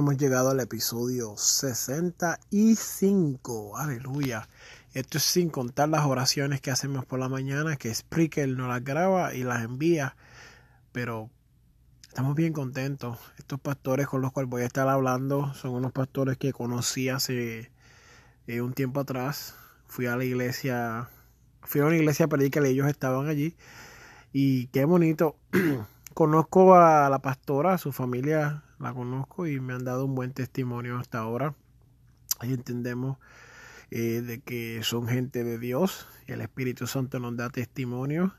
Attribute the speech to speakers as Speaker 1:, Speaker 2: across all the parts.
Speaker 1: Hemos llegado al episodio 65. Aleluya. Esto es sin contar las oraciones que hacemos por la mañana, que Spreaker nos las graba y las envía. Pero estamos bien contentos. Estos pastores con los cuales voy a estar hablando son unos pastores que conocí hace eh, un tiempo atrás. Fui a la iglesia, fui a una iglesia predica y ellos estaban allí. Y qué bonito. Conozco a la pastora, a su familia la conozco y me han dado un buen testimonio hasta ahora. Entendemos eh, de que son gente de Dios el Espíritu Santo nos da testimonio.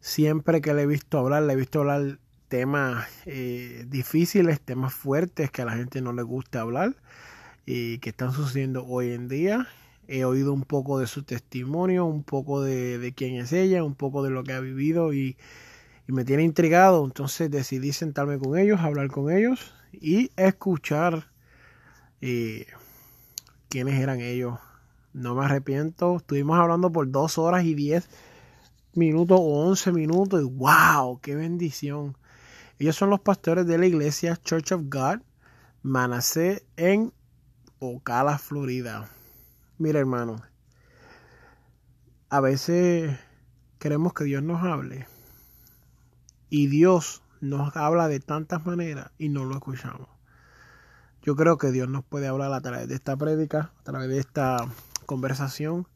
Speaker 1: Siempre que le he visto hablar, le he visto hablar temas eh, difíciles, temas fuertes que a la gente no le gusta hablar y que están sucediendo hoy en día. He oído un poco de su testimonio, un poco de, de quién es ella, un poco de lo que ha vivido y y me tiene intrigado, entonces decidí sentarme con ellos, hablar con ellos y escuchar eh, quiénes eran ellos. No me arrepiento, estuvimos hablando por dos horas y diez minutos o once minutos y wow, qué bendición. Ellos son los pastores de la iglesia Church of God, Manasé en Ocala, Florida. Mira hermano, a veces queremos que Dios nos hable y Dios nos habla de tantas maneras y no lo escuchamos. Yo creo que Dios nos puede hablar a través de esta prédica, a través de esta conversación.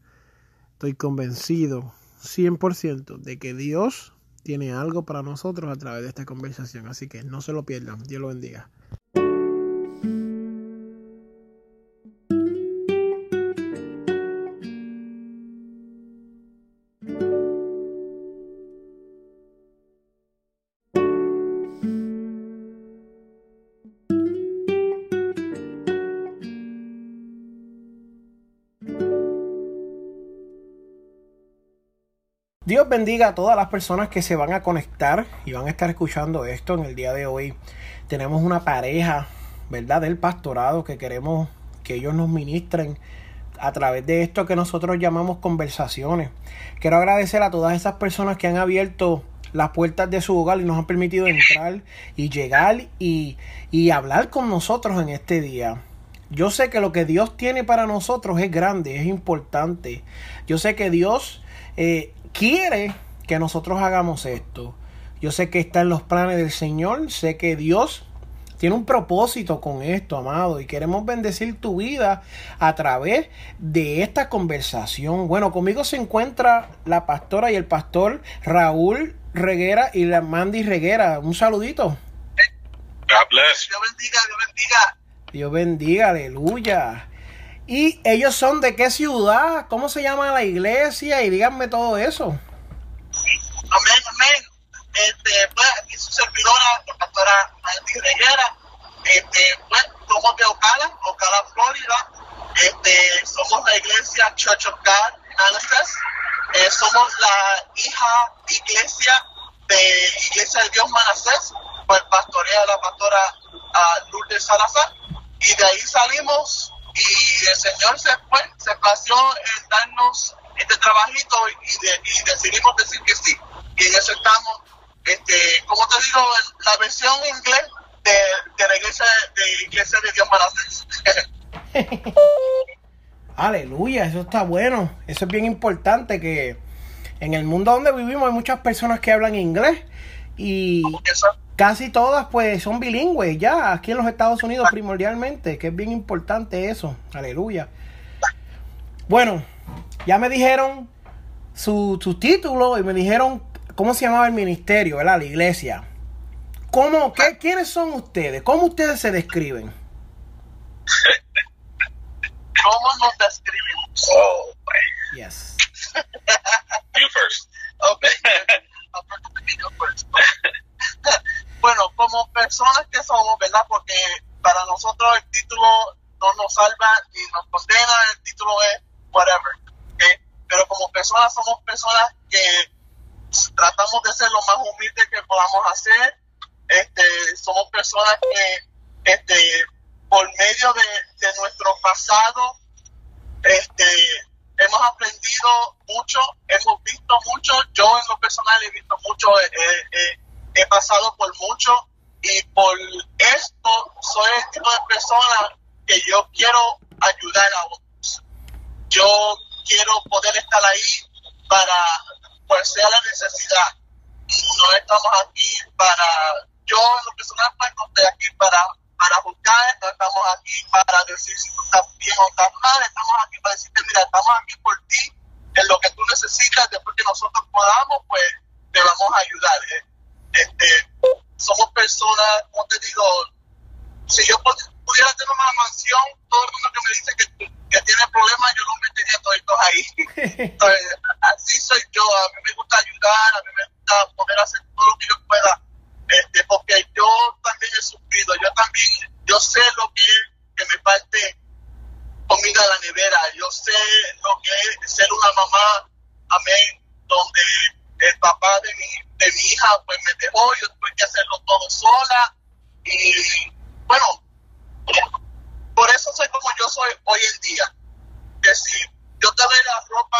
Speaker 1: Estoy convencido 100% de que Dios tiene algo para nosotros a través de esta conversación. Así que no se lo pierdan. Dios lo bendiga. Dios bendiga a todas las personas que se van a conectar y van a estar escuchando esto en el día de hoy. Tenemos una pareja, ¿verdad? Del pastorado que queremos que ellos nos ministren a través de esto que nosotros llamamos conversaciones. Quiero agradecer a todas esas personas que han abierto las puertas de su hogar y nos han permitido entrar y llegar y, y hablar con nosotros en este día. Yo sé que lo que Dios tiene para nosotros es grande, es importante. Yo sé que Dios eh, quiere que nosotros hagamos esto. Yo sé que está en los planes del Señor, sé que Dios tiene un propósito con esto, amado, y queremos bendecir tu vida a través de esta conversación. Bueno, conmigo se encuentra la pastora y el pastor Raúl Reguera y la Mandy Reguera. Un saludito.
Speaker 2: God bless. Dios bendiga, Dios bendiga.
Speaker 1: Dios bendiga, aleluya. ¿Y ellos son de qué ciudad? ¿Cómo se llama la iglesia? Y díganme todo eso.
Speaker 2: Amén, amén. Este, pues, aquí su servidora, la pastora Reguera. Este, pues, somos de Ocala, Ocala, Florida. Este, somos la iglesia Church of God Manifest. Eh, somos la hija iglesia de Iglesia de Dios Manasés, pues pastorea la pastora uh, Lourdes Salazar. Y de ahí salimos y el Señor se fue, se plació en darnos este trabajito y, de, y, decidimos decir que sí. Y en eso estamos, este, como te digo, la versión inglés de, de la iglesia de, iglesia de Dios para
Speaker 1: Aleluya, eso está bueno. Eso es bien importante que en el mundo donde vivimos hay muchas personas que hablan inglés y casi todas pues son bilingües ya aquí en los Estados Unidos primordialmente, que es bien importante eso. Aleluya. Bueno, ya me dijeron su, su título y me dijeron cómo se llamaba el ministerio, ¿verdad? La iglesia. ¿Cómo, qué, ¿Quiénes son ustedes? ¿Cómo ustedes se describen?
Speaker 2: ¿Cómo nos describimos?
Speaker 1: Oh, yes.
Speaker 2: you first. Okay. como personas que somos, ¿verdad? Porque para nosotros el título no nos salva ni nos condena, el título es whatever. Pero como personas somos personas que tratamos de ser lo más humildes que podamos hacer. Este, somos personas que este, por medio de, de nuestro pasado este, hemos aprendido mucho, hemos visto mucho, yo en lo personal he visto mucho, eh, eh, he pasado por mucho y por esto soy el tipo de persona que yo quiero ayudar a otros. Yo quiero poder estar ahí para, pues sea la necesidad. No estamos aquí para, yo en lo personal pues no estoy aquí para para juzgar, no estamos aquí para decir si tú estás bien o estás mal, estamos aquí para decirte, mira, estamos aquí por ti, en lo que tú necesitas, después que nosotros podamos, pues te vamos a ayudar. ¿eh? Este, somos personas, como te digo, si yo pudiera tener una mansión, todo el mundo que me dice que, que tiene problemas, yo los metería todos ahí. Entonces, así soy yo, a mí me gusta ayudar, a mí me gusta poder hacer todo lo que yo pueda este, porque yo también he sufrido, yo también, yo sé lo que es que me falte comida en la nevera, yo sé lo que es ser una mamá, amén, donde el papá de mi, de mi hija pues me dejó, yo tuve que hacerlo todo sola y bueno, por eso soy como yo soy hoy en día, que si yo te doy la ropa,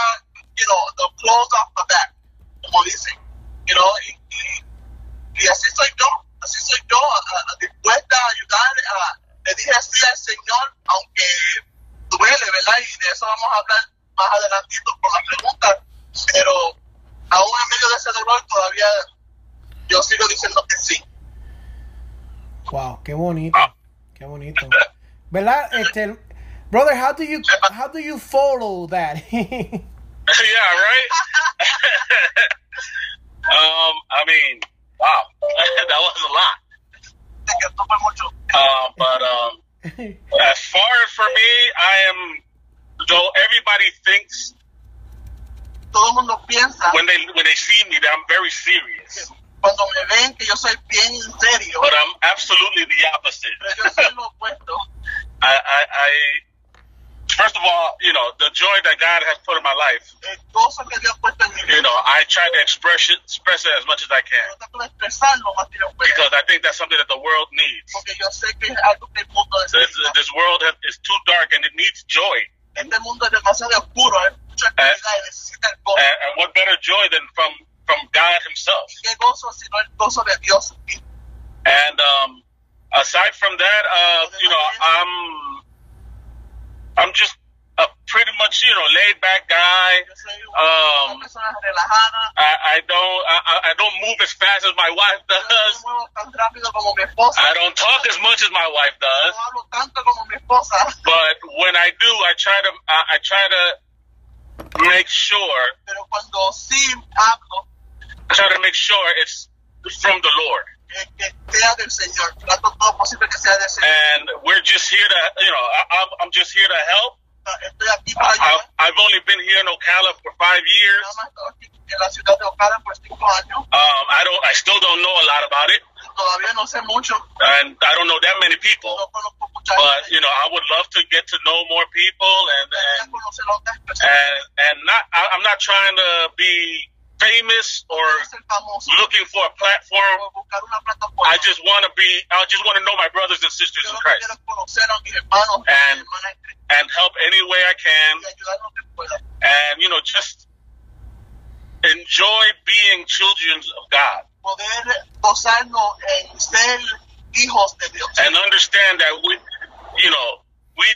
Speaker 2: you know, the clothes off the back, como dicen, you know, y, así soy yo, así soy yo, a, a, dispuesta a ayudar. A, le dije así al Señor, aunque duele, ¿verdad? Y de eso vamos a hablar más adelantito con la pregunta, pero aún en medio de ese dolor todavía yo sigo diciendo que sí.
Speaker 1: Wow, qué bonito, qué bonito. ¿Verdad? Este, brother, how do you how do you follow that?
Speaker 3: yeah, right. um, I mean, wow, that was a lot. Uh, but um, as far as for me, I am. Though everybody thinks
Speaker 2: Todo el mundo piensa
Speaker 3: when they when they see me that I'm very serious,
Speaker 2: cuando me ven que yo soy bien serio,
Speaker 3: but I'm absolutely the opposite.
Speaker 2: pero yo soy lo opuesto.
Speaker 3: I, I, I first of all, you know, the joy that God has put in my life.
Speaker 2: El gozo que Dios ha puesto en mi vida,
Speaker 3: You know, I try to express it, express it as much as I can
Speaker 2: yo trato de expresar lo más que yo pueda,
Speaker 3: because I think that's something that the world needs.
Speaker 2: porque yo sé que es algo que
Speaker 3: This, this world has, is too dark and it needs joy.
Speaker 2: Este mundo es demasiado oscuro, ¿eh? Hay mucha oscuridad y necesita el gozo.
Speaker 3: And, and what better joy than from from God Himself?
Speaker 2: ¿Qué gozo sino el gozo de Dios?
Speaker 3: And um, aside from that, uh, you know, I'm I'm just a pretty much you know laid back guy. Um,
Speaker 2: una persona relajada,
Speaker 3: I, I don't I, I- don't move as fast as my wife does.
Speaker 2: me muevo tan rápido como mi esposa,
Speaker 3: I don't talk as much as my wife does.
Speaker 2: no hablo tanto como mi esposa,
Speaker 3: But when I do, I try to I, I try to make sure
Speaker 2: pero cuando sí hablo,
Speaker 3: I try to make sure it's from the Lord.
Speaker 2: que sea del Señor, trato todo posible que sea del Señor.
Speaker 3: And we're just here to you know I, I'm I'm just here to help.
Speaker 2: Para
Speaker 3: I've. Only been here in Ocala for five years. Um, I don't I still don't know a lot about it, and I don't know that many people. But you know, I would love to get to know more people, and and and, and not I, I'm not trying to be famous or looking for a platform. I just want to be. I just want to know my brothers and sisters in Christ and and help any way I can. And you know, just enjoy being children of God. And understand that we, you know, we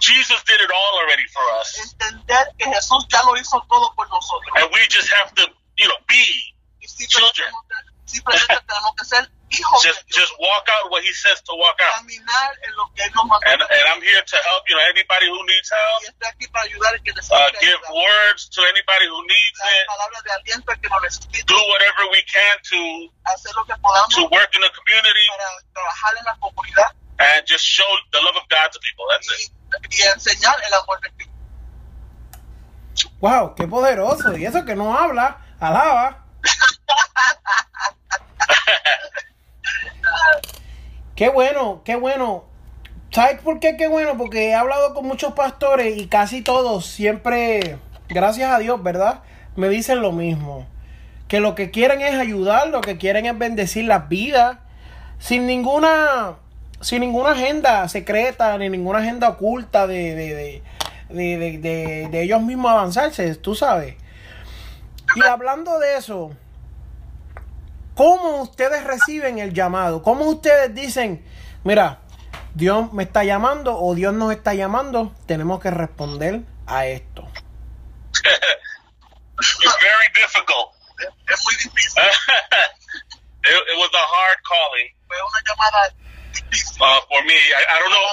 Speaker 3: Jesus did it all already for us,
Speaker 2: Entender que Jesús ya lo hizo todo por nosotros.
Speaker 3: and we just have to, you know, be children.
Speaker 2: que- simplemente tenemos que ser hijos
Speaker 3: just just walk out what He says to walk out.
Speaker 2: Caminar en lo que Él nos mandó.
Speaker 3: And and I'm here to help, you know, anybody who needs help.
Speaker 2: y estoy aquí para ayudar que
Speaker 3: Uh, give words to anybody who needs it.
Speaker 2: palabras de aliento que lo necesita.
Speaker 3: Do whatever we can to
Speaker 2: Hacer lo que podamos
Speaker 3: to work in the community
Speaker 2: para trabajar en la comunidad
Speaker 3: and just show the love of God to people. That's it.
Speaker 2: Y, enseñar el amor de Cristo.
Speaker 1: Wow, qué poderoso. Y eso que no habla, alaba. Qué bueno, qué bueno. ¿Sabes por qué? Qué bueno, porque he hablado con muchos pastores y casi todos siempre, gracias a Dios, ¿verdad? Me dicen lo mismo. Que lo que quieren es ayudar, lo que quieren es bendecir las vidas, sin ninguna, sin ninguna agenda secreta, ni ninguna agenda oculta de, de, de, de, de, de ellos mismos avanzarse, tú sabes. Y hablando de eso, ¿cómo ustedes reciben el llamado? ¿Cómo ustedes dicen, mira, Dios me está llamando o Dios nos está llamando? Tenemos que responder a esto.
Speaker 3: It's very difficult.
Speaker 2: Es muy difícil.
Speaker 3: it, it was a hard calling
Speaker 2: Fue una llamada.
Speaker 3: Uh, for me. I, I don't know.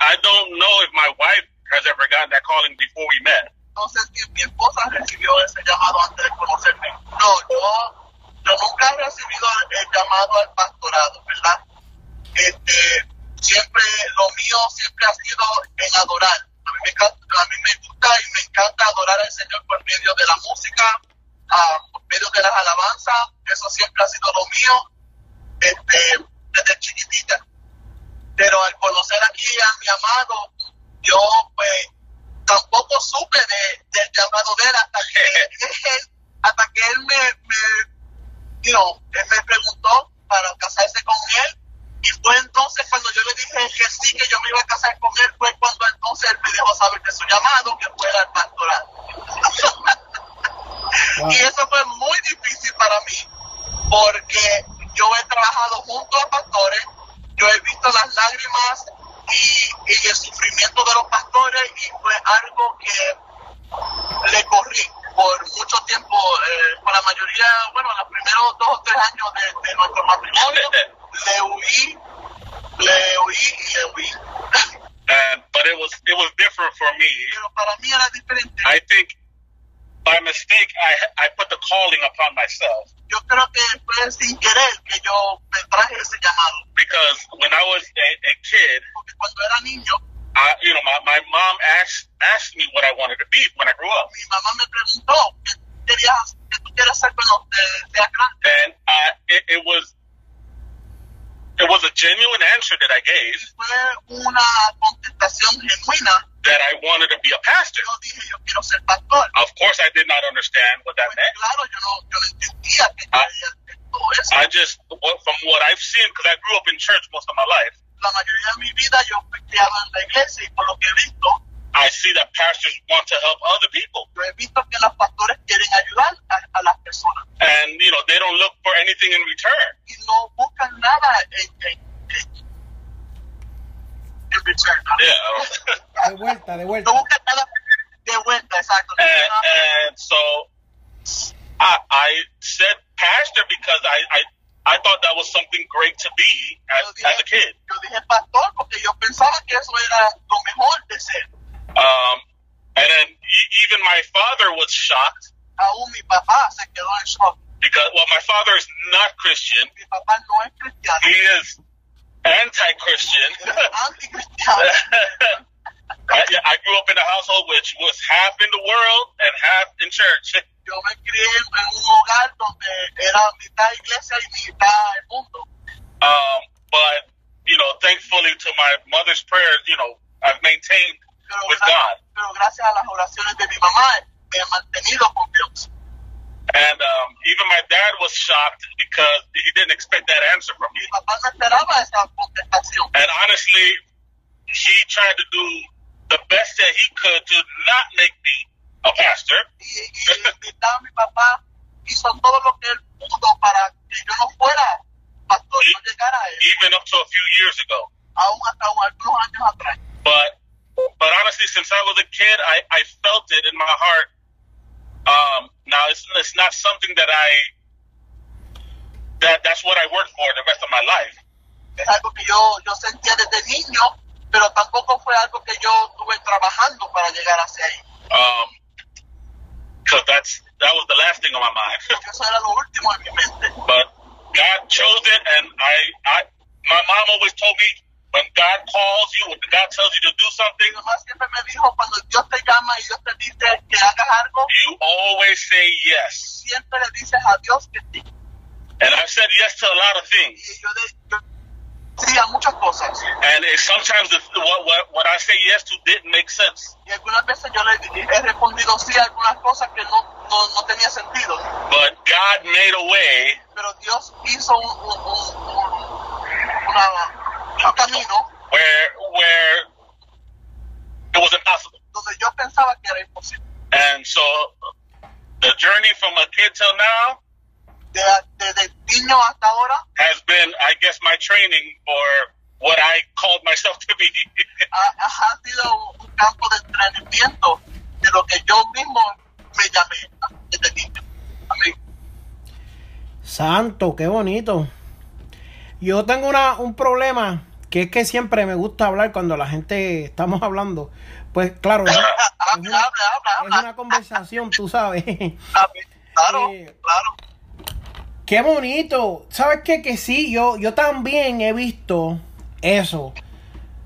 Speaker 3: I don't know if my wife has ever gotten that calling before we met.
Speaker 2: No sé si mi esposa recibió ese llamado antes de conocerme. No, yo, yo nunca he recibido el, el llamado al pastorado, ¿verdad? Este, siempre, lo mío siempre ha sido en adorar. A mí me, a mí me gusta y me encanta adorar al Señor por medio de la música, ah, por medio de las alabanzas. Eso siempre ha sido lo mío este, desde chiquitita. Pero al conocer aquí a mi amado, yo pues tampoco supe de, del llamado de él hasta que él, hasta que él me, me, you know, él me preguntó para casarse con él y fue entonces cuando yo le dije que sí, que yo me iba a casar con él, fue cuando entonces él me dejó saber de su llamado, que fuera el pastorado.
Speaker 1: Wow.
Speaker 2: Y eso fue muy difícil para mí, porque yo he trabajado junto a pastores, yo he visto las lágrimas y, y el sufrimiento de los pastores y fue algo que le corrí por mucho tiempo, eh, por la mayoría, bueno, los primeros dos o tres años de, de nuestro matrimonio, le huí, le huí y le huí.
Speaker 3: And but it was it was different for me.
Speaker 2: Pero para mí era diferente.
Speaker 3: I think by mistake I I put the calling upon myself
Speaker 2: Yo creo que fue sin querer que yo me traje ese llamado.
Speaker 3: because when I was a, a kid,
Speaker 2: Porque cuando era niño,
Speaker 3: I you know my, my mom asked asked me what I wanted to be when I grew up,
Speaker 2: mi mamá me preguntó qué querías, qué tú quieres hacer cuando seas grande.
Speaker 3: and I it, it was it was a genuine answer that I gave
Speaker 2: Fue una contestación genuina.
Speaker 3: That I wanted to be a pastor.
Speaker 2: Yo dije, yo quiero ser pastor.
Speaker 3: Of course, I did not understand what that
Speaker 2: Pues
Speaker 3: meant.
Speaker 2: claro, yo no, yo entendía que quería hacer todo eso.
Speaker 3: I just from what I've seen because I grew up in church most of my life.
Speaker 2: La mayoría de mi vida yo fui criado en la iglesia y por lo que he visto,
Speaker 3: I see that pastors want to help other people.
Speaker 2: yo he visto que los pastores quieren ayudar a, a las personas
Speaker 3: and you know they don't look for anything in return.
Speaker 2: y no buscan nada en, en, en, en return. ¿no?
Speaker 3: Yeah.
Speaker 1: De vuelta, de vuelta.
Speaker 2: No buscan nada de vuelta, exacto.
Speaker 3: And, and so I, I said pastor because I, I I thought that was something great to be as, as a kid.
Speaker 2: Yo dije pastor porque yo pensaba que eso era lo mejor de ser.
Speaker 3: Um, and then e- even my father was shocked
Speaker 2: Aún mi papá se quedó en shock.
Speaker 3: because well my father is not Christian.
Speaker 2: Mi papá no es cristiano,
Speaker 3: He is anti-Christian. I, I grew up in a household which was half in the world and half in church.
Speaker 2: Yo me crié en un hogar donde era mitad iglesia y mitad el mundo.
Speaker 3: Um, but you know, thankfully to my mother's prayers, you know, I've maintained
Speaker 2: Pero,
Speaker 3: with
Speaker 2: gra-
Speaker 3: God.
Speaker 2: pero gracias a las oraciones de mi mamá me he mantenido con Dios.
Speaker 3: And um, even my dad was shocked because he didn't expect that answer from me.
Speaker 2: Mi papá no esperaba esa contestación.
Speaker 3: And honestly, he tried to do the best that he could to not make me a pastor.
Speaker 2: Y, y en verdad mi papá hizo todo lo que él pudo para que yo no fuera pastor, no llegara a él,
Speaker 3: even up to a few years ago.
Speaker 2: aún hasta algunos años atrás.
Speaker 3: But but honestly, since I was a kid, I, I felt it in my heart. Um, now it's it's not something that I that that's what I worked for the rest of my life.
Speaker 2: Es algo que yo, yo sentía desde niño, pero tampoco fue algo que yo estuve trabajando para llegar hacia ahí.
Speaker 3: Um, because that's that was the last thing on my mind.
Speaker 2: Eso era lo último en mi mente.
Speaker 3: but God chose it, and I I my mom always told me when God calls you, when God tells you to do something, you always say yes. And I've said yes to a lot of things. And it, sometimes the, what, what, what, I say yes to didn't make sense. But God made a way.
Speaker 2: Camino
Speaker 3: where where it was impossible.
Speaker 2: donde yo pensaba que era imposible.
Speaker 3: And so the journey from a kid till now
Speaker 2: De- Desde niño hasta ahora
Speaker 3: has been, I guess, my training for what I called myself to be.
Speaker 2: ha, sido un campo de entrenamiento de lo que yo mismo me llamé desde niño. Amén.
Speaker 1: Santo, qué bonito. Yo tengo una, un problema que es que siempre me gusta hablar cuando la gente estamos hablando. Pues claro, es, una, es conversación, tú sabes.
Speaker 2: Claro,
Speaker 1: Eh,
Speaker 2: claro.
Speaker 1: Qué bonito. ¿Sabes qué? Que sí, yo, yo también he visto eso.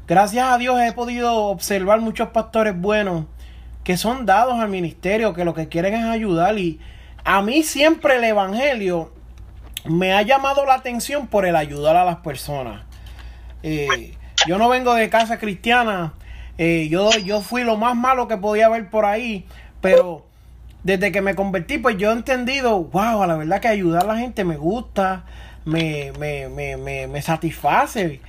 Speaker 1: Gracias a Dios he podido observar muchos pastores buenos que son dados al ministerio, que lo que quieren es ayudar. Y a mí siempre el Evangelio me ha llamado la atención por el ayudar a las personas. Eh, yo no vengo de casa cristiana. eh, yo, yo fui lo más malo que podía haber por ahí. Pero desde que me convertí, pues yo he entendido, wow, la verdad que ayudar a la gente me gusta, me, me, me, me, me satisface.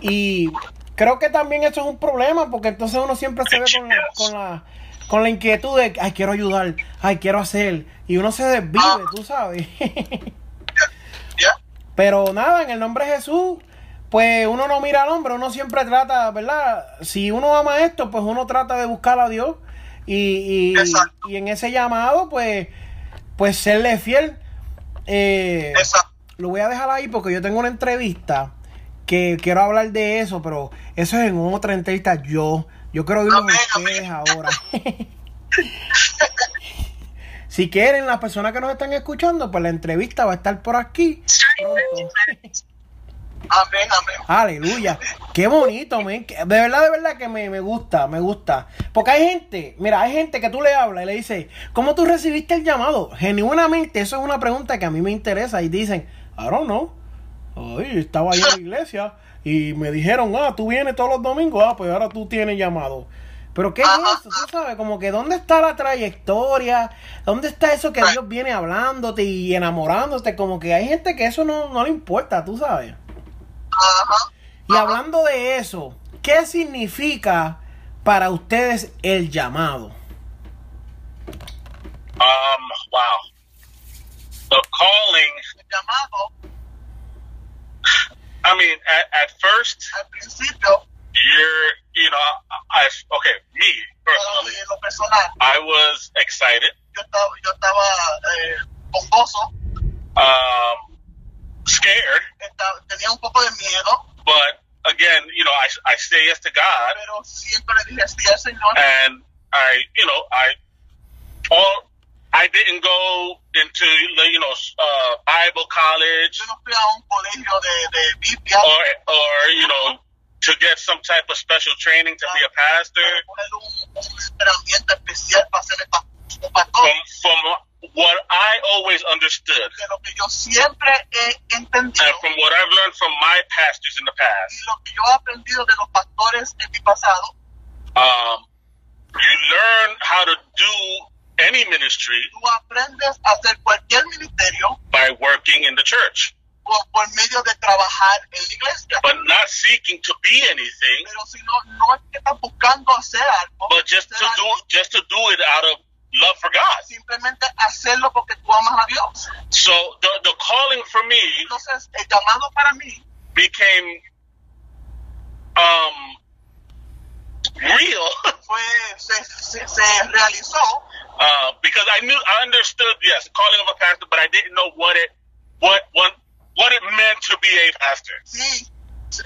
Speaker 1: Y creo que también eso es un problema, porque entonces uno siempre se ve con, la- con la, con la inquietud de, ay, quiero ayudar, ay, quiero hacer. Y uno se desvive, tú sabes. Pero nada, en el nombre de Jesús, pues uno no mira al hombre, uno siempre trata, ¿verdad? Si uno ama esto, pues uno trata de buscar a Dios y, y, y en ese llamado, pues, pues serle fiel. Eh, lo voy a dejar ahí porque yo tengo una entrevista que quiero hablar de eso, pero eso es en otra entrevista. Yo, yo quiero oírlo
Speaker 2: Amén,
Speaker 1: a ustedes ahora. si quieren, las personas que nos están escuchando, pues la entrevista va a estar por aquí pronto.
Speaker 2: Amén, amén.
Speaker 1: Aleluya. Qué bonito, men. De verdad, de verdad que me, me gusta, me gusta. Porque hay gente, mira, hay gente que tú le hablas y le dices, ¿cómo tú recibiste el llamado? Genuinamente, eso es una pregunta que a mí me interesa. Y dicen, I don't know. Ay, estaba ahí en la iglesia y me dijeron, ah, tú vienes todos los domingos, ah, pues ahora tú tienes llamado. Pero ¿qué es eso? Tú sabes, como que ¿dónde está la trayectoria? ¿Dónde está eso que
Speaker 2: Right.
Speaker 1: Dios viene hablándote y enamorándote? Como que hay gente que eso no, no le importa, tú sabes. Y hablando de eso, ¿qué significa para ustedes el llamado?
Speaker 3: Um, wow. The calling,
Speaker 2: El llamado,
Speaker 3: I mean, at, at first,
Speaker 2: al principio,
Speaker 3: you're, you know, I, okay, me personally,
Speaker 2: personal,
Speaker 3: I was excited,
Speaker 2: yo estaba, yo estaba eh,
Speaker 3: um, scared,
Speaker 2: tenía un poco de miedo,
Speaker 3: but again, you know, I, I say yes to God,
Speaker 2: pero siempre dije sí al Señor.
Speaker 3: and I, you know, I, all, I didn't go into, you know, uh, Bible college
Speaker 2: no fui a un colegio de, de Biblia
Speaker 3: or, or, you know, to get some type of special training to be a pastor.
Speaker 2: un, un entrenamiento especial para ser el pa- un pastor.
Speaker 3: From, from what I always understood,
Speaker 2: De lo que yo siempre he entendido
Speaker 3: and from what I've learned from my pastors in the
Speaker 2: y
Speaker 3: past,
Speaker 2: lo que yo he aprendido de los pastores en mi pasado,
Speaker 3: um, you learn how to do any ministry
Speaker 2: tú aprendes a hacer cualquier ministerio
Speaker 3: by working in the church,
Speaker 2: por, por medio de trabajar en la iglesia.
Speaker 3: but not seeking to be anything,
Speaker 2: Pero si no, no es que estás buscando hacer algo,
Speaker 3: but just to do just to do it out of love for God.
Speaker 2: simplemente hacerlo porque tú amas a Dios.
Speaker 3: So the the calling for me
Speaker 2: Entonces, el llamado para mí
Speaker 3: became um real
Speaker 2: fue, se, se, se realizó
Speaker 3: uh, because I knew I understood yes the calling of a pastor, but I didn't know what it what what what it meant to be a pastor.
Speaker 2: sí,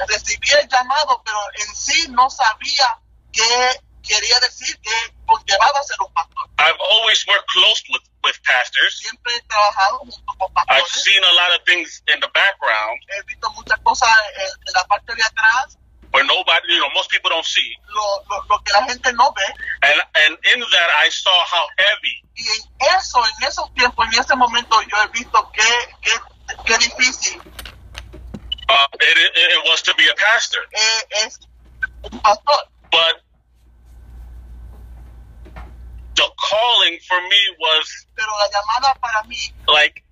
Speaker 2: recibí el llamado, pero en sí no sabía qué quería decir, qué conllevaba ser un pastor.
Speaker 3: I've always worked close with with pastors.
Speaker 2: Siempre he trabajado junto con
Speaker 3: I've
Speaker 2: pastores.
Speaker 3: seen a lot of things in the background
Speaker 2: He visto muchas cosas en, la parte de atrás,
Speaker 3: where nobody, you know, most people don't see.
Speaker 2: lo, lo, lo que la gente no ve.
Speaker 3: And and in that I saw how heavy
Speaker 2: Y en eso, en esos tiempos, en ese momento, yo he visto qué, qué, qué difícil
Speaker 3: uh, it, it, it was to be a pastor.
Speaker 2: eh, es un pastor.
Speaker 3: But the calling for me was
Speaker 2: Pero la llamada para mí,
Speaker 3: like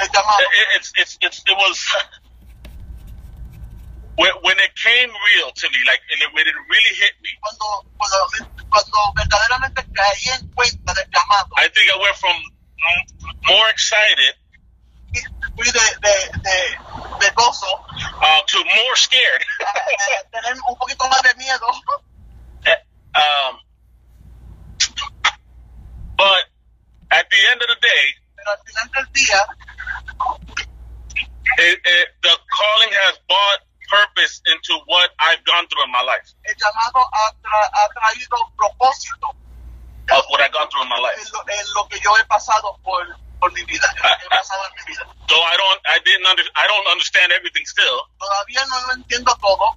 Speaker 3: it, it's, it's, it's, it was when, when it came real to me, like and when it really hit me.
Speaker 2: cuando, cuando, cuando verdaderamente caí en cuenta del llamado,
Speaker 3: I think I went from more excited uh, to more scared. Um, but at the end of the day, it, it, the calling has brought purpose into what I've gone through in my life. Of what I've gone through in my life.
Speaker 2: I,
Speaker 3: though I don't, I didn't under, I don't understand everything still.
Speaker 2: Todavía no lo entiendo todo.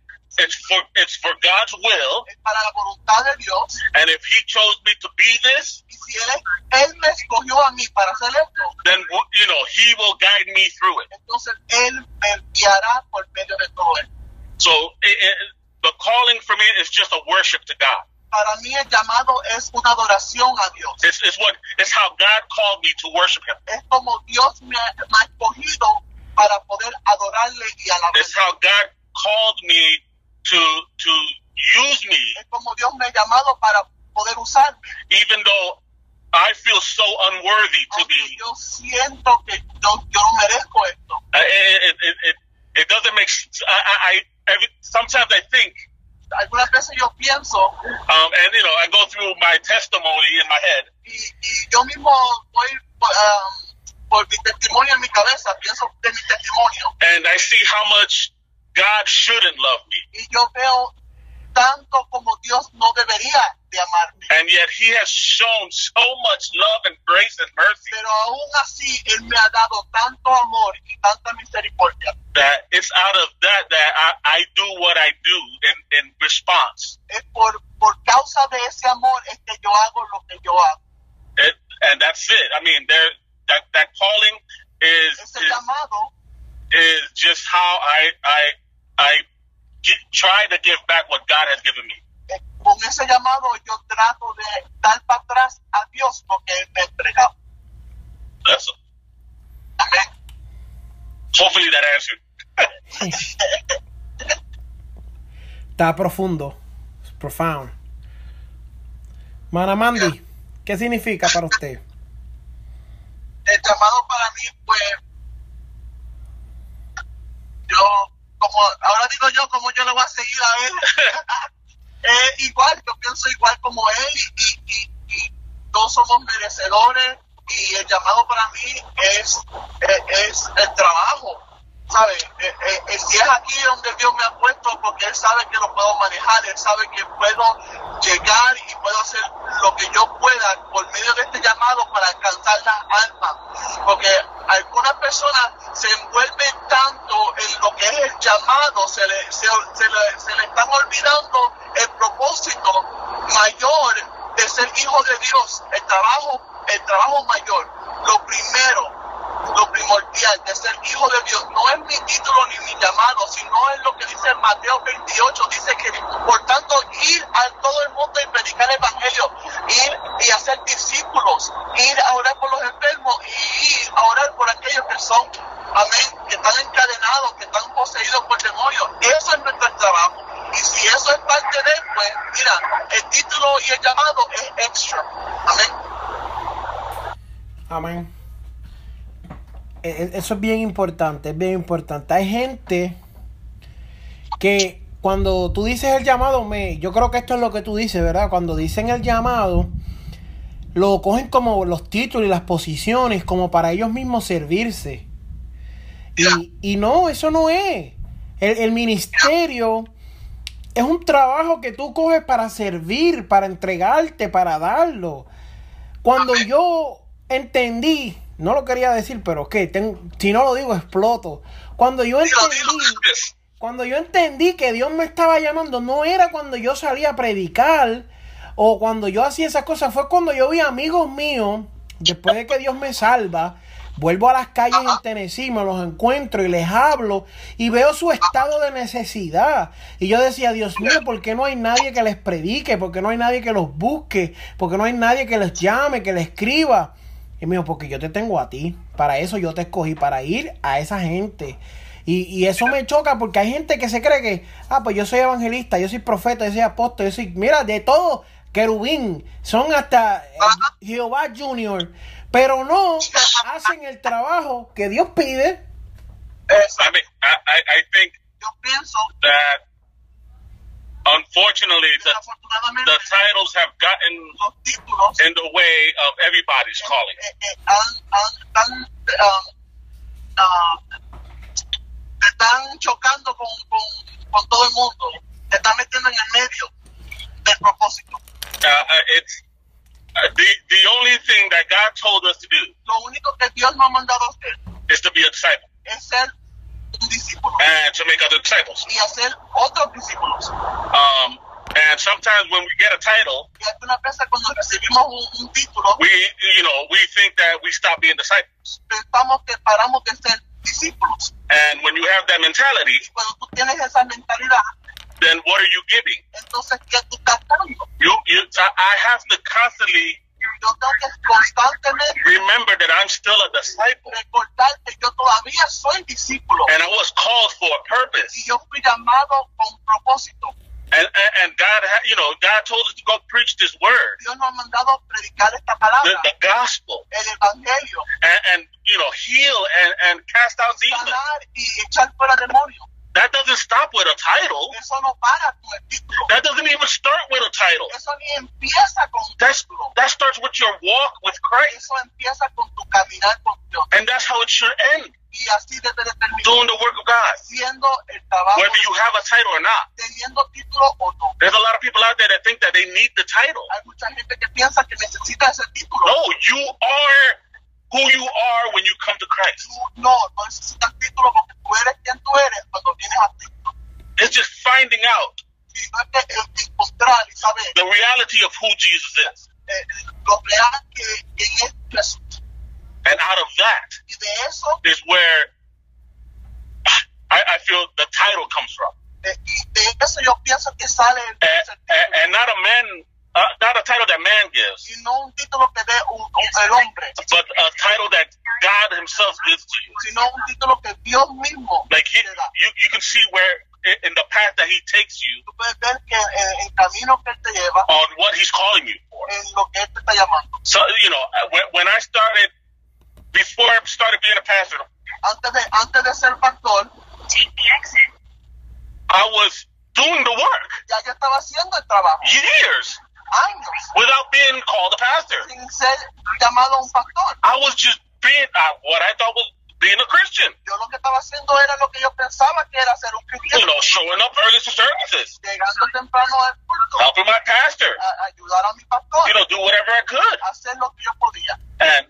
Speaker 3: it's for it's for God's will.
Speaker 2: para la voluntad de Dios,
Speaker 3: And if He chose me to be this,
Speaker 2: si Él, él me escogió a mí para hacer esto,
Speaker 3: then you know He will guide me through it.
Speaker 2: entonces Él me guiará por medio de todo esto.
Speaker 3: So it, it, the calling for me is just a worship to God.
Speaker 2: Para mí el llamado es una adoración a Dios.
Speaker 3: It's, it's what it's how God called me to worship Him.
Speaker 2: Es como Dios me, me ha escogido para poder adorarle y alabarle.
Speaker 3: It's how God called me to to use me,
Speaker 2: Es como Dios me ha llamado para poder usarme.
Speaker 3: even though I feel so unworthy to be.
Speaker 2: yo siento que yo, yo no merezco esto.
Speaker 3: Uh, It, it, it, it, doesn't make. s- I, I, I sometimes I think,
Speaker 2: Algunas veces yo pienso
Speaker 3: um, and you know, I go through my testimony in my head,
Speaker 2: y, y yo mismo voy um, por mi testimonio en mi cabeza, pienso de mi testimonio
Speaker 3: and I see how much God shouldn't love me,
Speaker 2: y yo veo tanto como Dios no debería de amarme.
Speaker 3: and yet He has shown so much love and grace and mercy
Speaker 2: Pero aún así Él me ha dado tanto amor y tanta misericordia.
Speaker 3: that it's out of that that I, I do what I do in, in response,
Speaker 2: Es por, por causa de ese amor es que yo hago lo que yo hago.
Speaker 3: it, and that's it. I mean, there that that calling is is, is just how I I I get, try to give back what God has given me.
Speaker 2: con ese llamado yo trato de dar para atrás a Dios lo que Él me ha entregado.
Speaker 3: That's
Speaker 2: Amén.
Speaker 3: hopefully that answered.
Speaker 1: Está profundo. Es profound. Manamandi, ¿qué significa para usted?
Speaker 2: El llamado para mí fue, yo, como ahora digo yo, como yo le voy a seguir a Él. Eh, igual, yo pienso igual como Él y, y, y todos somos merecedores y el llamado para mí es, es el trabajo. ¿Sabe? Eh, eh, eh, si es aquí donde Dios me ha puesto, porque Él sabe que lo puedo manejar, Él sabe que puedo llegar y puedo hacer lo que yo pueda por medio de este llamado para alcanzar las almas. Porque algunas personas se envuelven tanto en lo que es el llamado, se le, se, se le, se le están olvidando el propósito mayor de ser hijo de Dios, el trabajo, el trabajo mayor, lo primero lo primordial de ser hijo de Dios no es mi título ni mi llamado, sino es lo que dice Mateo 28, dice que por tanto ir a todo el mundo y predicar el evangelio, ir y hacer discípulos, ir a orar por los enfermos y ir a orar por aquellos que son, amén, que están encadenados, que están poseídos por demonios. Eso es nuestro trabajo. Y si eso es parte de él, pues mira, el título y el llamado es extra. Amén.
Speaker 1: Amén. E- e- Eso es bien importante, es bien importante. Hay gente que cuando tú dices el llamado, me, yo creo que esto es lo que tú dices, ¿verdad? Cuando dicen el llamado, lo cogen como los títulos y las posiciones, como para ellos mismos servirse. Y, y no, eso no es. El, el ministerio es un trabajo que tú coges para servir, para entregarte, para darlo. Cuando yo entendí, no lo quería decir, pero que si no lo digo exploto. Cuando yo entendí, cuando yo entendí que Dios me estaba llamando, no era cuando yo salía a predicar o cuando yo hacía esas cosas, fue cuando yo vi amigos míos, después de que Dios me salva, vuelvo a las calles en Tennessee, me los encuentro y les hablo y veo su estado de necesidad. Y yo decía, Dios mío, ¿por qué no hay nadie que les predique? ¿Por qué no hay nadie que los busque? ¿Por qué no hay nadie que les llame, que les escriba? Y me dijo, porque yo te tengo a ti. Para eso yo te escogí, para ir a esa gente. Y, y, eso me choca porque hay gente que se cree que, ah, pues yo soy evangelista, yo soy profeta, yo soy apóstol, yo soy, mira, de todo, querubín, son hasta eh, Jehová Junior, pero no hacen el trabajo que Dios pide.
Speaker 3: I mean, I, I think that unfortunately the, the titles have gotten in the way of everybody's calling.
Speaker 2: están chocando con, con, con todo el mundo, te están metiendo en el medio del propósito.
Speaker 3: Uh, uh, it's uh, the the only thing that God told us to do.
Speaker 2: Lo único que Dios nos ha mandado a hacer
Speaker 3: is to be a disciple.
Speaker 2: Es ser
Speaker 3: and to make other disciples. Um, and sometimes when we get a title, we, you know, we think that we stop being disciples. And when you have that mentality, then what are you giving? You, you, I have to constantly remember that I'm still a disciple. And I was called for a purpose. And, and, and God, you know, God told us to go preach this word. The, the gospel. And, and you know, heal and, and cast out demons. That doesn't stop with a title.
Speaker 2: No
Speaker 3: that doesn't even start with a title.
Speaker 2: That's,
Speaker 3: that starts with your walk with Christ. And that's how it should end. Doing the work of God. Whether you have a title or not. There's a lot of people out there that think that they need the title. No, you are who you are when you come to Christ.
Speaker 2: No, no necesitas título porque tú eres quien tú eres cuando vienes a Cristo.
Speaker 3: It's just finding out the reality of who Jesus is. Eh, eh, and out of that is where I, I feel the title comes from. And, and, and not a man uh, not a title that man gives,
Speaker 2: un título que dé un, el hombre,
Speaker 3: but a title that God Himself gives to you.
Speaker 2: Sino un título que Dios mismo
Speaker 3: like he, you, you can see where in the path that he takes you on what he's calling you for. So, you know, when, when I started, before I started being a pastor,
Speaker 2: antes de, antes de ser pastor,
Speaker 3: I was doing the work.
Speaker 2: Ya yo estaba haciendo el trabajo.
Speaker 3: Years.
Speaker 2: Años.
Speaker 3: Without being called a pastor.
Speaker 2: Sin ser llamado un pastor.
Speaker 3: I was just being uh, what I thought was being a Christian.
Speaker 2: Yo lo que estaba haciendo era lo que yo pensaba que era ser un cristiano.
Speaker 3: You know, showing up early to services.
Speaker 2: Llegando temprano al culto.
Speaker 3: Helping my pastor.
Speaker 2: A ayudar a mi pastor.
Speaker 3: You know, do whatever I could.
Speaker 2: Hacer lo que yo podía.
Speaker 3: And,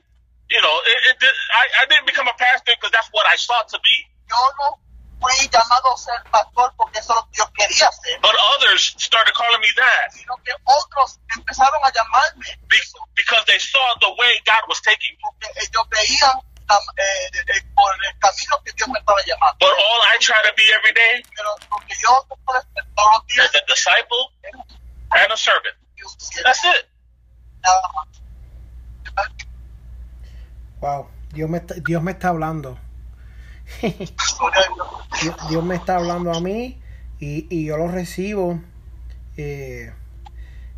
Speaker 3: you know, it, it, I, I didn't become a pastor because that's what I sought to be.
Speaker 2: Yo no fui llamado a ser pastor porque eso es lo que yo quería hacer.
Speaker 3: But others started calling me that.
Speaker 2: Sino que otros empezaron a llamarme.
Speaker 3: Be because they saw the way God was taking me.
Speaker 2: Porque ellos veían eh, eh, por el camino que Dios me estaba llamando.
Speaker 3: But all I try to be every day
Speaker 2: Pero porque yo todos los días
Speaker 3: is a disciple and a servant. That's it.
Speaker 1: Wow, Dios me está, Dios me está hablando. Dios, me está hablando a mí y, y yo lo recibo. Eh,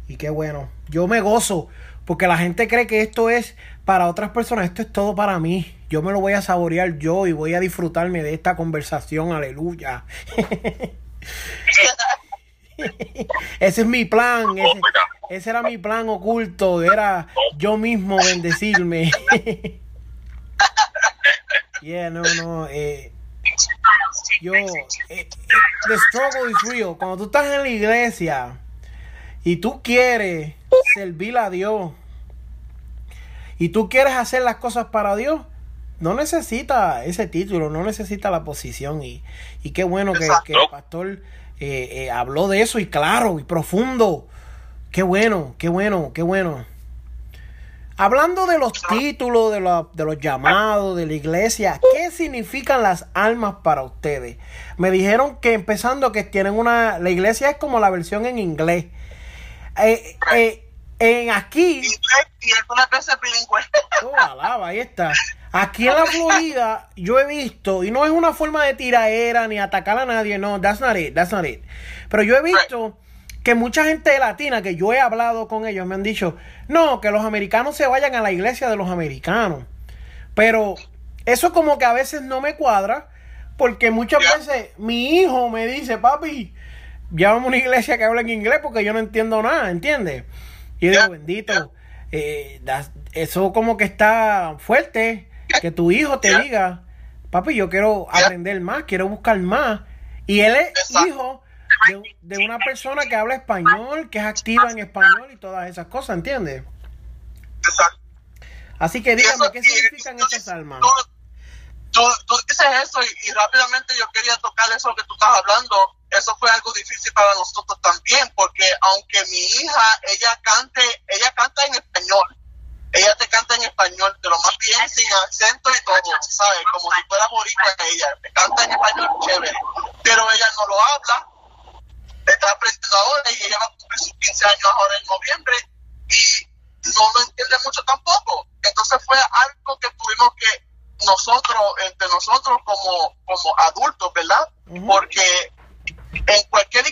Speaker 1: y qué bueno. Yo me gozo porque la gente cree que esto es para otras personas, esto es todo para mí. Yo me lo voy a saborear yo y voy a disfrutarme de esta conversación, aleluya. ese es mi plan, ese, ese, era mi plan oculto, era yo mismo bendecirme. yeah, no, no, eh, yo, eh, eh, the struggle is real. Cuando tú estás en la iglesia y tú quieres servir a Dios, y tú quieres hacer las cosas para Dios, no necesita ese título, no necesita la posición. Y, y qué bueno que, que el pastor eh, eh, habló de eso y claro y profundo. Qué bueno, qué bueno, qué bueno. Hablando de los títulos, de, de, los llamados, de la iglesia, ¿qué significan las almas para ustedes? Me dijeron que empezando que tienen una, la iglesia es como la versión en inglés. Eh, eh, en aquí...
Speaker 2: Y algunas veces bilingüe.
Speaker 1: Oh, alaba, ahí está. Aquí en la Florida yo he visto, y no es una forma de tiraera ni atacar a nadie, no, that's not it, that's not it. Pero yo he visto que mucha gente latina que yo he hablado con ellos me han dicho, no, que los americanos se vayan a la iglesia de los americanos. Pero eso como que a veces no me cuadra, porque muchas veces mi hijo me dice, papi, llámame a una iglesia que hable en inglés porque yo no entiendo nada, ¿entiendes? Y digo, bendito, eh, eso como que está fuerte, que tu hijo te diga, papi, yo quiero aprender más, quiero buscar más. Y él es hijo de, una persona que habla español, que es activa en español y todas esas cosas, ¿entiendes?
Speaker 2: Exacto.
Speaker 1: Así que dígame, ¿qué significan estas almas?
Speaker 2: Tú, tú, dices eso y, rápidamente yo quería tocar eso que tú estás hablando. Eso fue algo difícil para nosotros también, porque aunque mi hija, ella cante, ella canta en español, ella te canta en español, de lo más bien, sin acento y todo, ¿sabes? Como si fuera boricua ella, te canta en español chévere, pero ella no lo habla, está aprendiendo ahora y ella va a cumplir sus 15 años ahora en noviembre y no lo entiende mucho tampoco. Entonces fue algo que tuvimos que nosotros, entre nosotros como, como adultos, ¿verdad? Porque en cualquier,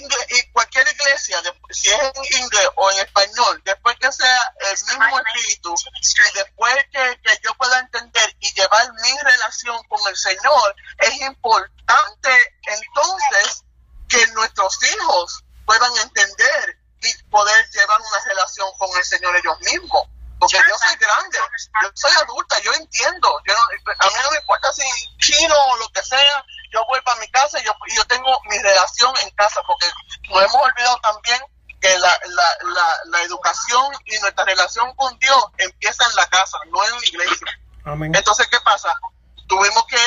Speaker 2: cualquier iglesia, si es en inglés o en español, después que sea el mismo espíritu y después que, que yo pueda entender y llevar mi relación con el Señor, es importante entonces que nuestros hijos puedan entender y poder llevar una relación con el Señor ellos mismos. Porque yo soy grande, yo soy adulta, yo entiendo. Yo a mí no me importa si chino o lo que sea, yo voy para mi casa y yo, yo tengo mi relación en casa, porque nos hemos olvidado también que la, la, la, la, educación y nuestra relación con Dios empieza en la casa, no en la iglesia. Entonces, ¿qué pasa? Tuvimos que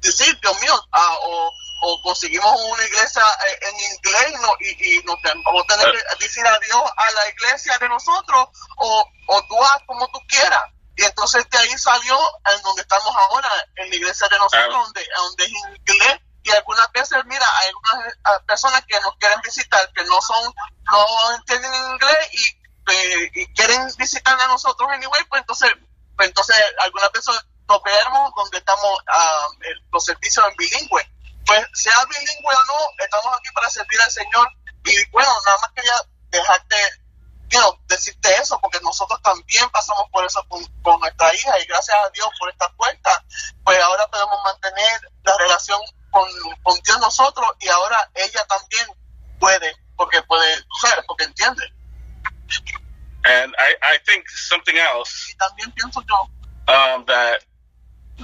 Speaker 2: decir, Dios mío, ah, o o conseguimos una iglesia eh, en inglés no, y, y nos vamos a tener que decir adiós a la iglesia de nosotros o, o tú haz como tú quieras. Y entonces de ahí salió en donde estamos ahora, en la iglesia de nosotros, donde, donde es inglés. Y algunas veces, mira, hay algunas personas que nos quieren visitar, que no son, no entienden inglés y, eh, y quieren visitar a nosotros anyway, pues entonces, pues entonces algunas veces nos vemos donde estamos uh, los servicios en bilingüe pues sea bilingüe o no, estamos aquí para servir al Señor. Y bueno, nada más quería dejarte, you decirte eso, porque nosotros también pasamos por eso con, nuestra hija y gracias a Dios por esta puerta, pues ahora podemos mantener la relación con, con Dios nosotros y ahora ella también puede, porque puede, ser, porque entiende.
Speaker 3: And I, I think something else.
Speaker 2: Y también pienso yo.
Speaker 3: Um, that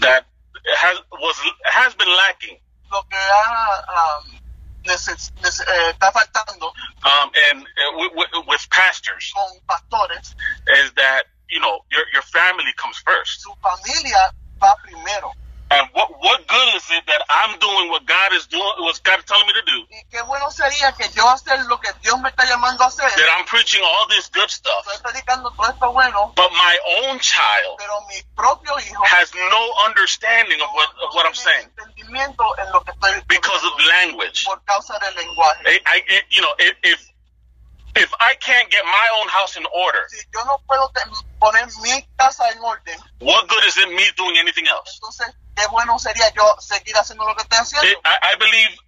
Speaker 3: that has was has been lacking
Speaker 2: lo que ha, um, eh, está faltando
Speaker 3: um, and uh, with, with, pastors
Speaker 2: con pastores
Speaker 3: is that you know your your family comes first.
Speaker 2: Su familia va primero.
Speaker 3: And what what good is it that I'm doing what God is doing, what God is telling me to do?
Speaker 2: Y qué bueno sería que yo hacer lo que Dios me está llamando a hacer.
Speaker 3: That I'm preaching all this good stuff.
Speaker 2: Estoy predicando todo esto bueno.
Speaker 3: But my own child
Speaker 2: pero mi propio hijo
Speaker 3: has no understanding of what of what I'm saying.
Speaker 2: Entendimiento en lo que estoy
Speaker 3: because of language.
Speaker 2: Por causa del lenguaje.
Speaker 3: I, I, you know, if, if if I can't get my own house in order,
Speaker 2: si yo no puedo poner mi casa en orden,
Speaker 3: what good is it me doing anything else?
Speaker 2: Entonces, qué bueno sería yo seguir haciendo lo que estoy haciendo.
Speaker 3: It, I, I believe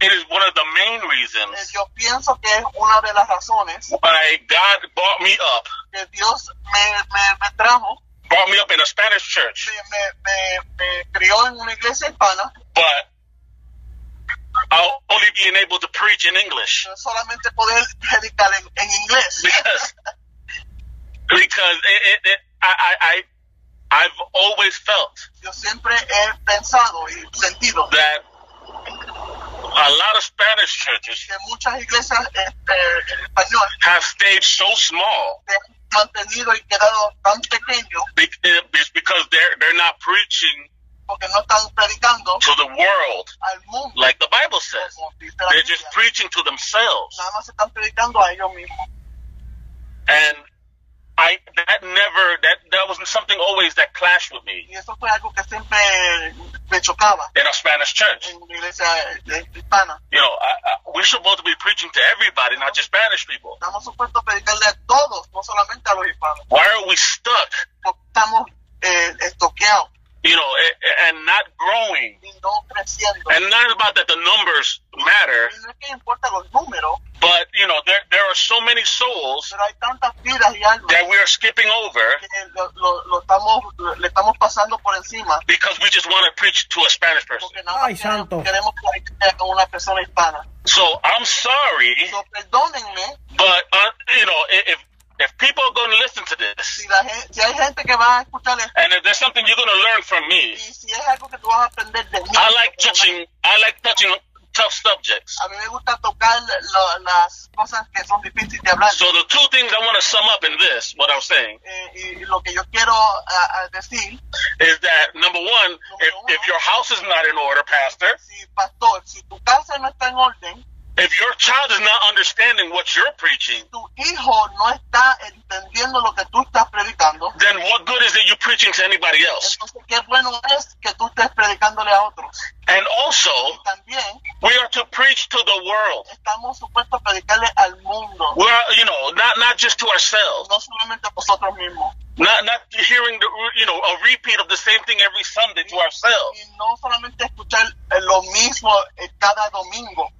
Speaker 3: it is one of the main reasons.
Speaker 2: Eh, yo pienso que es una de las razones.
Speaker 3: Why God brought me up.
Speaker 2: Que Dios me, me, me trajo.
Speaker 3: Brought me up in a Spanish church.
Speaker 2: Me, me, me, crió en una iglesia hispana.
Speaker 3: But I'll only being able to preach in English.
Speaker 2: Solamente poder predicar en, en inglés.
Speaker 3: Because, because it, it, it, I, I, I've always felt
Speaker 2: Yo siempre he pensado y sentido
Speaker 3: that a lot of Spanish churches
Speaker 2: que muchas iglesias este, español
Speaker 3: have stayed so small
Speaker 2: mantenido y quedado tan pequeños
Speaker 3: be- eh, it's because they're they're not preaching
Speaker 2: porque no están predicando
Speaker 3: to the world
Speaker 2: al mundo.
Speaker 3: like the Bible says.
Speaker 2: como dice la
Speaker 3: They're just preaching to themselves.
Speaker 2: Nada más están predicando a ellos mismos.
Speaker 3: And I that never that that was something always that clashed with me
Speaker 2: Y eso fue algo que siempre me chocaba
Speaker 3: in a Spanish church.
Speaker 2: en iglesia hispana.
Speaker 3: You know, I, I, we're supposed to be preaching to everybody, not just Spanish people.
Speaker 2: Estamos supuestos a predicarle a todos, no solamente a los hispanos.
Speaker 3: Why are we stuck?
Speaker 2: Estamos eh, estoqueados
Speaker 3: you know, and, not growing. And not about that the numbers matter. But, you know, there, there are so many souls that we are skipping over because we just want to preach to a Spanish person. So I'm sorry, but, uh, you know, if if people are going to listen to this,
Speaker 2: si, la gen- si hay gente que va a escuchar esto
Speaker 3: and if there's something you're going to learn from me,
Speaker 2: si es algo que tú vas a aprender de mí.
Speaker 3: I like touching. I like touching tough subjects.
Speaker 2: A mí me gusta tocar lo- las cosas que son difíciles de hablar.
Speaker 3: So the two things I want to sum up in this, what I'm saying,
Speaker 2: Eh, y lo que yo quiero decir,
Speaker 3: is that number one, if, if your house is not in order, Pastor,
Speaker 2: si pastor, si tu casa no está en orden,
Speaker 3: if your child is not understanding what you're preaching,
Speaker 2: tu hijo no está entendiendo lo que tú estás predicando,
Speaker 3: then what good is it you preaching to anybody else?
Speaker 2: entonces qué bueno es que tú estés predicándole a otros.
Speaker 3: And also,
Speaker 2: también
Speaker 3: we are to preach to the world.
Speaker 2: estamos supuestos a predicarle al mundo,
Speaker 3: We're, you know, not not just to ourselves,
Speaker 2: no solamente a nosotros mismos.
Speaker 3: not not hearing the, you know, a repeat of the same thing every Sunday to ourselves.
Speaker 2: Y no solamente escuchar lo mismo eh, cada domingo.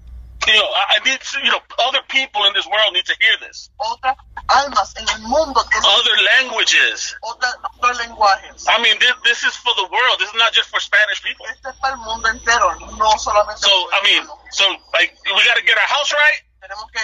Speaker 3: You know, I, I need, to, you know, other people in this world need to hear this.
Speaker 2: Otras almas en el mundo tienen
Speaker 3: Other languages.
Speaker 2: otras- otros lenguajes.
Speaker 3: I mean, this, this is for the world. This is not just for Spanish people.
Speaker 2: Este es para el mundo entero, no solamente
Speaker 3: So, I mean, so like, we got to get our house right,
Speaker 2: tenemos que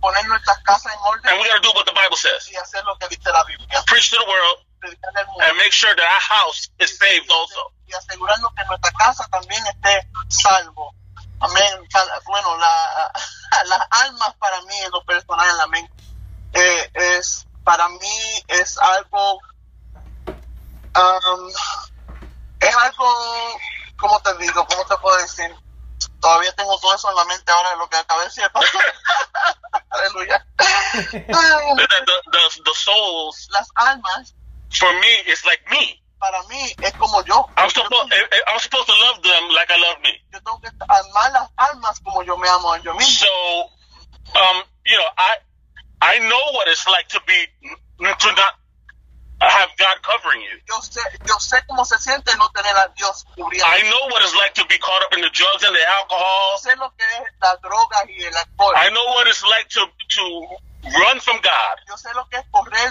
Speaker 2: poner nuestras casas en orden
Speaker 3: and we got to do what the Bible says.
Speaker 2: y hacer lo que dice la Biblia.
Speaker 3: Preach to the world,
Speaker 2: Predicarle al mundo.
Speaker 3: and make sure that our house is saved also.
Speaker 2: Y asegurarnos que nuestra casa también esté salvo. Amén. Bueno, la, las almas para mí en lo personal, amén, eh, es, para mí es algo, um, es algo, ¿cómo te digo? ¿Cómo te puedo decir? Todavía tengo todo eso en la mente ahora de lo que acabé de decir. Aleluya. Ay,
Speaker 3: That the, the, the souls,
Speaker 2: Las almas,
Speaker 3: for me, is like me.
Speaker 2: Para mí, es como yo.
Speaker 3: I'm
Speaker 2: Yo
Speaker 3: supposed, I'm supposed to love them like I love me.
Speaker 2: yo tengo que amar las almas como yo me amo a yo mismo.
Speaker 3: So, um, you know, I I know what it's like to be to not have God covering you.
Speaker 2: Yo sé, yo sé cómo se siente no tener a Dios cubriendo.
Speaker 3: I know what it's like to be caught up in the drugs and the
Speaker 2: Yo
Speaker 3: alcohol.
Speaker 2: sé lo que es las drogas y el alcohol.
Speaker 3: I know what it's like to to run from God.
Speaker 2: Yo sé lo que es correr,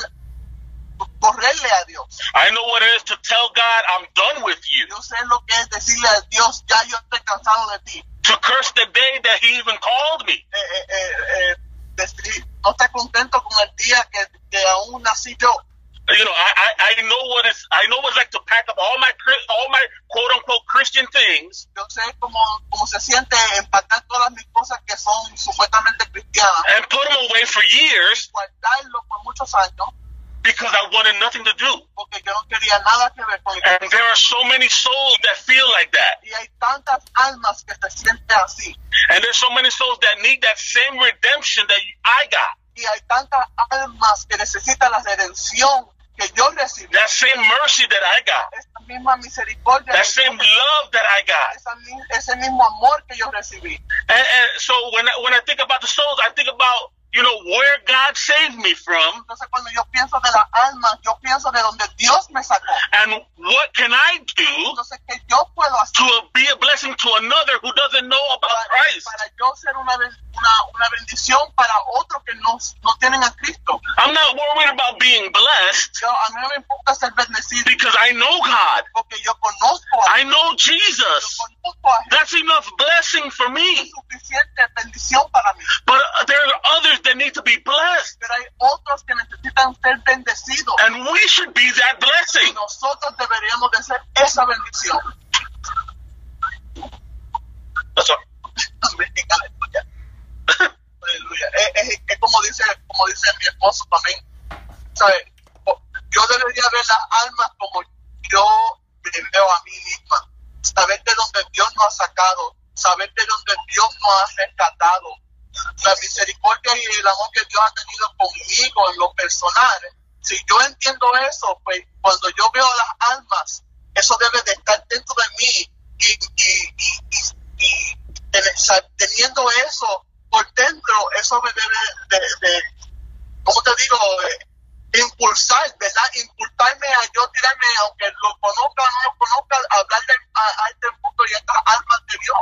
Speaker 2: correrle a Dios.
Speaker 3: I know what it is to tell God I'm done with you.
Speaker 2: Yo sé lo que es decirle a Dios, ya yo estoy cansado de ti.
Speaker 3: To curse the day that He even called me.
Speaker 2: Eh, eh, eh, eh, decir, no está contento con el día que, que aún nací yo.
Speaker 3: You know, I, I I know what it's I know what it's like to pack up all my all my quote unquote Christian things
Speaker 2: Yo sé cómo, cómo se siente empacar todas mis cosas que son supuestamente cristianas,
Speaker 3: and put them away for years
Speaker 2: guardarlo por muchos años,
Speaker 3: because I wanted nothing to do. And there are so many souls that feel like that. And there's so many souls that need that same redemption that I got. That same mercy that I got. That same love that I got. And, and so when I, when I think about the souls, I think about you know, where God saved me from
Speaker 2: Entonces cuando yo pienso de las almas, yo pienso de donde Dios me sacó.
Speaker 3: and what can I do
Speaker 2: Entonces, ¿qué yo puedo hacer
Speaker 3: to be a blessing to another who doesn't know about
Speaker 2: para,
Speaker 3: Christ.
Speaker 2: para yo ser una, una, una bendición para otros que no, no tienen a Cristo?
Speaker 3: I'm not worried about being blessed
Speaker 2: Yo, a mí no me importa ser bendecido
Speaker 3: because I know God.
Speaker 2: porque yo conozco a
Speaker 3: I know
Speaker 2: yo
Speaker 3: Jesus.
Speaker 2: conozco a
Speaker 3: That's enough blessing for me.
Speaker 2: Es suficiente bendición para mí.
Speaker 3: But uh, there are others that need to be blessed.
Speaker 2: Pero hay otros que necesitan ser bendecidos.
Speaker 3: And we should be that
Speaker 2: Y
Speaker 3: blessing.
Speaker 2: nosotros deberíamos de ser esa bendición.
Speaker 3: That's all.
Speaker 2: Aleluya. Aleluya. Es, es- es como dice, como dice mi esposo también. ¿sabes? Yo debería ver las almas como yo me veo a mí misma. Saber de dónde Dios nos ha sacado, saber de dónde Dios nos ha rescatado. La misericordia y el amor que Dios ha tenido conmigo en lo personal. Si yo entiendo eso, pues cuando yo veo las almas, eso debe de estar dentro de mí y, y, y, y, teniendo eso por dentro, eso me debe de, de ¿cómo te digo? Eh, impulsar, ¿verdad? Impulsarme a yo tirarme, aunque lo conozca o no lo conozca, hablarle a, a este mundo y a estas almas de Dios.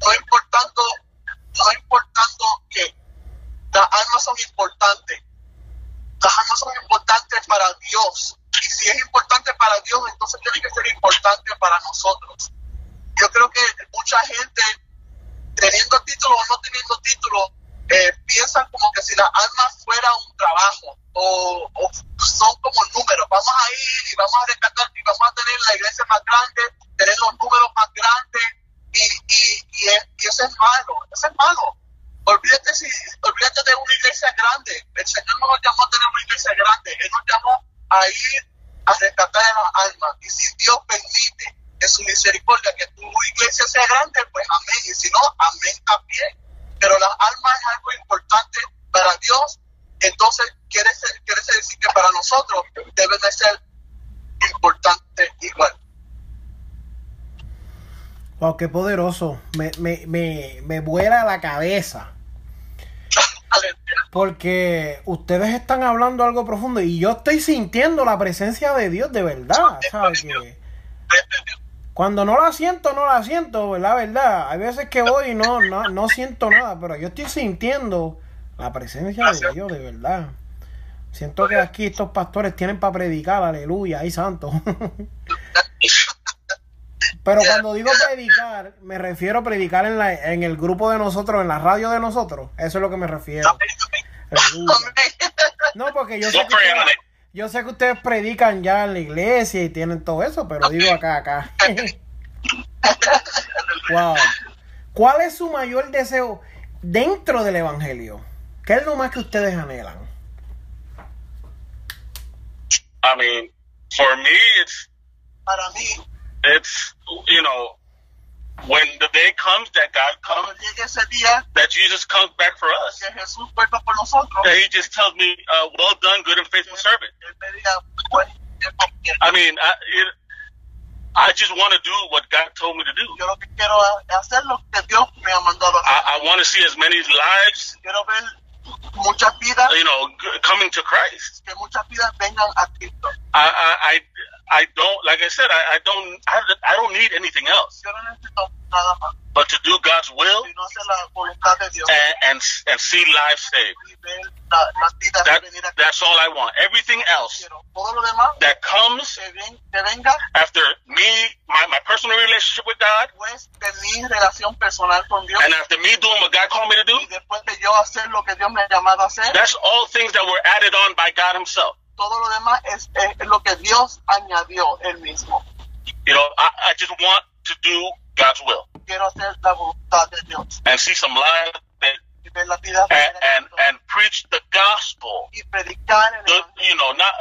Speaker 2: No importando, no importando que las almas son importantes. Las almas son importantes para Dios. Y si es importante para Dios, entonces tiene que ser importante para nosotros. Yo creo que mucha gente, teniendo título o no teniendo título, eh, piensan como que si las almas fuera un trabajo o, son como números. Vamos a ir y vamos a rescatar y vamos a tener la iglesia más grande, tener los números más grandes y, y, y, y eso es malo, eso es malo. Olvídate, si, olvídate de una iglesia grande. El Señor no nos llamó a tener una iglesia grande, Él nos llamó a ir a rescatar a las almas. Y si Dios permite en su misericordia que tu iglesia sea grande, pues amén. Y si no, amén también. Pero las almas es algo importante para Dios. Entonces, quiere, ser- quiere decir que para nosotros deben de ser importantes igual.
Speaker 1: Wow, qué poderoso. Me, me, me, me vuela la cabeza. Porque ustedes están hablando algo profundo y yo estoy sintiendo la presencia de Dios de verdad. ¿sabes? Que cuando no la siento, no la siento, la verdad. Hay veces que voy y no, no, no siento nada, pero yo estoy sintiendo la presencia de Dios de verdad. Siento que aquí estos pastores tienen para predicar, aleluya, ay santo. Pero cuando digo predicar, me refiero a predicar en, la, en el grupo de nosotros, en la radio de nosotros. Eso es lo que me refiero. No, porque yo sé,
Speaker 3: Don't
Speaker 1: que ustedes, yo sé que ustedes predican ya en la iglesia y tienen todo eso, pero digo acá, acá. wow. ¿Cuál es su mayor deseo dentro del evangelio? ¿Qué es lo más que ustedes anhelan?
Speaker 3: I mean, for me, it's
Speaker 2: Para mí,
Speaker 3: it's you know when the day comes that God comes, that Jesus comes back for us,
Speaker 2: que Jesús por nosotros,
Speaker 3: that He just tells me, uh, "Well done, good and faithful servant."
Speaker 2: Él me diga, "Buen tiempo, bien".
Speaker 3: I mean, I, it, I just want to do what God told me to do.
Speaker 2: Yo lo que quiero es hacer lo que Dios me ha mandado a hacer.
Speaker 3: I, I want to see as many lives,
Speaker 2: muchas vidas,
Speaker 3: you know, coming to Christ.
Speaker 2: que muchas vidas vengan a Cristo.
Speaker 3: I, I, I don't, like I said, I, I don't, I, I don't need anything else
Speaker 2: Yo no necesito nada más,
Speaker 3: but to do God's will
Speaker 2: sino hacer la voluntad de Dios
Speaker 3: and and, and see lives saved.
Speaker 2: y ver la- las vidas
Speaker 3: That,
Speaker 2: venir a Cristo.
Speaker 3: that's all I want. Everything else
Speaker 2: Quiero todo lo demás
Speaker 3: that comes
Speaker 2: que, ven- que venga
Speaker 3: after me, my, my personal relationship with God,
Speaker 2: después de mi relación personal con Dios
Speaker 3: and after me doing what God called me to do,
Speaker 2: y después de yo hacer lo que Dios me ha llamado a hacer.
Speaker 3: that's all things that were added on by God Himself.
Speaker 2: Todo lo demás es, es lo que Dios añadió él mismo.
Speaker 3: You know, I, I just want to do God's will. And see some
Speaker 2: life
Speaker 3: and, and, and preach the gospel. The, you know, not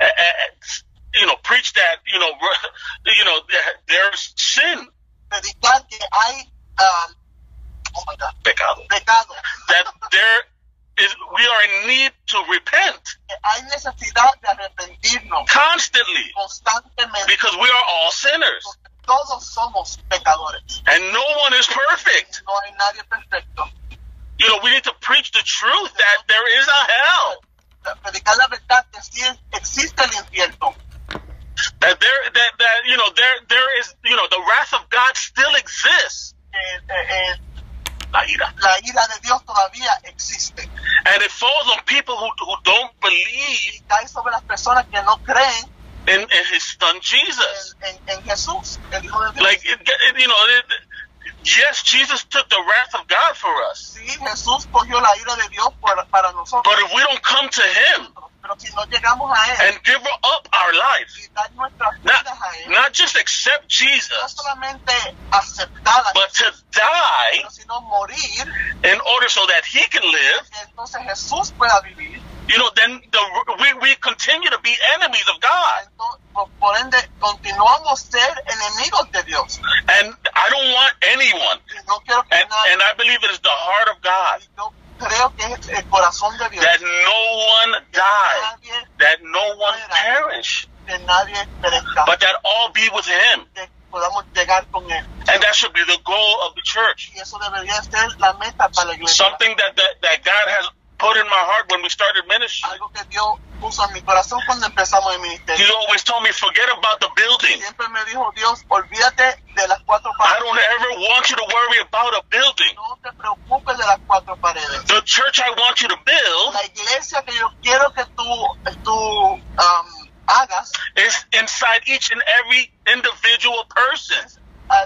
Speaker 3: eh, eh, eh, you know, preach that you know, you know, there's sin. Pecado. That there is, we are in need to repent. Constantly. Because we are all sinners.
Speaker 2: Todos somos pecadores.
Speaker 3: and no one is perfect.
Speaker 2: No hay nadie perfecto.
Speaker 3: You know, we need to preach the truth that there is a hell.
Speaker 2: Predicar la verdad que sí existe el infierno.
Speaker 3: That there, that, that you know, there, there is, you know, the wrath of God still exists.
Speaker 2: que, eh, eh,
Speaker 3: La ira.
Speaker 2: la ira de Dios todavía existe.
Speaker 3: And it falls on people who, who don't believe
Speaker 2: Y cae sobre las personas que no creen
Speaker 3: in, in His Son Jesus.
Speaker 2: el Hijo de Dios.
Speaker 3: Like, it, it- you know, it, yes, Jesus took the wrath of God for us.
Speaker 2: Sí, Jesús cogió la ira de Dios para, para nosotros.
Speaker 3: But if we don't come to Him
Speaker 2: Pero si no llegamos a Él
Speaker 3: and give up our life,
Speaker 2: y dar nuestras
Speaker 3: not,
Speaker 2: vidas a Él,
Speaker 3: not just accept
Speaker 2: no
Speaker 3: Jesus,
Speaker 2: solamente aceptar
Speaker 3: but to die
Speaker 2: sino morir,
Speaker 3: in order so that He can live,
Speaker 2: que entonces Jesús pueda vivir,
Speaker 3: you know, then the, we, we continue to be enemies of God.
Speaker 2: Entonces, por, por ende, continuamos ser enemigos de Dios.
Speaker 3: And I don't want anyone,
Speaker 2: Y no quiero que
Speaker 3: and, and I believe it is the heart of God,
Speaker 2: creo que es el corazón de Dios.
Speaker 3: that no one die, that no one perish,
Speaker 2: que nadie perezca,
Speaker 3: but that all be with Him.
Speaker 2: que podamos llegar con Él.
Speaker 3: And that should be the goal of the church.
Speaker 2: Y eso debería ser la meta para la iglesia.
Speaker 3: Something that, that, that God has put in my heart when we started ministry.
Speaker 2: Algo que Dios puso en mi corazón cuando empezamos el
Speaker 3: He always told me, forget about the building.
Speaker 2: Siempre me dijo Dios, olvídate de las cuatro paredes.
Speaker 3: I don't ever want you to worry about a building.
Speaker 2: No te preocupes de las cuatro paredes.
Speaker 3: The church I want you to build
Speaker 2: La iglesia que yo quiero que tú, tú um, hagas
Speaker 3: is inside each and every individual person.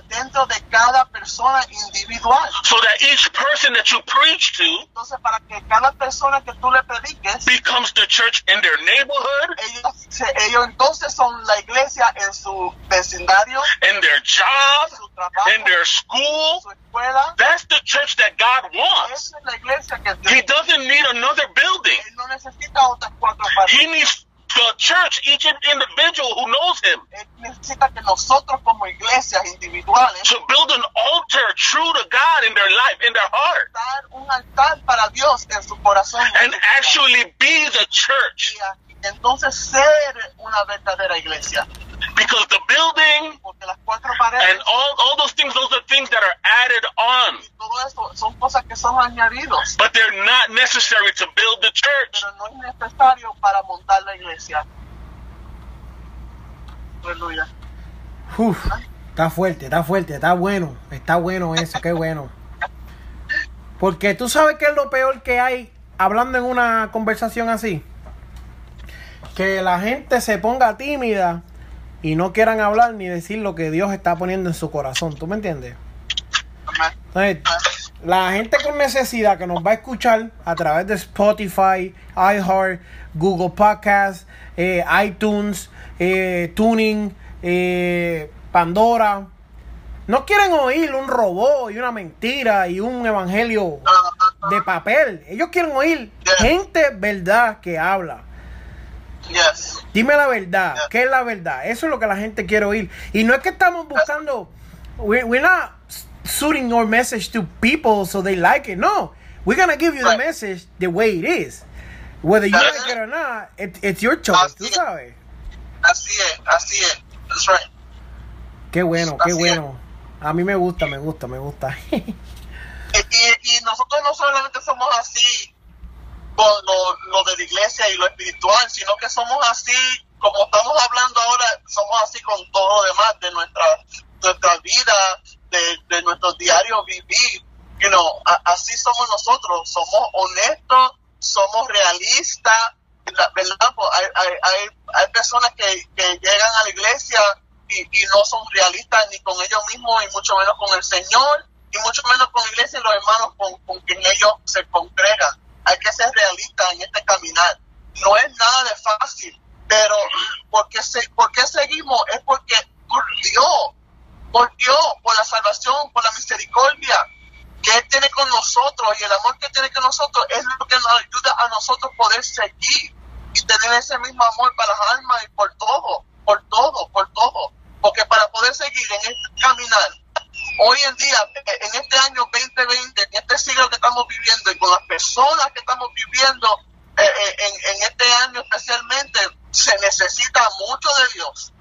Speaker 2: Dentro de cada persona individual.
Speaker 3: So that each person that you preach to
Speaker 2: Entonces, para que cada persona que tú le prediques,
Speaker 3: becomes the church in their neighborhood,
Speaker 2: ellos, ellos entonces son la iglesia en su vecindario,
Speaker 3: in their job,
Speaker 2: en su trabajo,
Speaker 3: in their school.
Speaker 2: su escuela.
Speaker 3: That's the church that God wants.
Speaker 2: Esa es la iglesia que
Speaker 3: He doesn't need another building.
Speaker 2: Él no necesita otras cuatro paredes.
Speaker 3: He needs the church, each individual who knows him,
Speaker 2: necesita que nosotros como iglesias individuales
Speaker 3: to build an altar true to God in their life, in their heart,
Speaker 2: un altar para Dios en su corazón.
Speaker 3: and actually be the church.
Speaker 2: Y entonces ser una verdadera iglesia.
Speaker 3: Because the building
Speaker 2: Porque las cuatro paredes
Speaker 3: and all, all those things, those are things that are added on,
Speaker 2: y todo eso son cosas que son añadidos.
Speaker 3: but they're not necessary to build the church.
Speaker 2: Pero no es necesario para montar la iglesia. Aleluya.
Speaker 1: Uf, está fuerte, está fuerte, está bueno, está bueno eso, qué bueno. Porque tú sabes que es lo peor que hay hablando en una conversación así. Que la gente se ponga tímida y no quieran hablar ni decir lo que Dios está poniendo en su corazón. ¿Tú me entiendes? Entonces, la gente con necesidad que nos va a escuchar a través de Spotify, iHeart, Google Podcasts, eh, iTunes, eh, Tuning, eh, Pandora, no quieren oír un robot y una mentira y un evangelio de papel. Ellos quieren oír gente verdad que habla.
Speaker 2: Yes.
Speaker 1: Dime la verdad, ¿qué es la verdad? Eso es lo que la gente quiere oír. Y no es que estamos buscando, we're, we're not suiting our message to people so they like it. No, we're gonna give you the
Speaker 2: Right.
Speaker 1: message the way it is. Whether you
Speaker 2: That's
Speaker 1: like
Speaker 2: it.
Speaker 1: it or not, it, it's your choice, tú
Speaker 2: Así es.
Speaker 1: sabes.
Speaker 2: Así es, así es. That's right.
Speaker 1: Qué bueno, qué
Speaker 2: Así
Speaker 1: bueno. A mí me gusta, me gusta, me gusta.
Speaker 2: Y- y nosotros no solamente somos así con lo, lo de la iglesia y lo espiritual, sino que somos así, como estamos hablando ahora, somos así con todo lo demás de nuestra, nuestra vida, de, de nuestro diario vivir. You know, así somos nosotros, somos honestos, somos realistas, ¿verdad? Pues hay, hay, hay, hay personas que, que llegan a la iglesia y, y no son realistas ni con ellos mismos y mucho menos con el Señor y mucho menos con la iglesia y los hermanos con, con quien ellos se congregan. Hay que ser realistas en este caminar. No es nada de fácil, pero porque se, ¿por qué seguimos? Es porque por Dios, por Dios, por la salvación, por la misericordia que Él tiene con nosotros y el amor que tiene con nosotros es lo que nos ayuda a nosotros poder seguir y tener ese mismo amor para las almas y por todo, por todo, por todo. Porque para poder seguir en este caminar, hoy en día, en este año 2020, en este siglo que estamos viviendo y con las personas que estamos viviendo eh, eh, en, en este año especialmente, se necesita mucho de Dios.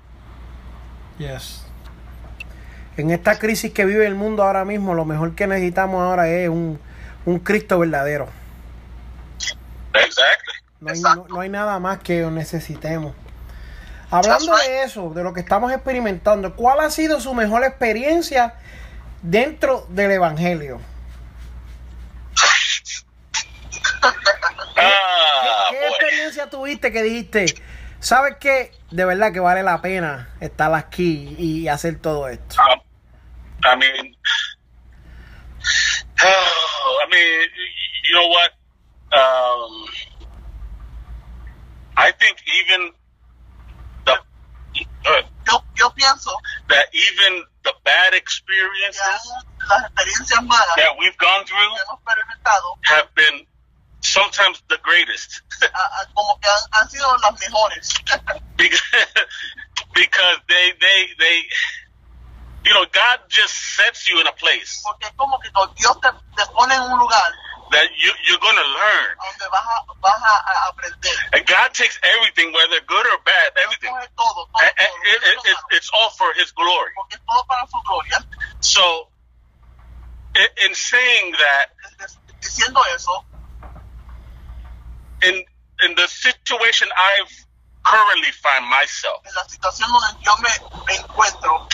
Speaker 1: Yes. En esta crisis que vive el mundo ahora mismo, lo mejor que necesitamos ahora es un, un Cristo verdadero.
Speaker 3: Exactly.
Speaker 1: No hay, no, no hay nada más que necesitemos. Hablando de eso, de lo que estamos experimentando, ¿cuál ha sido su mejor experiencia dentro del Evangelio?
Speaker 3: Ah,
Speaker 1: ¿Qué
Speaker 3: boy.
Speaker 1: experiencia tuviste que dijiste, sabes qué? De verdad que vale la pena estar aquí y hacer todo esto.
Speaker 3: Um, I mean, I mean, you know what? Um, I think even the uh,
Speaker 2: Yo, yo pienso
Speaker 3: that even the bad experiences that we've gone through have been sometimes the greatest. because because they they they you know God just sets you in a place
Speaker 2: Porque es como que cuando Dios te, te pone en un lugar
Speaker 3: that you you're going to learn.
Speaker 2: donde vas a, vas a, a aprender.
Speaker 3: And God takes everything, whether good or bad, everything.
Speaker 2: Todo, todo,
Speaker 3: And, and it, it, it, it's all for His glory.
Speaker 2: porque todo para su gloria.
Speaker 3: So, in, in saying that,
Speaker 2: Diciendo eso,
Speaker 3: in in the situation I've currently find myself
Speaker 2: en la situación donde yo me, me encuentro,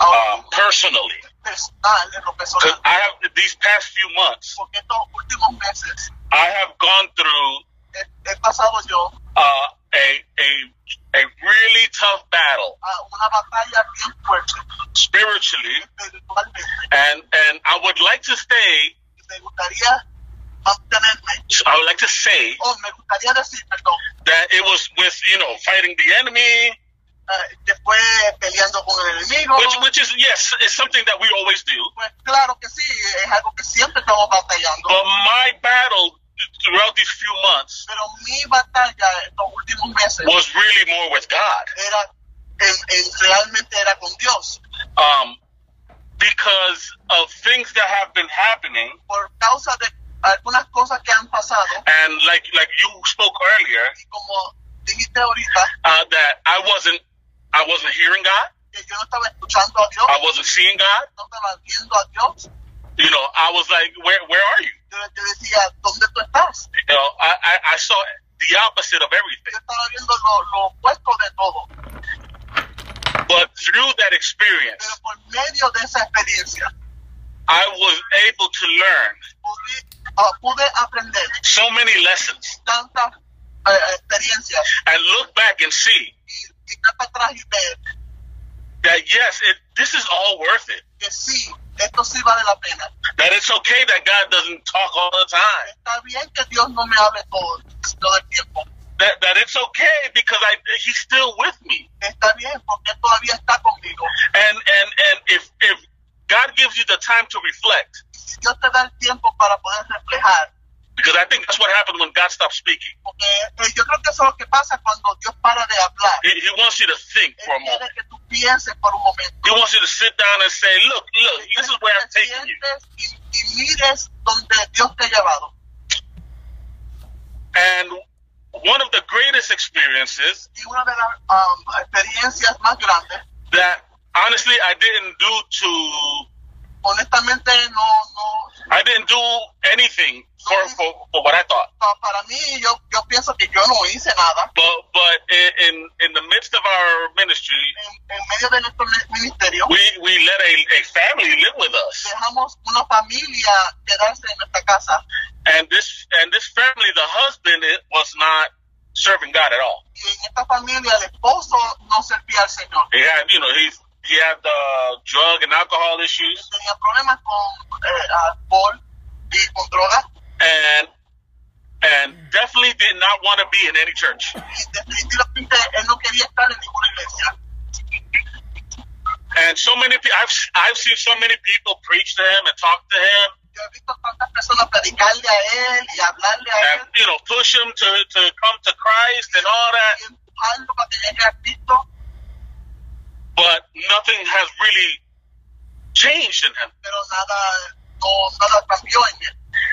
Speaker 3: uh, personally,
Speaker 2: personal, en lo personal,
Speaker 3: I have these past few months,
Speaker 2: porque estos últimos meses
Speaker 3: I have gone through
Speaker 2: he, he pasado yo
Speaker 3: uh, a a a really tough battle.
Speaker 2: una batalla bien fuerte
Speaker 3: spiritually, and and I would like to stay.
Speaker 2: Me gustaría mantenerme,
Speaker 3: I would like to say
Speaker 2: o me decir,
Speaker 3: that it was with you know fighting the enemy,
Speaker 2: eh, que peleando con el enemigo.
Speaker 3: which which is yes, it's something that we always do.
Speaker 2: Pues claro que sí, es algo que siempre estamos batallando.
Speaker 3: But my battle throughout these few months
Speaker 2: Pero mi batalla en los últimos meses
Speaker 3: was really more with God,
Speaker 2: era, en, en- realmente era con Dios.
Speaker 3: um, because of things that have been happening,
Speaker 2: Por causa de algunas cosas que han pasado,
Speaker 3: and like like you spoke earlier,
Speaker 2: y como dijiste ahorita,
Speaker 3: uh, that I wasn't I wasn't hearing God. I wasn't seeing God. You know, I was like, where where are you? You know, I, I, I saw the opposite of everything. But through that experience, I was able to learn so many lessons and look back and see
Speaker 2: y, y estar para atrás y ver
Speaker 3: that yes, it, this is all worth it.
Speaker 2: que sí, esto sí vale la pena.
Speaker 3: That it's okay that God doesn't talk all the time.
Speaker 2: Está bien que Dios no me hable todo, todo el tiempo.
Speaker 3: That that it's okay because I He's still with me.
Speaker 2: Está bien porque todavía está conmigo.
Speaker 3: And and and if if God gives you the time to reflect,
Speaker 2: Si Dios te da el tiempo para poder reflejar,
Speaker 3: because I think that's what happened when God stopped speaking.
Speaker 2: porque yo creo que eso es lo que pasa cuando Dios para de hablar.
Speaker 3: He, he wants you to think for a moment.
Speaker 2: que tú pienses por un momento.
Speaker 3: He wants you to sit down and say, "Look, look, this is where I'm taking you."
Speaker 2: y mires donde Dios te ha llevado.
Speaker 3: And one of the greatest experiences
Speaker 2: Y una de las um, experiencias más grandes,
Speaker 3: that honestly I didn't do to
Speaker 2: honestamente no, no,
Speaker 3: I didn't do anything for for, for what I thought.
Speaker 2: para mí yo, yo pienso que yo no hice nada.
Speaker 3: But but in in, in the midst of our ministry,
Speaker 2: En, en medio de nuestro ministerio,
Speaker 3: we we let a, a family live with us,
Speaker 2: dejamos una familia quedarse en nuestra casa.
Speaker 3: and this and this family, the husband it was not serving God at all.
Speaker 2: Y en esta familia el esposo no servía al Señor.
Speaker 3: He had you know he's he had uh, drug and alcohol issues,
Speaker 2: tenía problemas con eh, alcohol y con drogas.
Speaker 3: And and definitely did not want to be in any church. And so many people, I've I've seen so many people preach to him and talk to him, and you know push him to to come to Christ and all that. but nothing has really changed in him.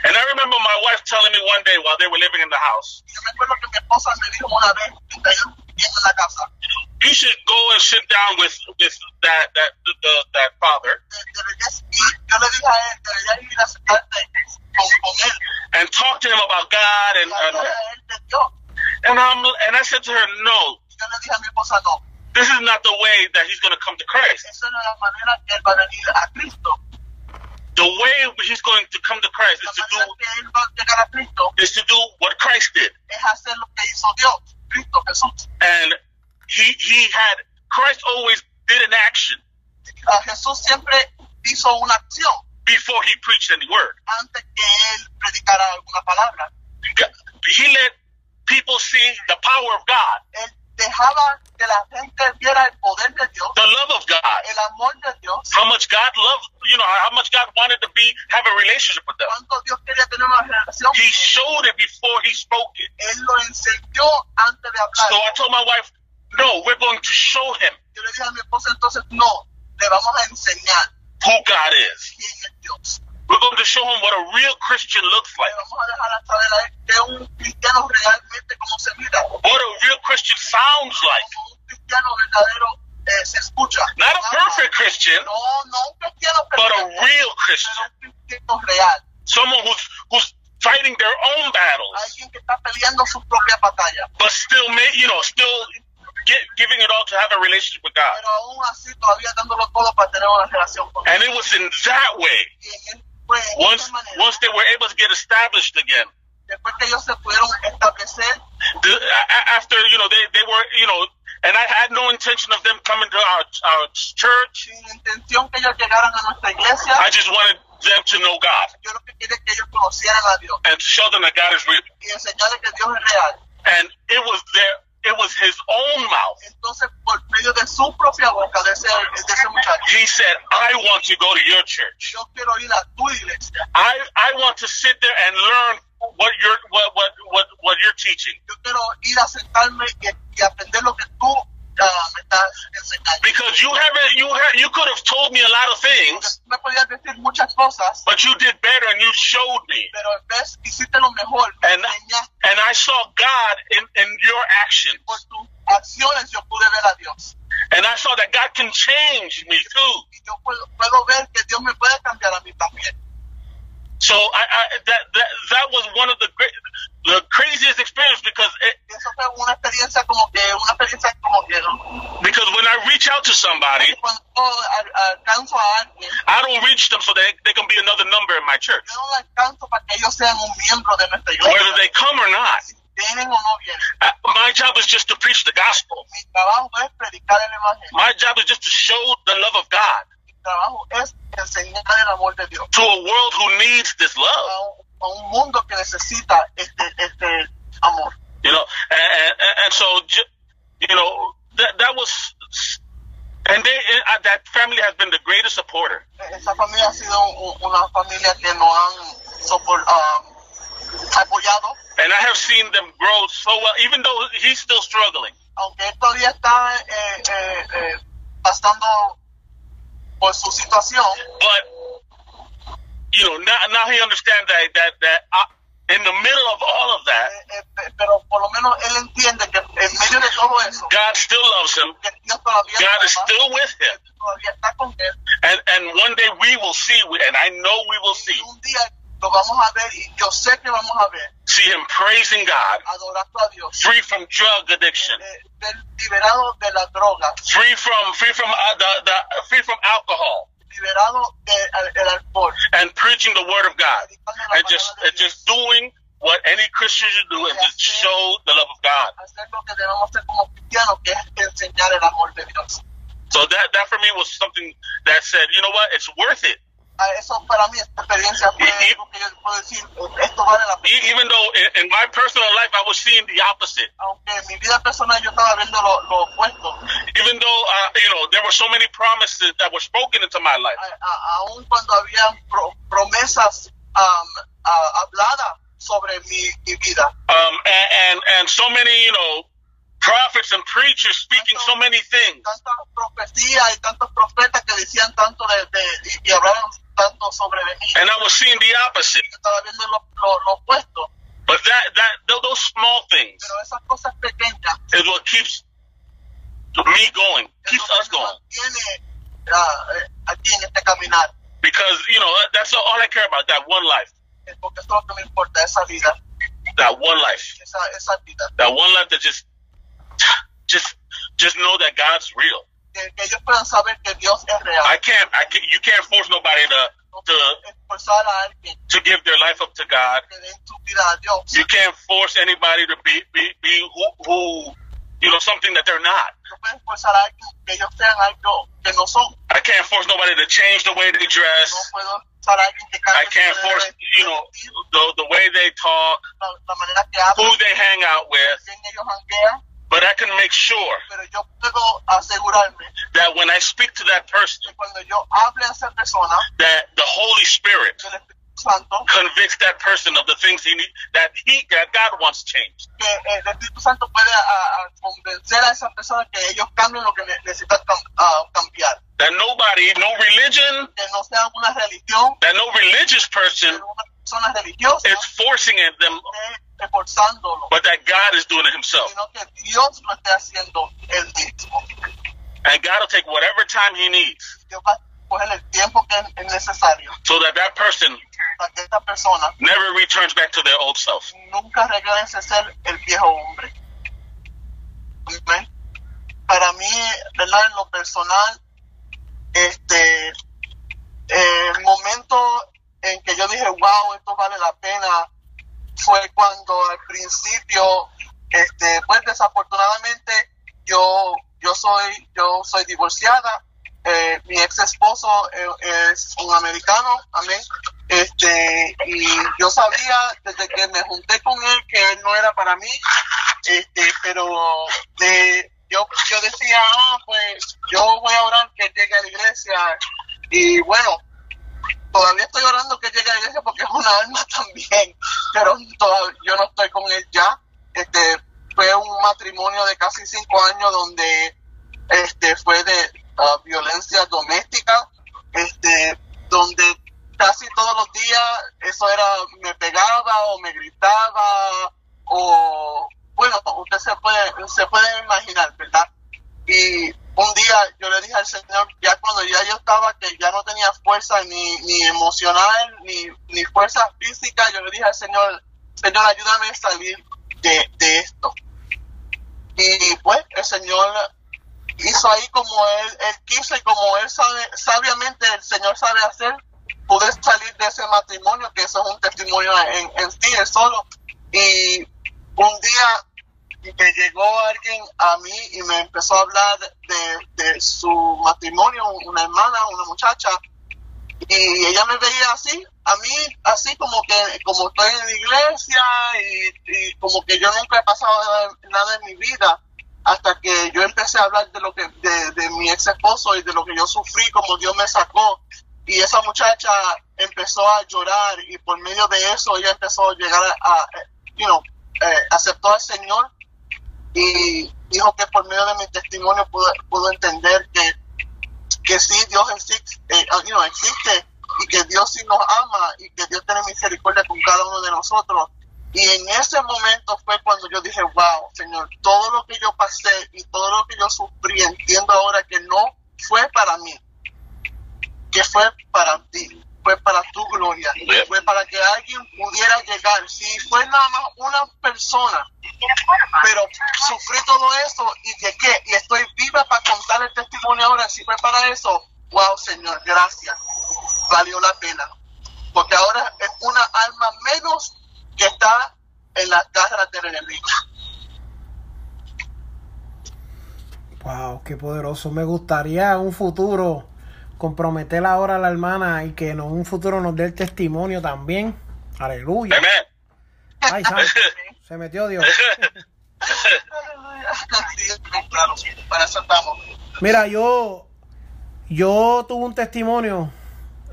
Speaker 3: And I remember my wife telling me one day while they were living in the house, you should go and sit down with with that that the, the, that father and talk to him about God and and, and I'm and I said to her, no. This is not the way that he's going to come to Christ the way he's going to come to Christ is to do is to do what Christ did. And he he had Christ always did an action. Before he preached any word. He let people see the power of God.
Speaker 2: Dejaba que la gente viera el poder de Dios,
Speaker 3: the love of God,
Speaker 2: el amor de Dios,
Speaker 3: how much God loved you know, how much God wanted to be, have a relationship with them.
Speaker 2: cuánto Dios quería tener una relación.
Speaker 3: He showed it before he spoke it.
Speaker 2: Él lo enseñó antes de hablar.
Speaker 3: So I told my wife, no, we're going to show him
Speaker 2: Yo le dije a mi esposa entonces, no, le vamos a enseñar
Speaker 3: who God is.
Speaker 2: quién es Dios.
Speaker 3: We're going to show him what a real Christian looks like. What a real Christian sounds like. Not a perfect Christian, but a real Christian. Someone who's, who's fighting their own battles. But still, you know, still Get, giving it all to have a relationship with God. And it was in that way
Speaker 2: Y en él fue en
Speaker 3: Once once they were able to get established again.
Speaker 2: después que ellos se pudieron establecer,
Speaker 3: The, after you know they, they were you know, and I had no intention of them coming to our our church.
Speaker 2: sin intención que ellos llegaran a nuestra iglesia,
Speaker 3: I just wanted them to know God
Speaker 2: yo lo que quería que ellos conocieran a Dios
Speaker 3: and to show them that God is real.
Speaker 2: y enseñarles que Dios es real.
Speaker 3: And it was their it was His own mouth.
Speaker 2: Entonces, por medio de su propia boca, de ese, de ese muchacho,
Speaker 3: He said, "I want to go to your church.
Speaker 2: yo quiero ir a tu iglesia.
Speaker 3: I I want to sit there and learn what you're what what what what you're teaching."
Speaker 2: Yo quiero ir a sentarme y, y aprender lo que tú me estás enseñando.
Speaker 3: Because you haven't you ha you could have told me a lot of things,
Speaker 2: me podías decir muchas cosas,
Speaker 3: but you did better and you showed me.
Speaker 2: vez mejor,
Speaker 3: And- And I saw God in, in your actions.
Speaker 2: acciones, yo pude ver a Dios.
Speaker 3: And I saw that God can change me too. So I, I that, that that was one of the great, the craziest experience because it, because when I reach out to somebody, I don't reach them so they they can be another number in my church. Whether they come or not. My job is just to preach the gospel. My job is just to show the love of God
Speaker 2: trabajo es enseñar el amor de Dios
Speaker 3: to a world who needs this
Speaker 2: a
Speaker 3: love.
Speaker 2: un, a un mundo que necesita este, este amor.
Speaker 3: You know, and and, and so you know that that was. And they, uh, that family has been the greatest supporter.
Speaker 2: Esa familia ha sido un- una familia que nos han sopor- ah, apoyado,
Speaker 3: And I have seen them grow so well, even though he's still struggling.
Speaker 2: aunque todavía está eh, eh, eh, pasando por su situación,
Speaker 3: But you know, now now he understands that that that uh, in the middle of all of that,
Speaker 2: eh, eh, pero por lo menos él entiende que en medio de todo eso,
Speaker 3: God still loves him.
Speaker 2: que Dios todavía,
Speaker 3: God is still with him,
Speaker 2: todavía está con él,
Speaker 3: and and one day we will see, and I know we will see,
Speaker 2: lo vamos a ver y yo sé que vamos a ver,
Speaker 3: see him praising God,
Speaker 2: adorando a Dios,
Speaker 3: free from drug addiction,
Speaker 2: eh, del- liberado de la droga,
Speaker 3: free from free from uh, the, the free from alcohol,
Speaker 2: liberado del el alcohol,
Speaker 3: and preaching the word of God, and just and just doing what any Christian should do, and just show the love of God.
Speaker 2: hacer lo que debemos hacer como cristianos, que es enseñar el amor de Dios.
Speaker 3: So that that for me was something that said, you know what, it's worth it.
Speaker 2: Ah, Eso para mí, esta experiencia fue
Speaker 3: Y-
Speaker 2: algo que yo puedo decir, esto vale la pena.
Speaker 3: Even though in, in my personal life I was seeing the opposite.
Speaker 2: Aunque en mi vida personal yo estaba viendo lo, lo opuesto,
Speaker 3: Even though uh, you know there were so many promises that were spoken into my life.
Speaker 2: a- a- aun cuando había pro- promesas habladas sobre mi, mi vida.
Speaker 3: Um, and, and and so many you know prophets and preachers speaking so many things.
Speaker 2: Tantas profecías y tantos profetas que decían tanto de, de- y, y hablaban tanto sobre de mí.
Speaker 3: And I was seeing the opposite.
Speaker 2: Estaba viendo lo, lo, lo opuesto.
Speaker 3: But that that those small things
Speaker 2: Pero esas cosas pequeñas
Speaker 3: is what keeps me going, keeps us going.
Speaker 2: ah, eh, aquí en este caminar.
Speaker 3: Because you know that's all I care about. That one life,
Speaker 2: Porque eso es lo que me importa, esa vida,
Speaker 3: that one life,
Speaker 2: esa, esa vida.
Speaker 3: that one life that just just just know that God's real.
Speaker 2: Que, que ellos puedan saber que Dios es real.
Speaker 3: I can't. I can, you can't force nobody to to
Speaker 2: puedes esforzar a alguien
Speaker 3: to give their life up to God.
Speaker 2: que den su vida a Dios.
Speaker 3: You can't force anybody to be be, be who, who you know something that they're not.
Speaker 2: No puedes esforzar a alguien que ellos sean algo que no son.
Speaker 3: I can't force nobody to change the way they dress.
Speaker 2: puedo esforzar a alguien que
Speaker 3: I can't force you know the the way they talk,
Speaker 2: la, la manera que
Speaker 3: who they hang out with. But I can make sure that when I speak to that person, that the Holy Spirit convicts that person of the things he need, that he that God wants changed. That nobody, no religion, that no religious person is forcing them
Speaker 2: esté
Speaker 3: but that God is doing it Himself.
Speaker 2: sino que Dios lo esté haciendo él mismo.
Speaker 3: And God will take whatever time He needs
Speaker 2: Dios va a coger el tiempo que es necesario
Speaker 3: so that that person
Speaker 2: para que esta persona
Speaker 3: never returns back to their old self.
Speaker 2: nunca regrese a ser el viejo hombre. Amén. Para mí, ¿verdad? En lo personal, este, el momento en que yo dije, wow, esto vale la pena, fue cuando al principio, este, pues desafortunadamente, yo, yo soy, yo soy divorciada, eh, mi ex esposo eh, es un americano, amén, este, y yo sabía desde que me junté con él que él no era para mí, este, pero de, yo, yo decía, ah, pues yo voy a orar que llegue a la iglesia, y bueno, todavía estoy orando que llegue a la iglesia porque es una alma también, pero yo no estoy con él ya. Este fue un matrimonio de casi cinco años donde este fue de ah, violencia doméstica, este donde casi todos los días eso era me pegaba o me gritaba o bueno usted se puede se puede imaginar, ¿verdad? Y un día yo le dije al Señor, ya cuando ya yo estaba, que ya no tenía fuerza ni, ni emocional, ni, ni fuerza física, yo le dije al Señor, Señor, ayúdame a salir de, de esto. Y pues el Señor hizo ahí como él, él quiso y como él sabe, sabiamente el Señor sabe hacer, pude salir de ese matrimonio, que eso es un testimonio en, en sí, él solo. Y un día me llegó alguien a mí y me empezó a hablar de, de su matrimonio, una hermana, una muchacha, y ella me veía así, a mí así como que como estoy en la iglesia y, y como que yo nunca he pasado nada, en mi vida hasta que yo empecé a hablar de lo que de, de mi ex esposo y de lo que yo sufrí como Dios me sacó. Y esa muchacha empezó a llorar y por medio de eso ella empezó a llegar a, a you know, eh, aceptó al Señor y dijo que por medio de mi testimonio pudo, pudo entender que, que sí, Dios existe, eh, you know, existe y que Dios sí nos ama y que Dios tiene misericordia con cada uno de nosotros. Y en ese momento fue cuando yo dije, wow, Señor, todo lo que yo pasé y todo lo que yo sufrí, entiendo ahora que no fue para mí, que fue para ti, fue para tu gloria, fue para que alguien pudiera llegar. Si fue nada más una persona, pero sufrí todo eso y llegué y estoy viva para contar el testimonio ahora. Si fue para eso, wow, Señor, gracias. Valió la pena. Porque ahora es una alma menos que está en las garras del enemigo.
Speaker 1: Wow, qué poderoso. Me gustaría un futuro comprometer ahora a la hermana y que en un futuro nos dé el testimonio también. Aleluya. Ay, se metió Dios.
Speaker 2: Sí, claro, para eso estamos.
Speaker 1: Mira, yo, yo tuve un testimonio,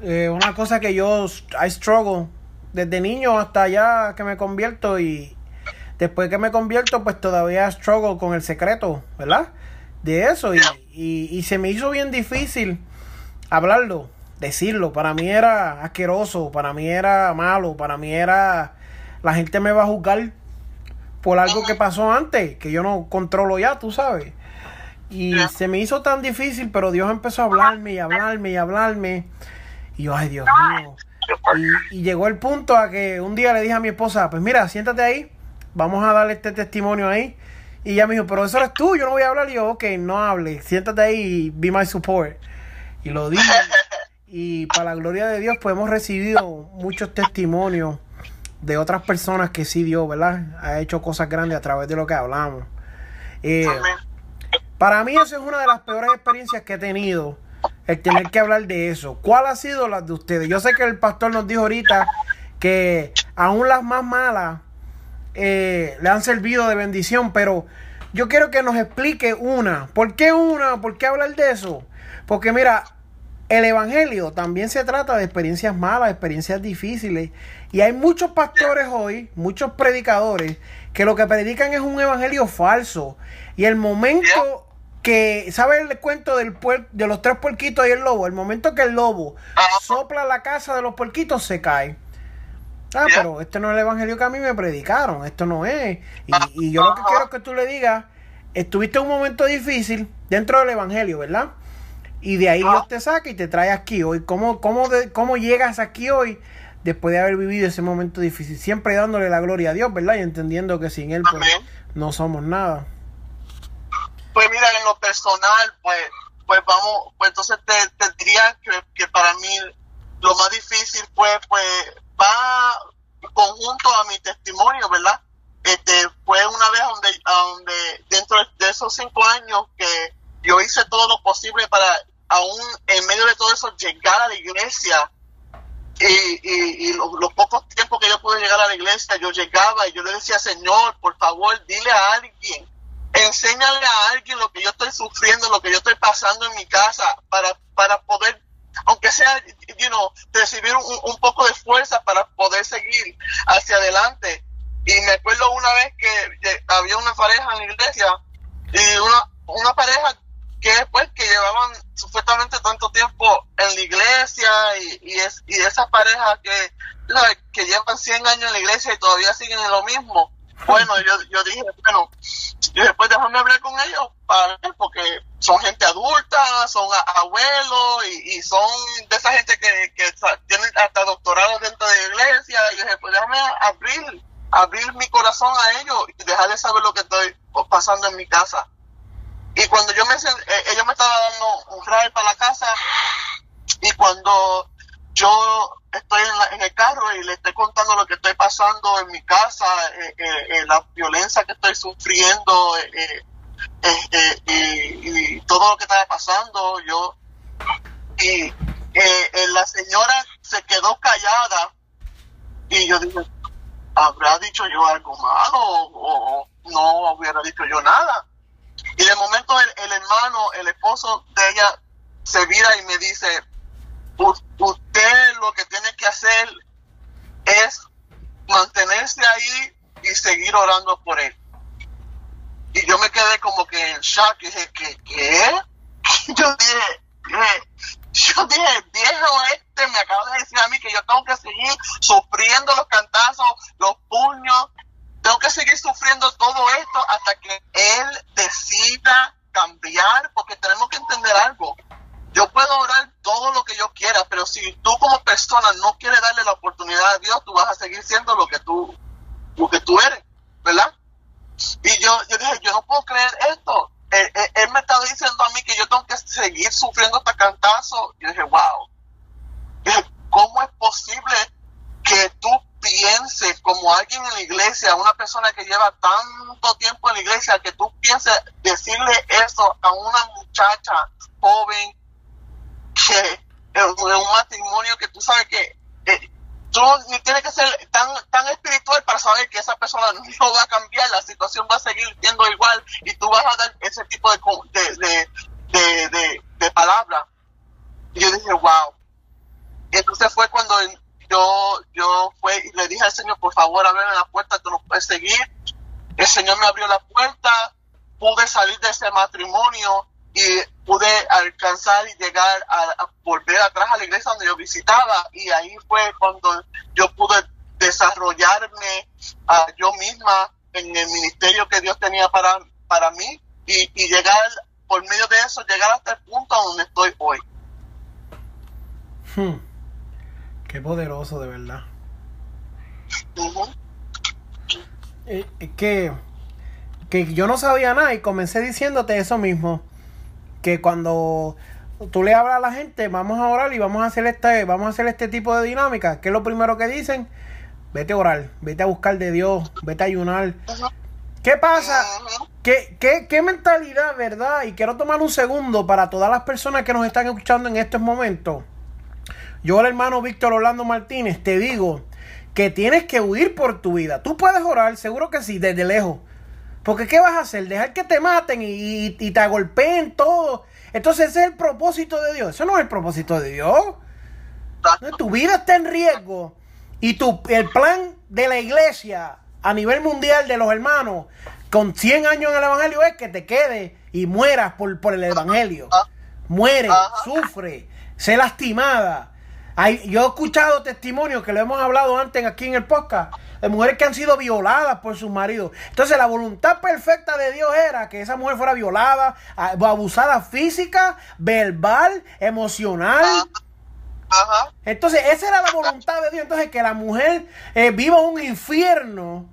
Speaker 1: eh, una cosa que yo, I struggle, desde niño hasta ya que me convierto y después que me convierto, pues todavía struggle con el secreto, ¿verdad? De eso y, y, y se me hizo bien difícil hablarlo, decirlo. Para mí era asqueroso, para mí era malo, para mí era, la gente me va a juzgar por algo que pasó antes, que yo no controlo ya, tú sabes. Y se me hizo tan difícil, pero Dios empezó a hablarme y hablarme y hablarme. Y yo, ay Dios mío. Y, y llegó el punto a que un día le dije a mi esposa, pues mira, siéntate ahí, vamos a darle este testimonio ahí. Y ella me dijo, pero eso eres tú, yo no voy a hablar. Y yo, ok, no hable, siéntate ahí y be my support. Y lo dije. Y para la gloria de Dios, pues hemos recibido muchos testimonios de otras personas que sí Dios, ¿verdad? Ha hecho cosas grandes a través de lo que hablamos. Eh. Para mí eso es una de las peores experiencias que he tenido, el tener que hablar de eso. ¿Cuál ha sido la de ustedes? Yo sé que el pastor nos dijo ahorita que aún las más malas eh, le han servido de bendición, pero yo quiero que nos explique una. ¿Por qué una? ¿Por qué hablar de eso? Porque mira, el Evangelio también se trata de experiencias malas, experiencias difíciles. Y hay muchos pastores hoy, muchos predicadores, que lo que predican es un Evangelio falso. Y el momento que, ¿sabes el cuento del de los tres puerquitos y el lobo? El momento que el lobo sopla la casa de los puerquitos, se cae. Ah, pero este no es el evangelio que a mí me predicaron, esto no es. Y, y yo lo que quiero es que tú le digas, estuviste en un momento difícil dentro del evangelio, ¿verdad? Y de ahí Dios te saca y te trae aquí hoy. ¿Cómo, cómo, de, ¿Cómo llegas aquí hoy después de haber vivido ese momento difícil? Siempre dándole la gloria a Dios, ¿verdad? Y entendiendo que sin Él pues, no somos nada.
Speaker 2: Pues mira, en lo personal, pues, pues vamos, pues entonces te, diría que, que, para mí lo más difícil fue, pues, va conjunto a mi testimonio, ¿verdad? Este, fue una vez donde, donde dentro de esos cinco años que yo hice todo lo posible para aún en medio de todo eso llegar a la iglesia y, y, los, pocos tiempos que yo pude llegar a la iglesia yo llegaba y yo le decía Señor por favor dile a alguien enséñale a alguien lo que yo estoy sufriendo lo que yo estoy pasando en mi casa para para poder aunque sea you know, recibir un, poco de fuerza para poder seguir hacia adelante y me acuerdo una vez que había una pareja en la iglesia y una, una pareja que después que llevaban supuestamente tanto tiempo en la iglesia y, y, es, y esas parejas que, que llevan 100 años en la iglesia y todavía siguen en lo mismo. Bueno, yo, yo dije, bueno, y después déjame hablar con ellos para porque son gente adulta, son abuelos y, y, son de esa gente que, que tienen hasta doctorados dentro de la iglesia. Y dije, pues déjame abrir, abrir mi corazón a ellos y dejarles saber lo que estoy pasando en mi casa. Y cuando yo me eh, ella me estaba dando un ride para la casa y cuando yo estoy en, el carro y le estoy contando lo que estoy pasando en mi casa, eh, eh, la violencia que estoy sufriendo y, todo lo que estaba pasando, yo y la señora se quedó callada y yo dije, ¿habrá dicho yo algo malo o no hubiera dicho yo nada? Y de momento el, hermano, el esposo de ella, se vira y me dice, usted lo que tiene que hacer es mantenerse ahí y seguir orando por él. Y yo me quedé como que en shock y dije, ¿qué? ¿Qué? Yo dije, yo dije, viejo este me acaba de decir a mí que yo tengo que seguir sufriendo los cantazos, los puños, tengo que seguir sufriendo todo esto hasta que Él decida cambiar, porque tenemos que entender algo. Yo puedo orar todo lo que yo quiera, pero si tú como persona no quieres darle la oportunidad a Dios, tú vas a seguir siendo lo que tú, lo que tú eres, ¿verdad? Y yo, yo dije, yo no puedo creer esto. Él, él, me estaba diciendo a mí que yo tengo que seguir sufriendo este cantazo. Yo dije, wow. ¿Cómo es posible que tú pienses como alguien en la iglesia, una persona que lleva tanto tiempo en la iglesia, que tú pienses decirle eso a una muchacha joven que en un matrimonio que tú sabes que eh, tú ni tienes que ser tan, tan espiritual para saber que esa persona no va a cambiar, la situación va a seguir siendo igual y tú vas a dar ese tipo de, de, de, de, de palabras. Y yo dije, wow. Y entonces fue cuando yo, yo fue y le dije al Señor, por favor, ábreme la puerta, tú no puedes seguir. El Señor me abrió la puerta, pude salir de ese matrimonio y pude alcanzar y llegar a, volver atrás a la iglesia donde yo visitaba y ahí fue cuando yo pude desarrollarme a yo misma en el ministerio que Dios tenía para, para mí y, y llegar por medio de eso llegar hasta el punto donde estoy hoy.
Speaker 1: Hmm. Qué poderoso, de verdad. Eh, que, que yo no sabía nada y comencé diciéndote eso mismo. Que cuando tú le hablas a la gente, vamos a orar y vamos a hacer este, vamos a hacer este tipo de dinámica. ¿Qué es lo primero que dicen? Vete a orar, vete a buscar de Dios, vete a ayunar. ¿Qué pasa? ¿Qué, qué, qué mentalidad, verdad? Y quiero tomar un segundo para todas las personas que nos están escuchando en estos momentos. Yo, el hermano Víctor Orlando Martínez, te digo que tienes que huir por tu vida. Tú puedes orar, seguro que sí, desde lejos. Porque ¿qué vas a hacer? Dejar que te maten y, y te golpeen todo. Entonces ese es el propósito de Dios. Eso no es el propósito de Dios. Tu vida está en riesgo y tu, el plan de la iglesia a nivel mundial de los hermanos con 100 años en el Evangelio es que te quedes y mueras por, por el Evangelio. Muere, sufre, sé lastimada. Hay, yo he escuchado testimonios que lo hemos hablado antes aquí en el podcast de mujeres que han sido violadas por sus maridos. Entonces la voluntad perfecta de Dios era que esa mujer fuera violada, abusada física, verbal, emocional. Entonces esa era la voluntad de Dios. Entonces que la mujer eh, viva un infierno,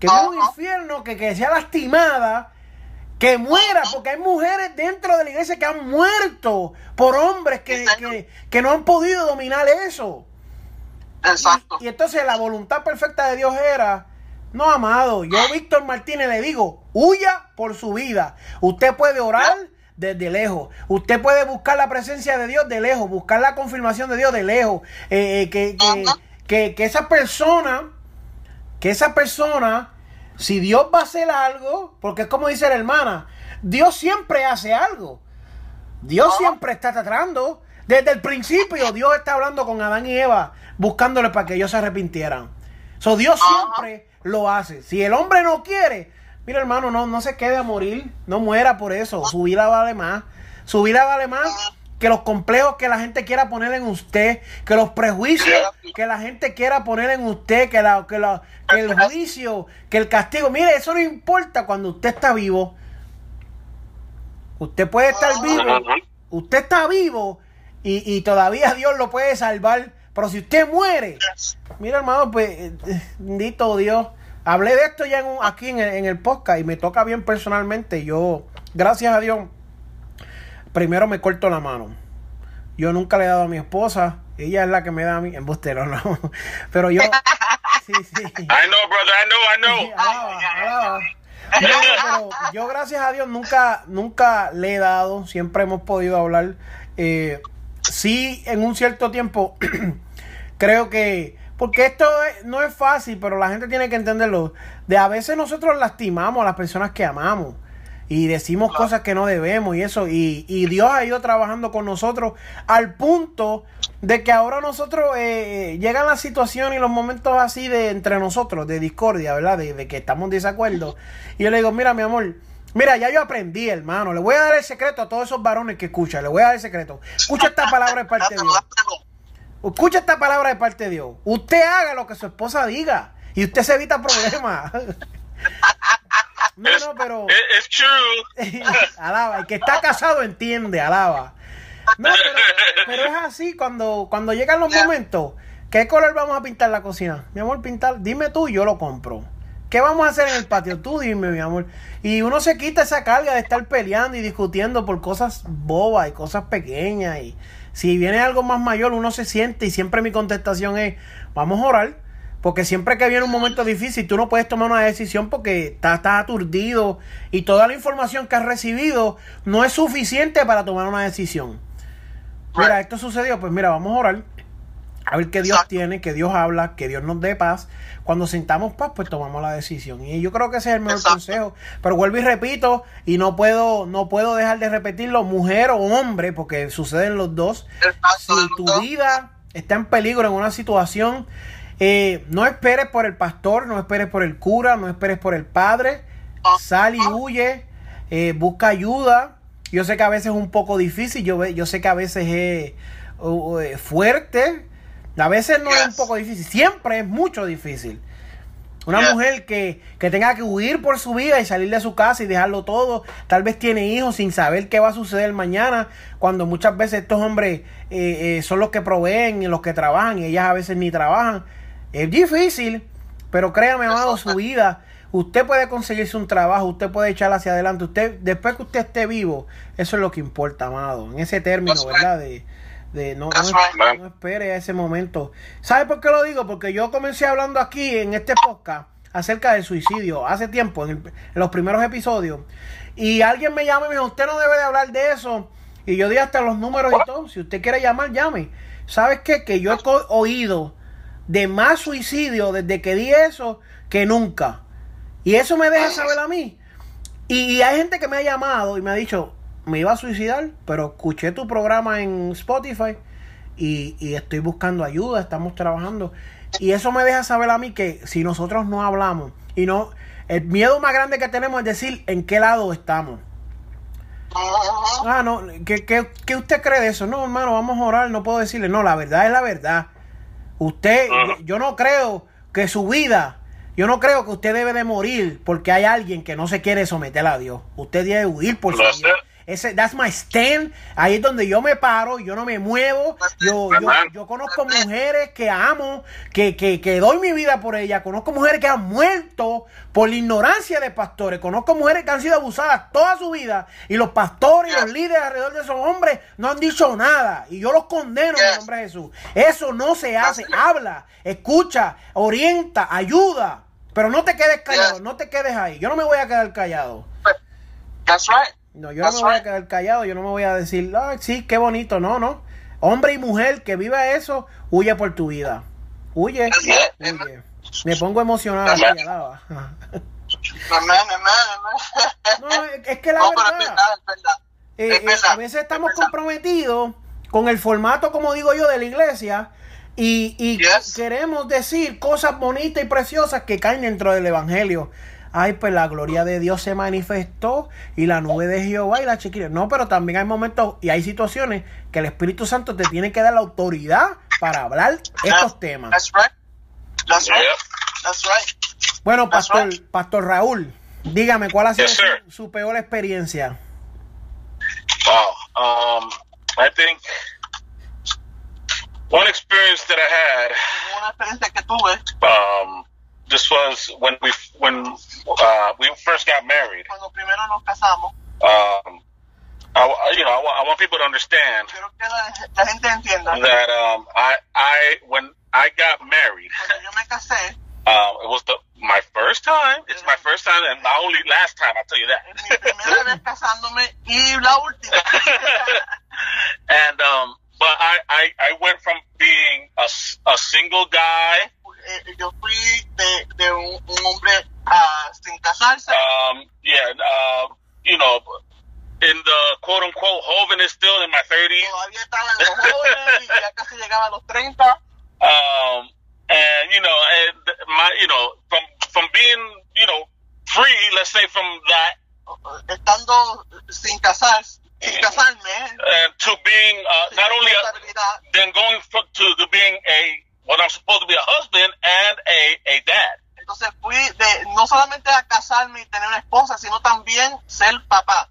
Speaker 1: que viva un infierno, que, que sea lastimada que muera, porque hay mujeres dentro de la iglesia que han muerto por hombres que, que, que, no han podido dominar eso.
Speaker 2: Exacto.
Speaker 1: Y, entonces la voluntad perfecta de Dios era, no, amado, yo Víctor Martínez le digo, huya por su vida. Usted puede orar desde lejos. Usted puede buscar la presencia de Dios de lejos, buscar la confirmación de Dios de lejos. Eh, eh, que, que, que, esa persona, que esa persona, si Dios va a hacer algo, porque es como dice la hermana, Dios siempre hace algo. Dios siempre está tratando. Desde el principio Dios está hablando con Adán y Eva buscándole para que ellos se arrepintieran. So, Dios siempre lo hace. Si el hombre no quiere, mira hermano, no, no se quede a morir, no muera por eso. Su vida vale más. Su vida vale más que los complejos que la gente quiera poner en usted, que los prejuicios que la gente quiera poner en usted, que, la, que, la, que el juicio, que el castigo. Mire, eso no importa cuando usted está vivo. Usted puede estar vivo, usted está vivo y, y todavía Dios lo puede salvar pero si usted muere, mira hermano, pues, eh, bendito Dios. Hablé de esto ya aquí en el, en el podcast y me toca bien personalmente. Yo, gracias a Dios, primero me corto la mano. Yo nunca le he dado a mi esposa. Ella es la que me da a mí. Embustero, no. Pero yo.
Speaker 3: Sí, sí. I know, brother. I know, I know.
Speaker 1: pero yo, gracias a Dios, nunca, nunca le he dado. Siempre hemos podido hablar. Eh, sí, en un cierto tiempo, creo que, porque esto no es fácil, pero la gente tiene que entenderlo, de a veces nosotros lastimamos a las personas que amamos y decimos cosas que no debemos y eso, y, y, Dios ha ido trabajando con nosotros al punto de que ahora nosotros eh, llegan las situaciones y los momentos así de entre nosotros, de discordia, ¿verdad? De, de que estamos en desacuerdo. Y yo le digo, mira, mi amor, Mira, ya yo aprendí, hermano. Le voy a dar el secreto a todos esos varones que escuchan. Le voy a dar el secreto. Escucha esta palabra de parte de Dios. Escucha esta palabra de parte de Dios. Usted haga lo que su esposa diga y usted se evita problemas.
Speaker 3: No, no, pero. Es true.
Speaker 1: alaba. El que está casado entiende, alaba. No, pero, es así cuando, cuando llegan los momentos. ¿Qué color vamos a pintar la cocina? Mi amor, pintar. Dime tú, yo lo compro. ¿Qué vamos a hacer en el patio? Tú dime, mi amor. Y uno se quita esa carga de estar peleando y discutiendo por cosas bobas y cosas pequeñas. Y si viene algo más mayor, uno se siente y siempre mi contestación es, vamos a orar. Porque siempre que viene un momento difícil, tú no puedes tomar una decisión porque estás, estás aturdido y toda la información que has recibido no es suficiente para tomar una decisión. Mira, esto sucedió, pues mira, vamos a orar a ver qué Dios tiene, que Dios habla, que Dios nos dé paz. Cuando sintamos paz, pues tomamos la decisión. Y yo creo que ese es el mejor consejo. Pero vuelvo y repito, y no puedo, no puedo dejar de repetirlo, mujer o hombre, porque suceden los dos. Si tu vida está en peligro en una situación, eh, no esperes por el pastor, no esperes por el cura, no esperes por el padre. Sal y huye, eh, busca ayuda. Yo sé que a veces es un poco difícil, yo, yo sé que a veces es uh, uh, fuerte, a veces no es un poco difícil, siempre es mucho difícil. Una mujer que, tenga que huir por su vida y salir de su casa y dejarlo todo, tal vez tiene hijos sin saber qué va a suceder mañana, cuando muchas veces estos hombres eh, eh, son los que proveen y los que trabajan y ellas a veces ni trabajan. Es difícil, pero créame, amado, su vida, usted puede conseguirse un trabajo, usted puede echar hacia adelante, usted, después que usted esté vivo, eso es lo que importa, amado, en ese término, ¿verdad? De, de no, no, espere a ese momento. ¿Sabe por qué lo digo? Porque yo comencé hablando aquí en este podcast acerca del suicidio hace tiempo, en, los primeros episodios. Y alguien me llama y me dijo, usted no debe de hablar de eso. Y yo di hasta los números y todo. Si usted quiere llamar, llame. ¿Sabes qué? Que yo he oído de más suicidio desde que di eso que nunca. Y eso me deja saber a mí. Y hay gente que me ha llamado y me ha dicho, me iba a suicidar, pero escuché tu programa en Spotify y, y estoy buscando ayuda, estamos trabajando. Y eso me deja saber a mí que si nosotros no hablamos y no, el miedo más grande que tenemos es decir en qué lado estamos. Ah, no, ¿qué, qué, qué usted cree de eso? No, hermano, vamos a orar, no puedo decirle, no, la verdad es la verdad. Usted, yo, yo no creo que su vida, yo no creo que usted debe de morir porque hay alguien que no se quiere someter a Dios. Usted debe huir por su vida. Ese, that's my stand. Ahí es donde yo me paro, yo no me muevo. Yo, yo, yo conozco mujeres que amo, que, que, que doy mi vida por ellas. Conozco mujeres que han muerto por la ignorancia de pastores. Conozco mujeres que han sido abusadas toda su vida. Y los pastores y los líderes alrededor de esos hombres no han dicho nada. Y yo los condeno en el nombre de Jesús. Eso no se hace. Habla, escucha, orienta, ayuda. Pero no te quedes callado, no te quedes ahí. Yo no me voy a quedar callado.
Speaker 2: That's right.
Speaker 1: No, yo no me voy a quedar callado, yo no me voy a decir, "Ay, sí, qué bonito, no, no. Hombre y mujer que viva eso, huye por tu vida. Huye, huye. Me pongo emocionado aquí. No, es que la
Speaker 2: No, pero es
Speaker 1: verdad,
Speaker 2: es verdad.
Speaker 1: eh,
Speaker 2: es
Speaker 1: eh,
Speaker 2: verdad,
Speaker 1: a veces estamos
Speaker 2: es
Speaker 1: comprometidos con el formato, como digo yo, de la iglesia y, y
Speaker 2: Yes.
Speaker 1: queremos decir cosas bonitas y preciosas que caen dentro del evangelio. Ay, pues la gloria de Dios se manifestó y la nube de Jehová y la chiquilla. No, pero también hay momentos y hay situaciones que el Espíritu Santo te tiene que dar la autoridad para hablar estos temas.
Speaker 2: That's right. That's right. That's right.
Speaker 1: Bueno,
Speaker 2: That's
Speaker 1: Pastor,
Speaker 2: right.
Speaker 1: Pastor Raúl, dígame cuál ha sido
Speaker 3: Yes,
Speaker 1: su, su peor experiencia.
Speaker 3: Wow. Um, I think one experience that I had.
Speaker 2: Una experiencia que tuve
Speaker 3: Um, this was when we when uh, we first got married.
Speaker 2: cuando primero nos casamos.
Speaker 3: Um, I, you know, I, want- I want people to understand
Speaker 2: que la, la gente entienda.
Speaker 3: that um, I I when I got married,
Speaker 2: Cuando yo me casé,
Speaker 3: um, it was the my first time. It's my first time and my only last time. I'll tell you that.
Speaker 2: es mi primera vez casándome y la última.
Speaker 3: and um, but I, I I went from being a, a single guy,
Speaker 2: Eh, yo fui de, de un, un hombre ah, sin casarse.
Speaker 3: um, yeah, uh, you know, in the quote unquote Hoven is still in my thirties.
Speaker 2: Todavía estaba en los jóvenes y ya casi llegaba a los 30.
Speaker 3: Um, and you know, and my you know from from being you know free, let's say from that,
Speaker 2: Estando sin casar, sin casarme,
Speaker 3: and to being uh, not only a,
Speaker 2: responsabilidad,
Speaker 3: then going fro- to the being a what I'm supposed to be a husband and a a dad.
Speaker 2: Entonces fui de no solamente a casarme y tener una esposa, sino también ser papá.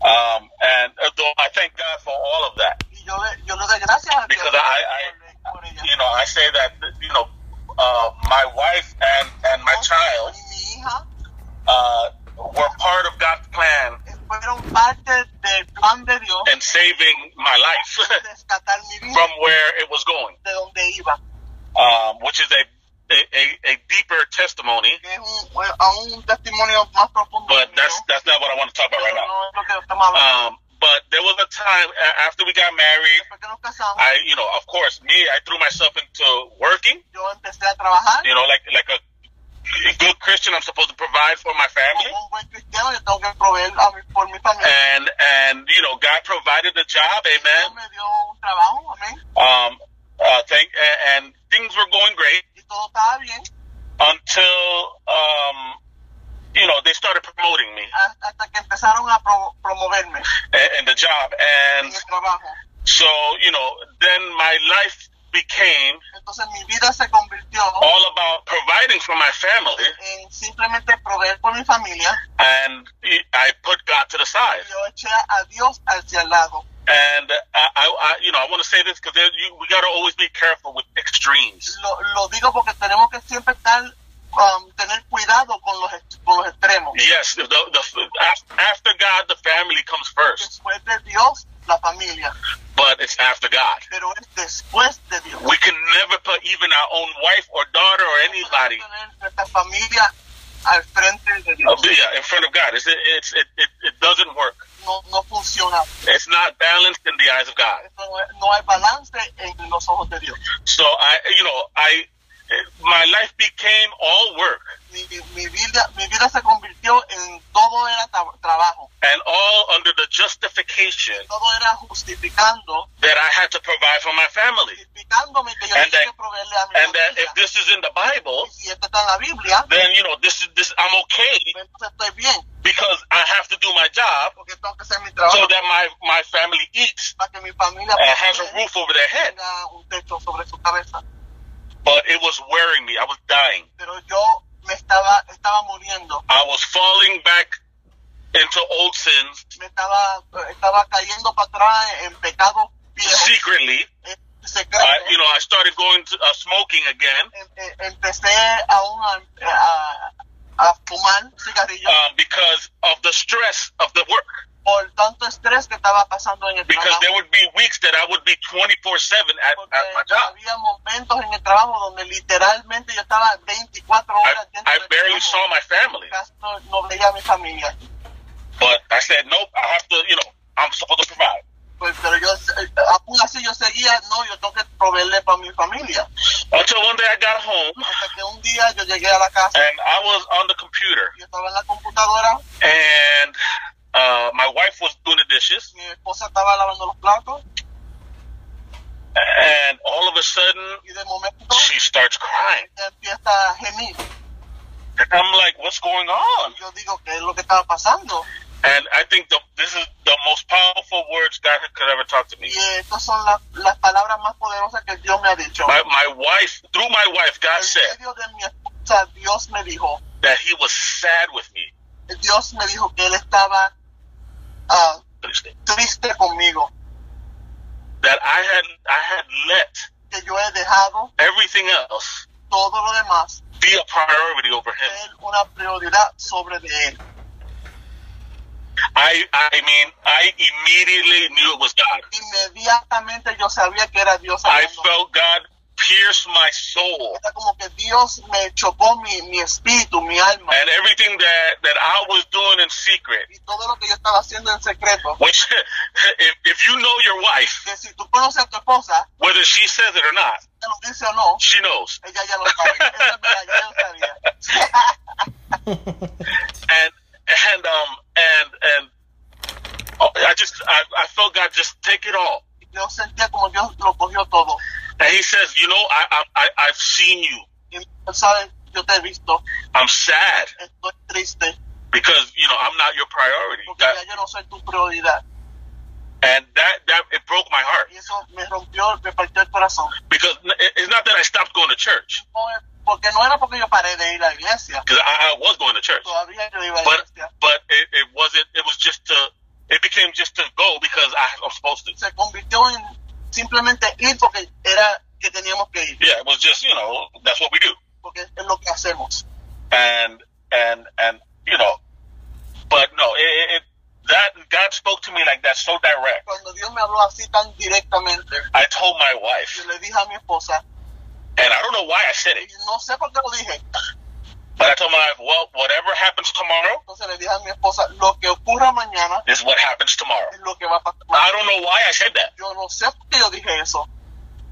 Speaker 3: Um, and uh, I thank God for all of that.
Speaker 2: Y yo le, yo le doy gracias a Dios
Speaker 3: Because I- I-
Speaker 2: por, por.
Speaker 3: You know, I say that you know, uh, my wife and and my child uh, were part of God's plan
Speaker 2: fueron parte del plan de Dios
Speaker 3: in saving my life
Speaker 2: rescatar mi vida
Speaker 3: from where it was going,
Speaker 2: de donde iba.
Speaker 3: Um, which is a a, a, a deeper testimony.
Speaker 2: Que es un, a un testimonio más profundo.
Speaker 3: But that's that's not what I want to talk about right now.
Speaker 2: no es lo que estamos hablando.
Speaker 3: Um, but there was a time after we got married.
Speaker 2: Después que nos casamos,
Speaker 3: I, you know, of course, me, I threw myself into working.
Speaker 2: yo empecé a trabajar.
Speaker 3: You know, like like a good Christian, I'm supposed to provide for my family.
Speaker 2: Como un buen cristiano, yo tengo que proveer a mi, por mi familia.
Speaker 3: And and you know, God provided a job, amen.
Speaker 2: me dio un trabajo, amén.
Speaker 3: Um, uh, thank and, and things were going great
Speaker 2: Y todo estaba bien
Speaker 3: until um, you know they started promoting me
Speaker 2: hasta hasta que empezaron a promoverme
Speaker 3: in, in the job, and so you know then my life became
Speaker 2: Entonces mi vida se convirtió
Speaker 3: all about providing for my family,
Speaker 2: en simplemente proveer por mi familia.
Speaker 3: and I put God to the side.
Speaker 2: Yo eché a Dios hacia el lado.
Speaker 3: And I, I, I you know, I want to say this because we got to always be careful with extremes.
Speaker 2: Lo, lo digo porque tenemos que siempre estar, um, tener cuidado con los, con los extremos.
Speaker 3: Yes, the, the, after God, the family comes first,
Speaker 2: Después de Dios, la familia.
Speaker 3: but it's after God.
Speaker 2: Pero es después de Dios.
Speaker 3: We can never put even our own wife or daughter or anybody
Speaker 2: nuestra familia al frente de Dios.
Speaker 3: Oh, yeah, in front of God. It's, it's, it, it, it doesn't work.
Speaker 2: No, no funciona.
Speaker 3: It's not balanced in the eyes of God.
Speaker 2: No, no hay balance en los ojos de Dios.
Speaker 3: So I, you know, I, my life became all work
Speaker 2: Mi, mi vida, mi vida se convirtió en todo era tra- trabajo.
Speaker 3: and all under the justification
Speaker 2: Todo era justificando,
Speaker 3: that I had to provide for my family.
Speaker 2: Que yo
Speaker 3: And
Speaker 2: tenía
Speaker 3: that-
Speaker 2: que proveerle a mi
Speaker 3: And that
Speaker 2: familia.
Speaker 3: if this is in the Bible,
Speaker 2: si esto está en la Biblia,
Speaker 3: then you know this is this I'm okay
Speaker 2: estoy bien,
Speaker 3: because I have to do my job
Speaker 2: porque tengo que hacer mi trabajo
Speaker 3: so that my my family eats
Speaker 2: para que mi familia
Speaker 3: and has a roof over their head.
Speaker 2: tenga un techo sobre su cabeza.
Speaker 3: But it was wearing me. I was dying.
Speaker 2: Pero yo me estaba, estaba muriendo,
Speaker 3: I was falling back into old sins
Speaker 2: me estaba, estaba cayendo para atrás en pecados viejos,
Speaker 3: secretly.
Speaker 2: Eh,
Speaker 3: I, you know, I started going to uh, smoking again
Speaker 2: Em- em- empecé a, a, a fumar cigarrillos
Speaker 3: um, because of the stress of the work.
Speaker 2: por tanto estrés que estaba pasando en el
Speaker 3: Because
Speaker 2: trabajo.
Speaker 3: there would be weeks that I would be 24 7 at, at my job.
Speaker 2: había momentos en el trabajo donde literalmente yo estaba 24
Speaker 3: I,
Speaker 2: horas dentro
Speaker 3: I barely saw my family.
Speaker 2: No veía a mi familia.
Speaker 3: But I said, nope, I have to, you know, I'm supposed to provide.
Speaker 2: Pues, pero yo, eh, aún así yo seguía, no, yo tengo que proveerle para mi familia.
Speaker 3: Until one day I got home
Speaker 2: Hasta que un día yo llegué a la casa
Speaker 3: and I was on the computer
Speaker 2: yo estaba en la computadora,
Speaker 3: and uh, my wife was doing the dishes
Speaker 2: mi esposa estaba lavando los platos
Speaker 3: and all of a sudden
Speaker 2: y de momento
Speaker 3: she starts crying.
Speaker 2: empieza a gemir.
Speaker 3: And I'm like, what's going on?
Speaker 2: Yo digo, ¿qué es lo que estaba pasando?
Speaker 3: And I think the, this is the most powerful words God could ever talk to me.
Speaker 2: Y estas son las, las palabras más poderosas que Dios me ha dicho.
Speaker 3: My, my wife, through my wife, God said
Speaker 2: medio de mi esposa, Dios me dijo,
Speaker 3: that He was sad with me.
Speaker 2: Dios me dijo que Él estaba ah, triste conmigo,
Speaker 3: That I had I had let
Speaker 2: que yo he dejado
Speaker 3: everything else
Speaker 2: todo lo demás
Speaker 3: be a priority over Him.
Speaker 2: una prioridad sobre de Él.
Speaker 3: I I mean, I immediately knew it was God.
Speaker 2: Inmediatamente yo sabía que era Dios
Speaker 3: I felt God pierce my soul,
Speaker 2: Era como que Dios me chocó mi, mi espíritu, mi alma.
Speaker 3: and everything that that I was doing in secret.
Speaker 2: Y todo lo que yo estaba haciendo en secreto.
Speaker 3: Which, if, if you know your wife,
Speaker 2: Que si tú conoces a tu esposa,
Speaker 3: whether she says it or not,
Speaker 2: te lo dice o no,
Speaker 3: she knows.
Speaker 2: ella ya lo sabe. Eso es verdad, ya lo sabía.
Speaker 3: and and um and and oh, I just I, I felt God just take it all.
Speaker 2: Yo sentía como Dios lo cogió todo.
Speaker 3: And He says, you know, I I I- I've seen you.
Speaker 2: Y yo te he visto,
Speaker 3: I'm sad
Speaker 2: estoy triste,
Speaker 3: because you know I'm not your priority.
Speaker 2: porque
Speaker 3: That-
Speaker 2: ya yo no soy tu prioridad.
Speaker 3: and that that it broke my heart
Speaker 2: Y eso me rompió, me partió el corazón.
Speaker 3: because it's not that I stopped going to church
Speaker 2: No porque no era porque yo paré de ir a la iglesia.
Speaker 3: because I, I was going to church,
Speaker 2: Todavía yo iba a la
Speaker 3: but
Speaker 2: iglesia.
Speaker 3: but it, it wasn't. It was just to. It became just to go because I was supposed to.
Speaker 2: Se convirtió en simplemente ir porque era que teníamos que ir.
Speaker 3: Yeah, it was just you know that's what we do.
Speaker 2: Porque es lo que hacemos.
Speaker 3: and and and you know, but no, it, it, it that God spoke to me like that so direct.
Speaker 2: Cuando Dios me habló así tan directamente,
Speaker 3: I told my wife,
Speaker 2: yo le dije a mi esposa,
Speaker 3: and I don't know why I said it,
Speaker 2: no sé por qué lo dije,
Speaker 3: but I told my wife, well, whatever happens tomorrow
Speaker 2: entonces le dije a mi esposa, lo que ocurra mañana
Speaker 3: is what happens tomorrow.
Speaker 2: es lo que va a pasar.
Speaker 3: I don't know why I said that,
Speaker 2: Yo no sé por qué yo dije eso,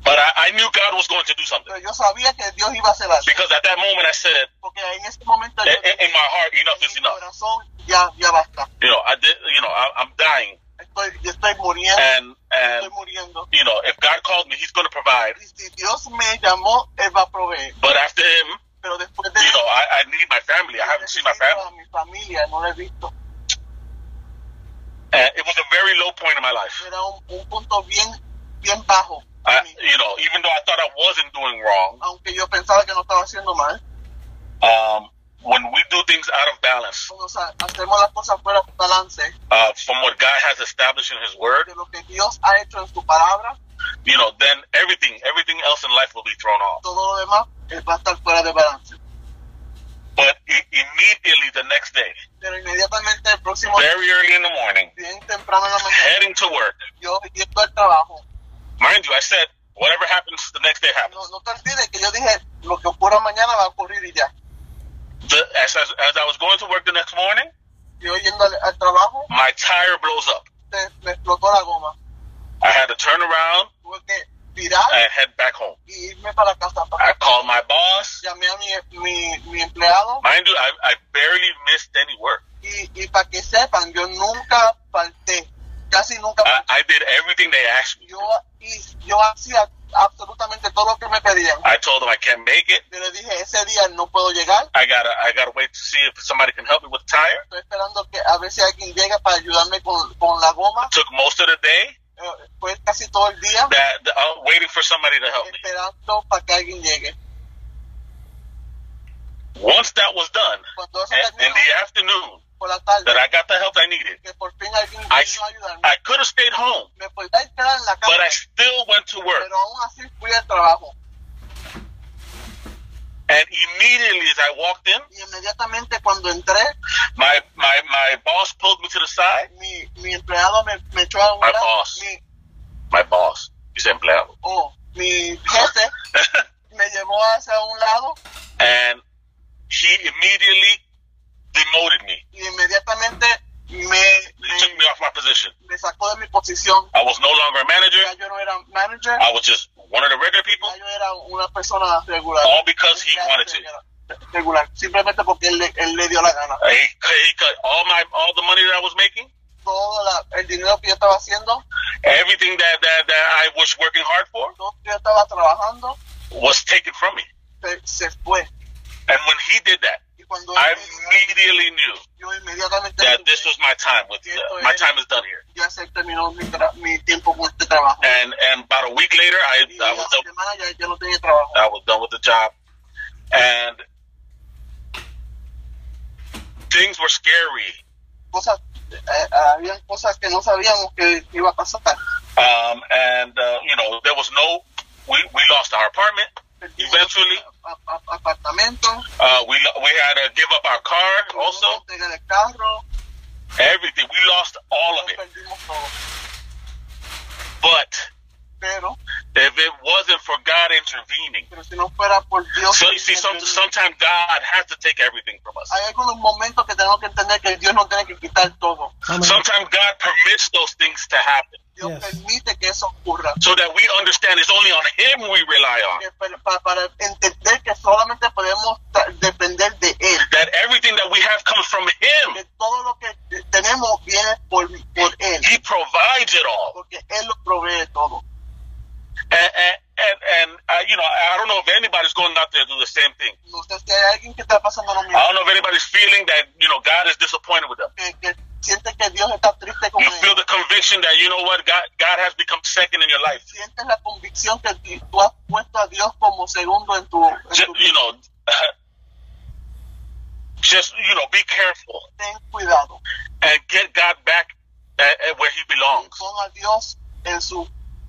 Speaker 3: but I, I knew God was going to do something
Speaker 2: pero yo sabía que Dios iba a hacer algo.
Speaker 3: because at that moment I said,
Speaker 2: Porque en ese momento yo
Speaker 3: in, in- in my heart, enough
Speaker 2: en
Speaker 3: is
Speaker 2: mi
Speaker 3: enough.
Speaker 2: corazón ya, ya basta.
Speaker 3: You know, I did. You know, I, I'm dying,
Speaker 2: Estoy, yo estoy muriendo,
Speaker 3: and
Speaker 2: estoy
Speaker 3: and
Speaker 2: muriendo.
Speaker 3: you know, if God called me, He's going to provide.
Speaker 2: Y si Dios me llamó, Él va a proveer.
Speaker 3: But after Him,
Speaker 2: Pero después de
Speaker 3: you know, I, I need my family. I haven't seen my family.
Speaker 2: a mi familia, no la he visto.
Speaker 3: It was a very low point in my life.
Speaker 2: Era un, un punto bien, bien bajo.
Speaker 3: I, you know, even though I thought I wasn't doing wrong,
Speaker 2: Aunque yo pensaba que no estaba haciendo mal.
Speaker 3: um, when we do things out of balance, uh, from what God has established in His Word, you know, then everything, everything else in life will be thrown off. But immediately the next day, very early in the morning, heading to work. Mind you, I said, whatever happens the next day happens the, as, as, as I was going to work the next morning, my tire blows up. I had to turn around and head back home. I called my boss. Mind you, I, I barely missed any work. I, I did everything they asked me
Speaker 2: absolutamente todo lo que me pedían.
Speaker 3: I told them I can't make it.
Speaker 2: Yo le dije, ese día no puedo llegar.
Speaker 3: I gotta I gotta wait to see if somebody can help me with the tire.
Speaker 2: Estoy esperando que a ver si alguien llega para ayudarme con, con la goma.
Speaker 3: Took most of the day
Speaker 2: Fue casi todo el día
Speaker 3: that uh, waiting for somebody to help me.
Speaker 2: esperando para que alguien llegue.
Speaker 3: Once that was done, in, the afternoon,
Speaker 2: por la tarde,
Speaker 3: that I got the help I needed,
Speaker 2: que por fin alguien
Speaker 3: I,
Speaker 2: vino a ayudarme,
Speaker 3: I could have stayed home,
Speaker 2: me podía quedar en la
Speaker 3: but I still went to work.
Speaker 2: pero aún así fui al trabajo.
Speaker 3: And immediately as I walked in,
Speaker 2: Y inmediatamente cuando entré,
Speaker 3: my my, my boss pulled me to the side.
Speaker 2: mi, mi empleado me, me echó a un
Speaker 3: My
Speaker 2: lado.
Speaker 3: boss.
Speaker 2: Mi,
Speaker 3: My boss, he's empleado.
Speaker 2: oh, mi jefe me llevó hacia un lado
Speaker 3: and he immediately demoted me.
Speaker 2: inmediatamente me,
Speaker 3: He
Speaker 2: me,
Speaker 3: took me off my position.
Speaker 2: me sacó de mi posición.
Speaker 3: I was no longer a manager.
Speaker 2: Ya yo no era manager,
Speaker 3: I was just one of the regular people,
Speaker 2: ya yo era una persona regular.
Speaker 3: all because he wanted to.
Speaker 2: Regular, simplemente porque él, él le dio la gana.
Speaker 3: He, he cut all my all the money that I was making,
Speaker 2: Todo la- el dinero que yo estaba haciendo,
Speaker 3: everything that, that that I was working hard for,
Speaker 2: todo que yo estaba trabajando,
Speaker 3: was taken from me.
Speaker 2: se, se fue.
Speaker 3: And when he did that, I immediately knew that this was my time with uh, my time is done here. And and about a week later, I, I was done, I was done with the job, and things were scary. Um, and uh, you know there was no we we lost our apartment. Eventually.
Speaker 2: a- a- apartamento,
Speaker 3: uh, we we had to give up our car also.
Speaker 2: Que entregar el carro,
Speaker 3: everything. We lost all of it. But
Speaker 2: Pero,
Speaker 3: if it wasn't for God intervening
Speaker 2: pero si no fuera por Dios,
Speaker 3: so you see some, sometimes God has to take everything from us
Speaker 2: hay algunos momentos que tenemos que entender que Dios no tiene que quitar todo.
Speaker 3: Sometimes God permits those things to happen
Speaker 2: Dios
Speaker 1: Yes.
Speaker 2: permite que eso ocurra.
Speaker 3: so that we understand it's only on Him we rely on
Speaker 2: para, para- para entender que solamente podemos depender de Él.
Speaker 3: that everything that we have comes from Him
Speaker 2: Que todo lo que tenemos viene por, por Él.
Speaker 3: He provides it all
Speaker 2: Porque Él lo provee todo.
Speaker 3: And and and, and uh, you know I don't know if anybody's going out there to do the same thing
Speaker 2: No sé si hay alguien que está pasando lo mismo.
Speaker 3: I don't know if anybody's feeling that you know God is disappointed with them.
Speaker 2: Que, que siente que Dios está triste con
Speaker 3: You feel the conviction that you know what God God has become second in your life.
Speaker 2: Sientes la convicción que tú has puesto a Dios como segundo en tu, en
Speaker 3: Just,
Speaker 2: tu
Speaker 3: you know, just you know, be careful
Speaker 2: Ten cuidado.
Speaker 3: and get God back where He belongs.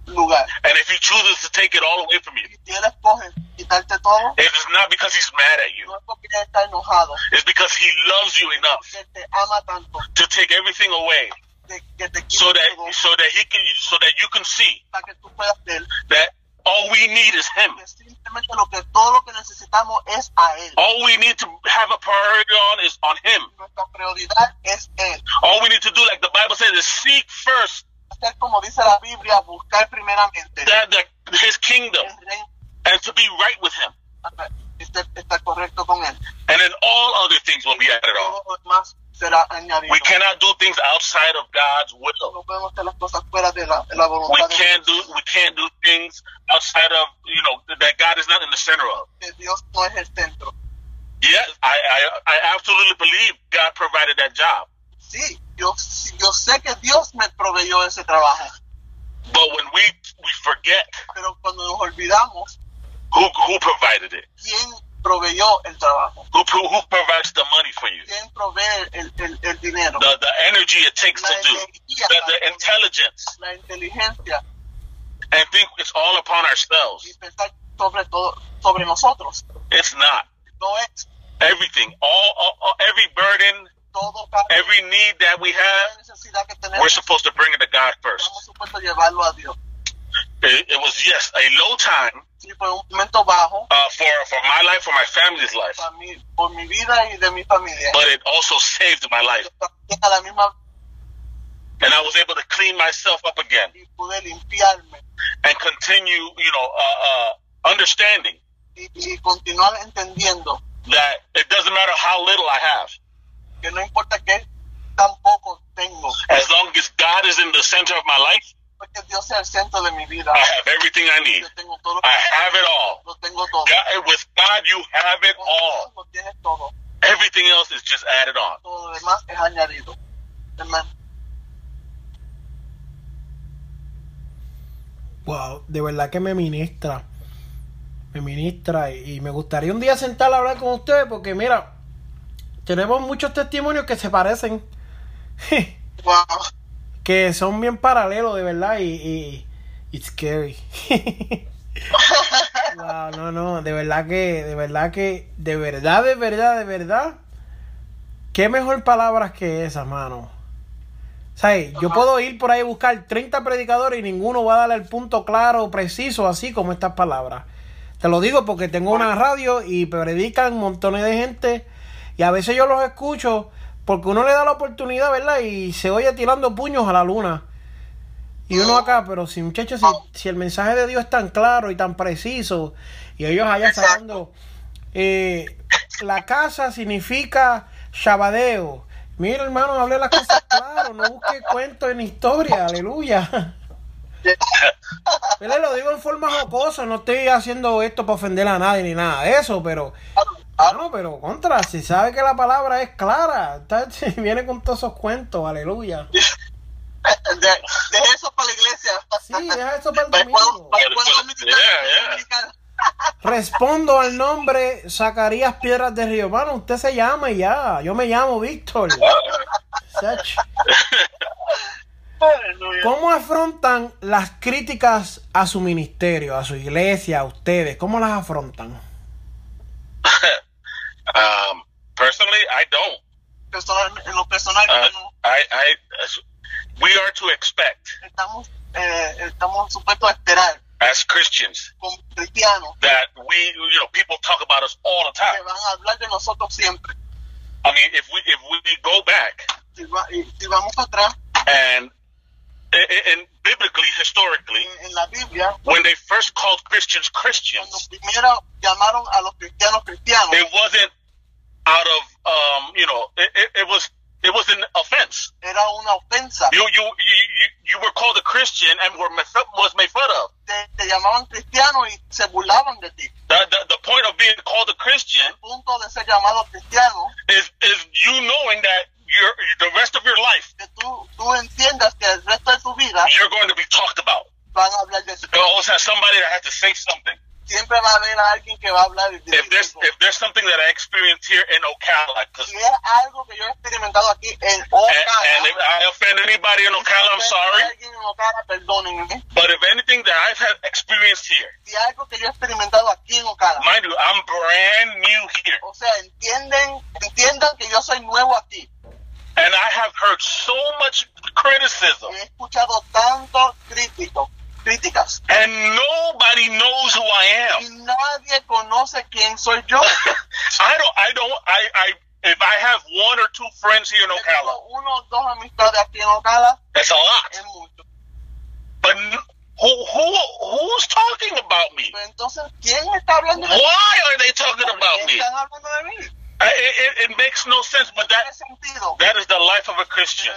Speaker 2: Pon a Dios en su lugar.
Speaker 3: And if He chooses to take it all away from you,
Speaker 2: Si Él escoge quitarte todo,
Speaker 3: it is not because He's mad at you.
Speaker 2: no es porque Él está enojado,
Speaker 3: It's because He loves you enough
Speaker 2: porque te ama tanto,
Speaker 3: to take everything away,
Speaker 2: que, que te quita
Speaker 3: so that
Speaker 2: todo,
Speaker 3: so that He can so that you can see
Speaker 2: para que tú puedas ver
Speaker 3: that all we need is Him.
Speaker 2: lo que lo que es.
Speaker 3: All we need to have a priority on is on Him.
Speaker 2: Nuestra prioridad es Él.
Speaker 3: All we need to do, like the Bible says, is seek first
Speaker 2: Hacer como dice la Biblia, buscar primeramente
Speaker 3: that, that His kingdom and to be right with Him,
Speaker 2: estar correcto con Él.
Speaker 3: and then all other things will be added on.
Speaker 2: Todo lo demás será añadido.
Speaker 3: We cannot do things outside of God's will.
Speaker 2: No podemos hacer las cosas fuera de la, de la
Speaker 3: We can't do we can't do things outside of you know that God is not in the center of.
Speaker 2: que Dios no es el centro.
Speaker 3: Yes, I I, I absolutely believe God provided that job,
Speaker 2: Sí, yo, yo sé que Dios me proveyó ese trabajo,
Speaker 3: but when we we forget
Speaker 2: pero cuando nos olvidamos,
Speaker 3: who who provided it,
Speaker 2: ¿quién proveyó el trabajo?
Speaker 3: who who provides the money for you,
Speaker 2: ¿Quién provee el, el, el dinero?
Speaker 3: the the energy it takes
Speaker 2: La
Speaker 3: to do,
Speaker 2: energía,
Speaker 3: the, the intelligence,
Speaker 2: la inteligencia
Speaker 3: and think it's all upon ourselves.
Speaker 2: y pensar sobre todo sobre nosotros.
Speaker 3: It's not.
Speaker 2: No es
Speaker 3: Everything, all, all, all every burden, every need that we have,
Speaker 2: necesidad que tenemos.
Speaker 3: we're supposed to bring it to God first.
Speaker 2: Estamos supuestos a llevarlo a Dios.
Speaker 3: It, it was yes a low time
Speaker 2: Sí, fue un momento bajo
Speaker 3: uh, for for my life, for my family's life,
Speaker 2: para mí, por mi vida y de mi familia.
Speaker 3: but it also saved my life,
Speaker 2: Pero también a la misma
Speaker 3: and I was able to clean myself up again
Speaker 2: y pude limpiarme
Speaker 3: and continue, you know, uh, uh, understanding
Speaker 2: y, y continuar entendiendo
Speaker 3: that it doesn't matter how little I have,
Speaker 2: que no importa qué tampoco tengo,
Speaker 3: as long as God is in the center of my life,
Speaker 2: porque Dios es el centro de mi vida.
Speaker 3: I have everything I need.
Speaker 2: Yo tengo todo,
Speaker 3: I have it all.
Speaker 2: lo tengo todo.
Speaker 3: God, with God, you have it
Speaker 2: Con
Speaker 3: all.
Speaker 2: Dios lo tienes todo.
Speaker 3: Everything else is just added on.
Speaker 2: Todo lo demás es añadido. Hermano,
Speaker 1: Wow, de verdad que me ministra. Me ministra y, y me gustaría un día sentar a hablar con ustedes porque mira, tenemos muchos testimonios que se parecen.
Speaker 2: wow.
Speaker 1: que son bien paralelos de verdad y, y it's scary. wow, no, no, de verdad que, de verdad que, de verdad, de verdad, de verdad, qué mejor palabras que esas, mano. O sea, yo puedo ir por ahí a buscar 30 predicadores y ninguno va a darle el punto claro, preciso, así como estas palabras. Te lo digo porque tengo una radio y predican montones de gente y a veces yo los escucho porque uno le da la oportunidad, ¿verdad? Y se oye tirando puños a la luna. Y uno acá, pero si muchachos, si, si el mensaje de Dios es tan claro y tan preciso, y ellos allá sacando, eh, la casa significa shabadeo. Mira, hermano, hable las cosas claro, no busque cuentos en historia, aleluya. ¿Verdad? Lo digo en forma jocosa, no estoy haciendo esto para ofender a nadie ni nada de eso, pero no, pero contra, si sabe que la palabra es clara, está- viene con todos esos cuentos, aleluya.
Speaker 2: De, de eso para la iglesia.
Speaker 1: Sí, deja eso para el domingo. Respondo al nombre Zacarías Piedras de Río. Mano, usted se llama y ya. Yo me llamo Víctor. ¿Cómo afrontan las críticas a su ministerio, a su iglesia, a ustedes? ¿Cómo las afrontan?
Speaker 3: Um, personally, I don't.
Speaker 2: Personal- lo personal,
Speaker 3: Uh. I, I, we are to expect
Speaker 2: estamos, eh, estamos supuestos a esperar
Speaker 3: as Christians that we, you know, people talk about us all the time.
Speaker 2: van a de.
Speaker 3: I mean, if we if we go back
Speaker 2: Si, va- si vamos atrás
Speaker 3: and and biblically, historically,
Speaker 2: en, la Biblia,
Speaker 3: when they first called Christians Christians,
Speaker 2: primero llamaron a los cristianos cristianos,
Speaker 3: it wasn't out of um, you know, it, it, it was it was an offense.
Speaker 2: era una ofensa.
Speaker 3: You you you you, you were called a Christian and were made was made fun of.
Speaker 2: Te, te llamaban cristiano y se burlaban de ti.
Speaker 3: The, the, the point of being called a Christian
Speaker 2: El punto de ser llamado cristiano
Speaker 3: is is you knowing that your the rest of your life
Speaker 2: que tú, tú entiendas que el resto de tu vida
Speaker 3: you're going to be talked about.
Speaker 2: van a hablar de eso.
Speaker 3: You always have somebody that has to say something.
Speaker 2: Siempre va a haber alguien que va a hablar de
Speaker 3: If there's if there's something that I experienced here in Ocala, 'cause-
Speaker 2: Si es algo que yo he experimentado aquí en
Speaker 3: and,
Speaker 2: Ocala,
Speaker 3: and if I offend anybody in Ocala, I'm sorry.
Speaker 2: Alguien en Ocala, perdónenme.
Speaker 3: But if anything that I've had experienced here,
Speaker 2: Si algo que yo he experimentado aquí en Ocala,
Speaker 3: mind you, I'm brand new here,
Speaker 2: o sea, entienden, entiendan que yo soy nuevo aquí.
Speaker 3: And I have heard so much criticism,
Speaker 2: He escuchado tanto crítico, críticas
Speaker 3: and nobody knows who I
Speaker 2: y
Speaker 3: am.
Speaker 2: nadie conoce quién soy yo.
Speaker 3: I don't. I don't. I. I. If I have one or two friends here in Ocala,
Speaker 2: uno dos amistades aquí en Ocala,
Speaker 3: that's a lot.
Speaker 2: es mucho.
Speaker 3: But who who who's talking about me?
Speaker 2: Entonces, ¿quién está hablando de?
Speaker 3: Why are they talking
Speaker 2: ¿Por
Speaker 3: about me? It, it, makes no sense, but that, that is the life of a Christian.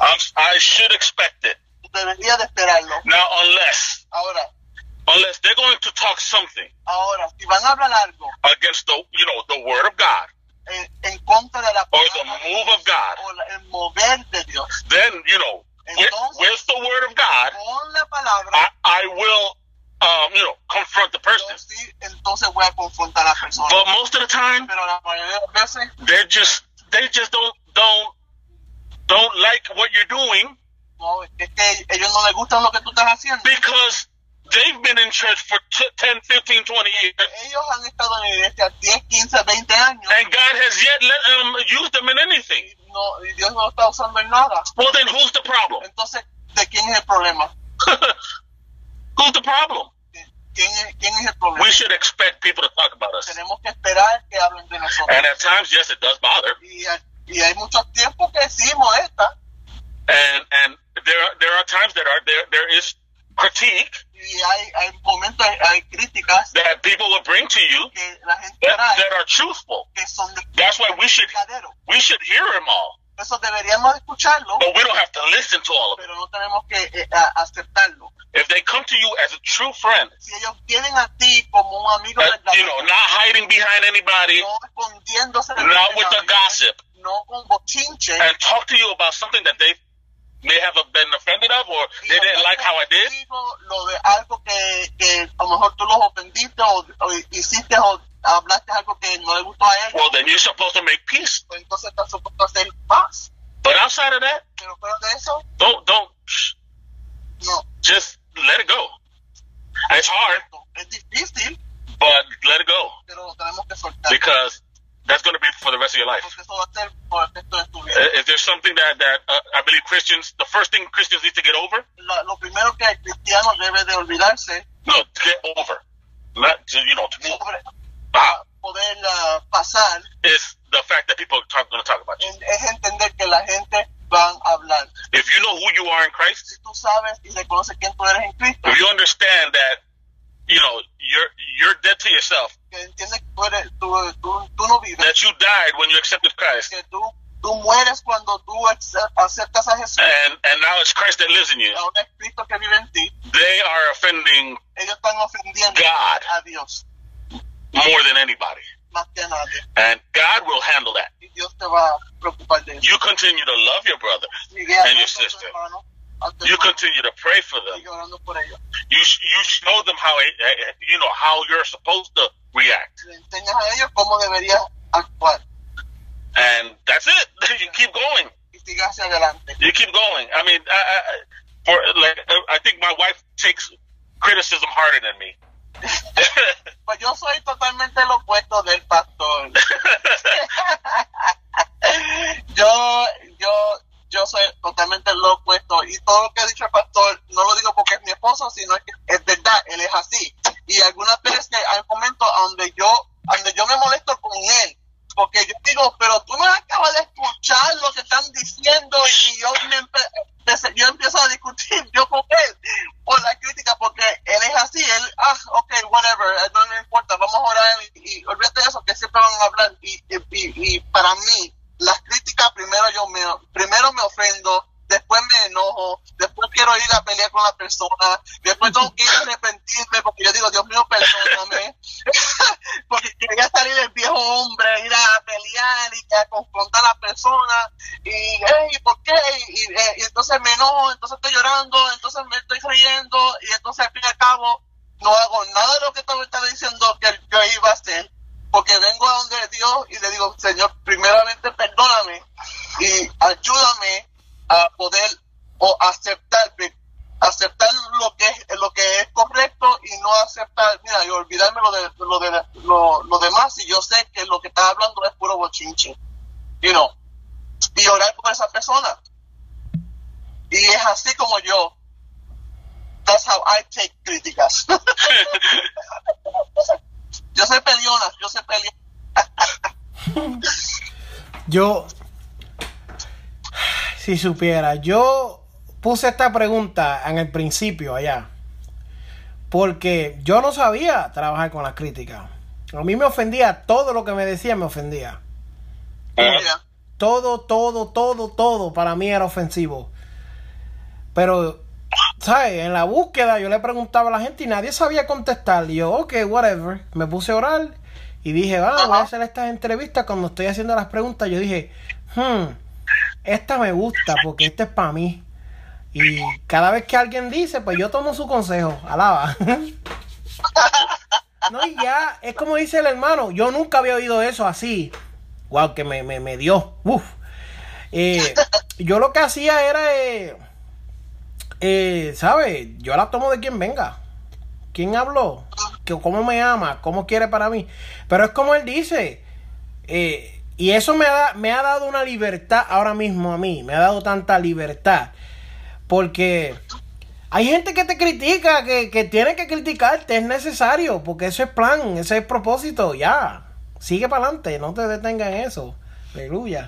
Speaker 3: I'm, i should expect it. Now, unless, unless they're going to talk something against the, you know, the word of God or the move of God, then, you know, with, with the word of God, I, I will um, you know confront the person.
Speaker 2: entonces voy a confrontar a la persona.
Speaker 3: But most of the time,
Speaker 2: Pero la mayoría de veces,
Speaker 3: they're just they just don't don't don't like what you're doing
Speaker 2: no, es que ellos no les gusta lo que tú estás haciendo.
Speaker 3: because they've been in church for t- 10, 15, 20 years.
Speaker 2: Ellos han estado en iglesia 10, 15, 20 años
Speaker 3: And God has yet let them use them in anything.
Speaker 2: no, Dios no está usando en nada.
Speaker 3: Well, then who's the problem?
Speaker 2: Entonces, ¿de quién es el problema?
Speaker 3: who's the problem?
Speaker 2: ¿Quién es, quién es el problema?
Speaker 3: We should expect people to talk about us.
Speaker 2: Tenemos que esperar que hablen de nosotros.
Speaker 3: And at times, yes, it does bother.
Speaker 2: Y, y hay muchos tiempos que molesta.
Speaker 3: And and there are, there are times that are there there is critique
Speaker 2: y hay, hay momentos, hay, hay críticas
Speaker 3: that people will bring to you
Speaker 2: que la gente
Speaker 3: that,
Speaker 2: trae
Speaker 3: that are truthful.
Speaker 2: que son de
Speaker 3: That's why we should
Speaker 2: verdadero.
Speaker 3: we should hear them all,
Speaker 2: Eso deberíamos escucharlo,
Speaker 3: but we don't have to listen to all of it.
Speaker 2: pero no tenemos que eh, aceptarlo.
Speaker 3: If they come to you as a true friend,
Speaker 2: Si ellos vienen a ti como un amigo
Speaker 3: uh, you know, not hiding behind anybody,
Speaker 2: no escondiéndose
Speaker 3: not with the gossip,
Speaker 2: no con bochinche,
Speaker 3: and talk to you about something that they may have been offended of or
Speaker 2: y
Speaker 3: they didn't like how I did,
Speaker 2: contigo Lo de algo que, que a lo mejor tú los ofendiste o, o hiciste o hablaste algo que no le gustó a ellos,
Speaker 3: well, then you're supposed to make peace.
Speaker 2: pues entonces estás supuesto a hacer paz.
Speaker 3: But outside of that,
Speaker 2: Pero fuera de eso,
Speaker 3: don't don't shh,
Speaker 2: no.
Speaker 3: just let it go. It's hard,
Speaker 2: Es difícil,
Speaker 3: but let it go
Speaker 2: pero lo tenemos que soltar.
Speaker 3: because that's going to be for the rest of your life.
Speaker 2: Is eso va a ser por el resto de tu vida.
Speaker 3: If there's something that that uh, I believe Christians, the first thing Christians need to get over,
Speaker 2: La- lo primero que el cristiano debe de olvidarse
Speaker 3: no, to get over, not to you know to move,
Speaker 2: sobre poder ah, pasar
Speaker 3: is the fact that people are going to talk about you.
Speaker 2: es, entender que la gente va a hablar.
Speaker 3: If you know who you are in Christ,
Speaker 2: Si tú sabes y reconoces quién tú eres en Cristo,
Speaker 3: if you understand that, you know, you're you're dead to yourself,
Speaker 2: que entiendes que tú, eres, tú, tú, tú no vives,
Speaker 3: that you died when you accepted Christ,
Speaker 2: que tú, tú mueres cuando tú aceptas a Jesús,
Speaker 3: and and now it's Christ that lives in you.
Speaker 2: ahora es Cristo que vive en ti,
Speaker 3: They are offending
Speaker 2: ellos están ofendiendo
Speaker 3: God
Speaker 2: a Dios
Speaker 3: more than anybody, and God will handle that. You continue to love your brother. And your sister. You continue to pray for them. You you show them how eh, you know how you're supposed to react, and that's it. you keep going. You keep going. I mean, I, I- for like, I think my wife takes criticism harder than me.
Speaker 2: Pues yo soy totalmente lo opuesto del pastor. yo, yo, yo soy totalmente lo opuesto. Y todo lo que ha dicho el pastor, no lo digo porque es mi esposo, sino que es verdad, él es así. Y algunas veces hay momentos donde yo, donde yo me molesto con él. Porque yo digo, pero tú no acabas de escuchar lo que están diciendo y yo, me empe- yo empiezo a discutir yo con él por la crítica porque él es así, él, ah, ok, whatever, eh, no me importa, vamos a orar y, y olvídate de eso, que siempre van a hablar y- y para mí, las críticas primero yo me, primero me ofendo, después me enojo, después quiero ir a pelear con la persona, después tengo que ir a arrepentirme porque yo digo, Dios mío, perdóname, porque quería salir el viejo hombre, ir a pelear y a confrontar a la persona, y, hey, ¿por qué? Eh, y entonces me enojo, entonces estoy llorando, entonces me estoy riendo, y entonces al fin y al cabo no hago nada de lo que tú me estás diciendo que yo iba a hacer, porque vengo a donde Dios y le digo, Señor, primeramente perdóname y ayúdame a poder o aceptar aceptar lo que es lo que es correcto y no aceptar mira y olvidarme lo de lo de lo, demás y yo sé que lo que estás hablando es puro bochinche you know y orar por esa persona. Y es así como yo that's how I take críticas. Yo soy peleona yo soy peleona
Speaker 1: Yo, si supiera, yo puse esta pregunta en el principio allá, porque yo no sabía trabajar con las críticas. A mí me ofendía todo lo que me decía, me ofendía.
Speaker 2: Mira,
Speaker 1: Todo, todo, todo, todo para mí era ofensivo. Pero, ¿sabes? En la búsqueda yo le preguntaba a la gente y nadie sabía contestar. Y yo, ok, whatever. Me puse a orar y dije, ah, voy a hacer estas entrevistas. Cuando estoy haciendo las preguntas, yo dije, hmm, esta me gusta porque esta es para mí. Y cada vez que alguien dice, pues yo tomo su consejo. Alaba. no, y ya, es como dice el hermano, yo nunca había oído eso así. Wow, que me, me, me dio. Uf. Eh, yo lo que hacía era, eh, eh, ¿sabes? Yo la tomo de quien venga. ¿Quién habló? ¿Que- ¿Cómo me ama? ¿Cómo quiere para mí? Pero es como él dice. eh, y eso me ha, me ha dado una libertad ahora mismo a mí. Me ha dado tanta libertad. Porque hay gente que te critica, que, que tiene que criticarte. Es necesario. Porque eso es plan, ese es propósito. Ya. Sigue para adelante. No te detengas en eso. Aleluya.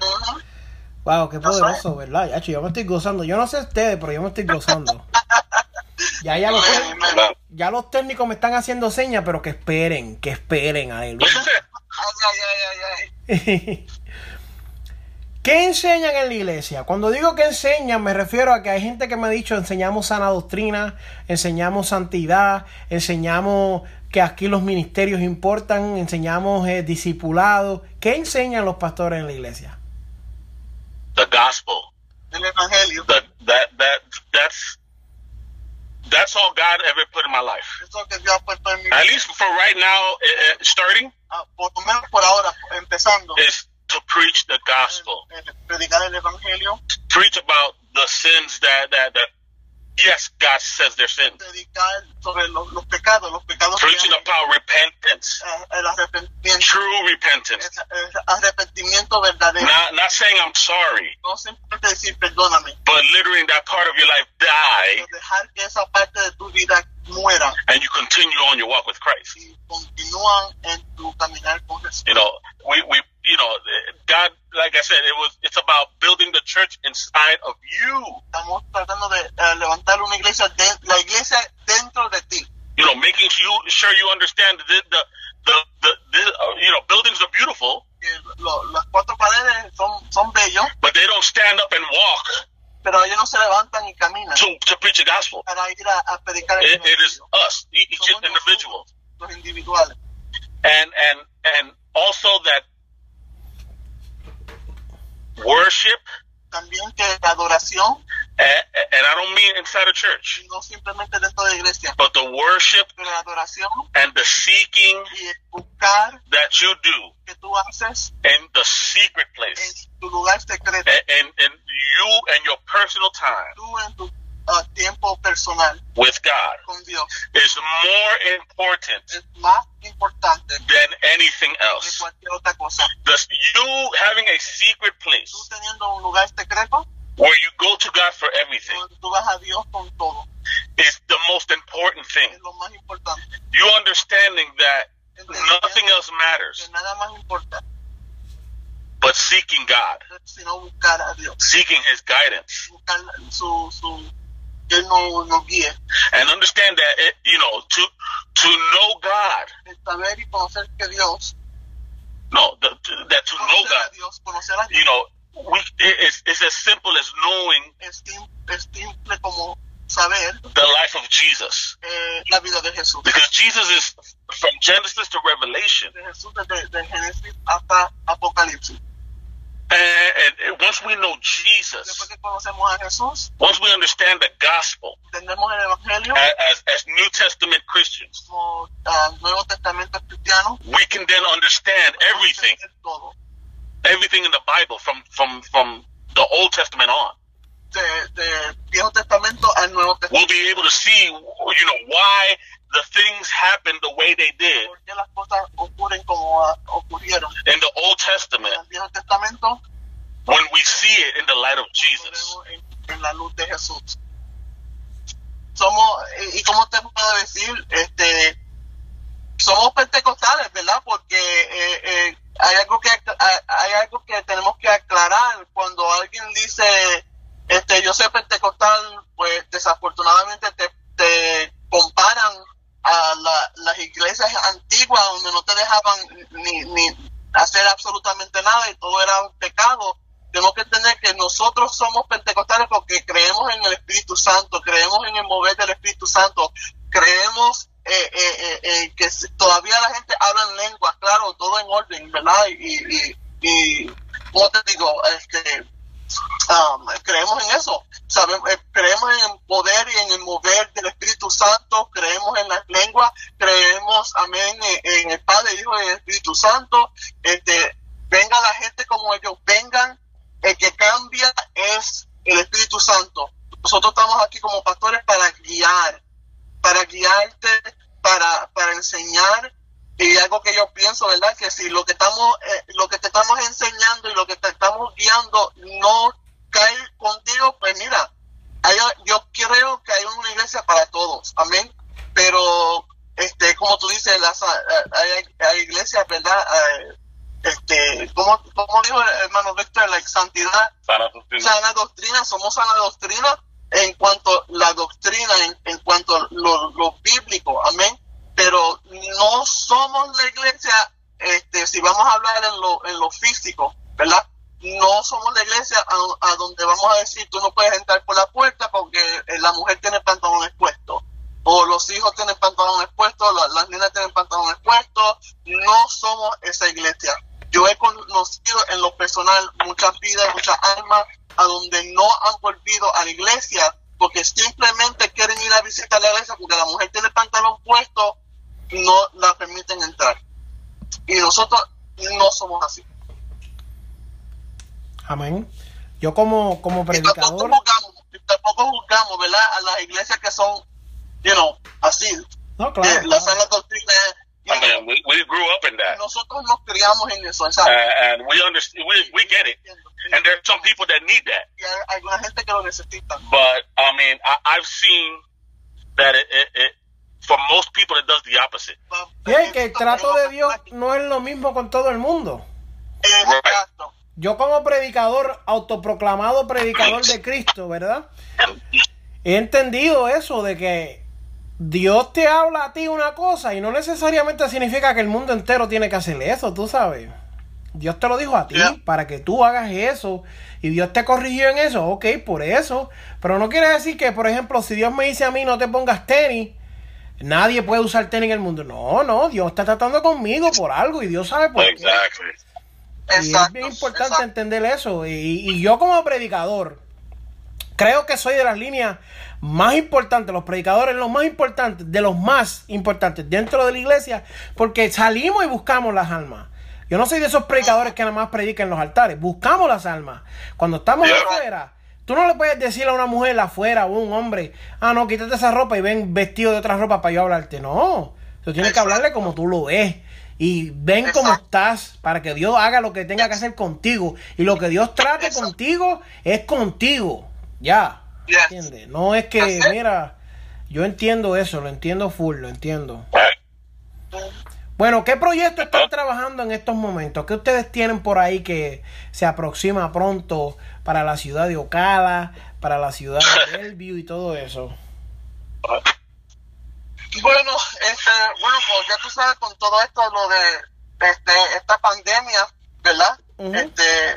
Speaker 1: Wow, qué poderoso, ¿verdad? Yacho, yo me estoy gozando. Yo no sé ustedes, pero yo me estoy gozando. Ya, ya, los, ya los técnicos me están haciendo señas, pero que esperen, que esperen, aleluya.
Speaker 2: Ay, ay, ay, ay, ay.
Speaker 1: ¿Qué enseñan en la iglesia? Cuando digo que enseñan, me refiero a que hay gente que me ha dicho enseñamos sana doctrina, enseñamos santidad, enseñamos que aquí los ministerios importan, enseñamos eh, discipulado. ¿Qué enseñan los pastores en la iglesia?
Speaker 3: The gospel.
Speaker 2: El evangelio.
Speaker 3: The, that that that's that's all God ever put in my life.
Speaker 2: Eso que Dios ha puesto en mi
Speaker 3: At least for right now, uh, uh, starting
Speaker 2: Ah, por lo menos por ahora, empezando.
Speaker 3: is to preach the gospel.
Speaker 2: el- el predicar el evangelio,
Speaker 3: Preach about the sins that that that. Yes, God says they're sins.
Speaker 2: predicar sobre los, los pecados, los pecados que
Speaker 3: Preaching
Speaker 2: hay,
Speaker 3: about repentance,
Speaker 2: eh, el arrepentimiento,
Speaker 3: true repentance.
Speaker 2: el, el arrepentimiento verdadero.
Speaker 3: Not not saying I'm sorry,
Speaker 2: No simplemente decir perdóname,
Speaker 3: but literally that part of your life die,
Speaker 2: pero dejar que esa parte de tu vida muera
Speaker 3: and you continue on your walk with Christ.
Speaker 2: y continúan en tu caminar con Jesús.
Speaker 3: You know, we we you know, God, like I said, it was it's about building the church inside of you.
Speaker 2: Estamos tratando de eh, levantar una iglesia, de- la iglesia dentro de ti.
Speaker 3: You know, making you sure you understand the the the, the, the uh, you know buildings are beautiful,
Speaker 2: Que lo- las cuatro paredes son, son bellos,
Speaker 3: but they don't stand up and walk
Speaker 2: pero ellos no se levantan y caminan
Speaker 3: to to preach the gospel.
Speaker 2: para ir a, a predicar el
Speaker 3: It, it is
Speaker 2: evangelio.
Speaker 3: us, e- each
Speaker 2: Somos
Speaker 3: individual,
Speaker 2: nosotros, los individuales.
Speaker 3: and and and also that worship,
Speaker 2: También que la adoración,
Speaker 3: and, and I don't mean inside a church,
Speaker 2: no simplemente dentro de la iglesia,
Speaker 3: but the worship
Speaker 2: la adoración
Speaker 3: and the seeking that you do
Speaker 2: que tú haces
Speaker 3: in the secret place,
Speaker 2: en tu lugar secreto,
Speaker 3: and and, and you and your personal time
Speaker 2: tú en tu ah, tiempo personal
Speaker 3: with God
Speaker 2: con Dios,
Speaker 3: is more important
Speaker 2: es más importante
Speaker 3: than anything
Speaker 2: que
Speaker 3: else.
Speaker 2: cualquier otra cosa.
Speaker 3: The, you having a secret
Speaker 2: Tú
Speaker 3: place
Speaker 2: teniendo un lugar secreto,
Speaker 3: where you go to God for everything is the most important thing. You understanding that nothing else matters but seeking God, seeking His guidance. And understand that it, you know to to know God. No, the, that to know God. You know we it's, it's as simple as knowing
Speaker 2: es, es simple como saber
Speaker 3: the life of Jesus,
Speaker 2: eh, la vida de Jesús.
Speaker 3: because Jesus is from Genesis to Revelation,
Speaker 2: De Jesús desde de Génesis hasta Apocalipsis.
Speaker 3: and, and once we know Jesus,
Speaker 2: que conocemos a Jesús,
Speaker 3: once we understand the gospel as as, as New Testament Christians,
Speaker 2: como Nuevo Testamento cristiano.
Speaker 3: we can then understand everything. Everything in the Bible from from from the Old Testament on.
Speaker 2: De, de Viejo Testamento al Nuevo
Speaker 3: We'll be able to see, you know, why the things happened the way they did
Speaker 2: ¿Por qué las cosas ocurren como ocurrieron?
Speaker 3: in the Old Testament
Speaker 2: el Viejo Testamento
Speaker 3: when we see it in the light of Jesus.
Speaker 2: vemos en, en la luz de Somos, y, y cómo te puedo decir, este, somos pentecostales, ¿verdad? Porque eh, eh, hay algo que hay algo que tenemos que aclarar cuando alguien dice, este, yo soy pentecostal, pues desafortunadamente te, te comparan a la- las iglesias antiguas donde no te dejaban ni, ni hacer absolutamente nada y todo era un pecado. Tenemos que entender que nosotros somos pentecostales porque creemos en el Espíritu Santo, creemos en el mover del Espíritu Santo, creemos eh, eh, eh, eh, que todavía la gente habla en lenguas, claro, todo en orden, ¿verdad? Y, y, y ¿cómo te digo? Este, um, creemos en eso, sabemos, eh, creemos en el poder y en el mover del Espíritu Santo, creemos en las lenguas, creemos, amén, en, en el Padre, Hijo y el Espíritu Santo, este, venga la gente como ellos vengan, el que cambia es el Espíritu Santo. Nosotros estamos aquí como pastores para guiar, para guiarte, para, para enseñar, y algo que yo pienso, ¿verdad? Que si lo que estamos, eh, lo que te estamos enseñando y lo que te estamos guiando no cae contigo, pues mira, hay- yo creo que hay una iglesia para todos, amén. Pero, este, como tú dices, las, hay, hay iglesias, ¿verdad? Eh, este, como, como dijo el hermano Víctor, la santidad, sana doctrina, somos sana doctrina en cuanto a la doctrina, en, en cuanto a lo, bíblico, amén. Pero no somos la iglesia, este, si vamos a hablar en lo, en lo físico, ¿verdad? No somos la iglesia a, a, donde vamos a decir, tú no puedes entrar por la puerta porque eh, la mujer tiene pantalones puestos, o los hijos tienen pantalones puestos, la, las niñas tienen pantalones puestos. No somos esa iglesia. Yo he conocido en lo personal muchas vidas, muchas almas a donde no han volvido a la iglesia porque simplemente quieren ir a visitar la iglesia porque la mujer tiene pantalón puesto, no la permiten entrar. Y nosotros no somos así.
Speaker 1: Amén. Yo como, como
Speaker 2: Y tampoco
Speaker 1: predicador,
Speaker 2: juzgamos, y tampoco juzgamos, ¿verdad? A las iglesias que son, you know, así,
Speaker 1: no,
Speaker 2: eh,
Speaker 1: claro,
Speaker 2: la
Speaker 1: claro.
Speaker 2: sana doctrina. you
Speaker 3: I mean, we, we grew up in that,
Speaker 2: nosotros nos criamos en eso,
Speaker 3: uh,
Speaker 2: ¿sabes?
Speaker 3: and we understand. We we get it. And there's some people that need that.
Speaker 2: Y hay alguna gente que lo necesita.
Speaker 3: But I mean, I, I've seen that it, it, it for most people it does the opposite.
Speaker 1: Y es que el trato de Dios no es lo mismo con todo el mundo.
Speaker 2: Exacto.
Speaker 1: Yo como predicador, autoproclamado predicador de Cristo, ¿verdad? He entendido eso de que Dios te habla a ti una cosa y no necesariamente significa que el mundo entero tiene que hacer eso, tú sabes. Dios te lo dijo a ti
Speaker 2: Yeah.
Speaker 1: para que tú hagas eso y Dios te corrigió en eso, ok, por eso. Pero no quiere decir que, por ejemplo, si Dios me dice a mí no te pongas tenis, nadie puede usar tenis en el mundo. No, no, Dios está tratando conmigo por algo y Dios sabe por qué.
Speaker 3: Exactly.
Speaker 1: Y es
Speaker 2: Exacto.
Speaker 1: bien importante
Speaker 2: exacto.
Speaker 1: entender eso. Y, y yo como predicador, creo que soy de las líneas más importantes, los predicadores los más importantes, de los más importantes dentro de la iglesia, porque salimos y buscamos las almas. Yo no soy de esos predicadores que nada más predican en los altares, buscamos las almas. Cuando estamos afuera, tú no le puedes decir a una mujer afuera o a un hombre, ah, no, quítate esa ropa y ven vestido de otra ropa para yo hablarte. No, tú tienes que hablarle como tú lo ves. Y ven cómo estás para que Dios haga lo que tenga que hacer contigo. Y lo que Dios trate contigo es contigo. Ya. ¿Entiendes? No es que, mira, yo entiendo eso, lo entiendo full, lo entiendo. Bueno, ¿qué proyecto están trabajando en estos momentos? ¿Qué ustedes tienen por ahí que se aproxima pronto para la ciudad de Ocala, para la ciudad de Bellevue y todo eso?
Speaker 2: Bueno, este, bueno, pues ya tú sabes con todo esto, lo de este, esta pandemia, ¿verdad? Este,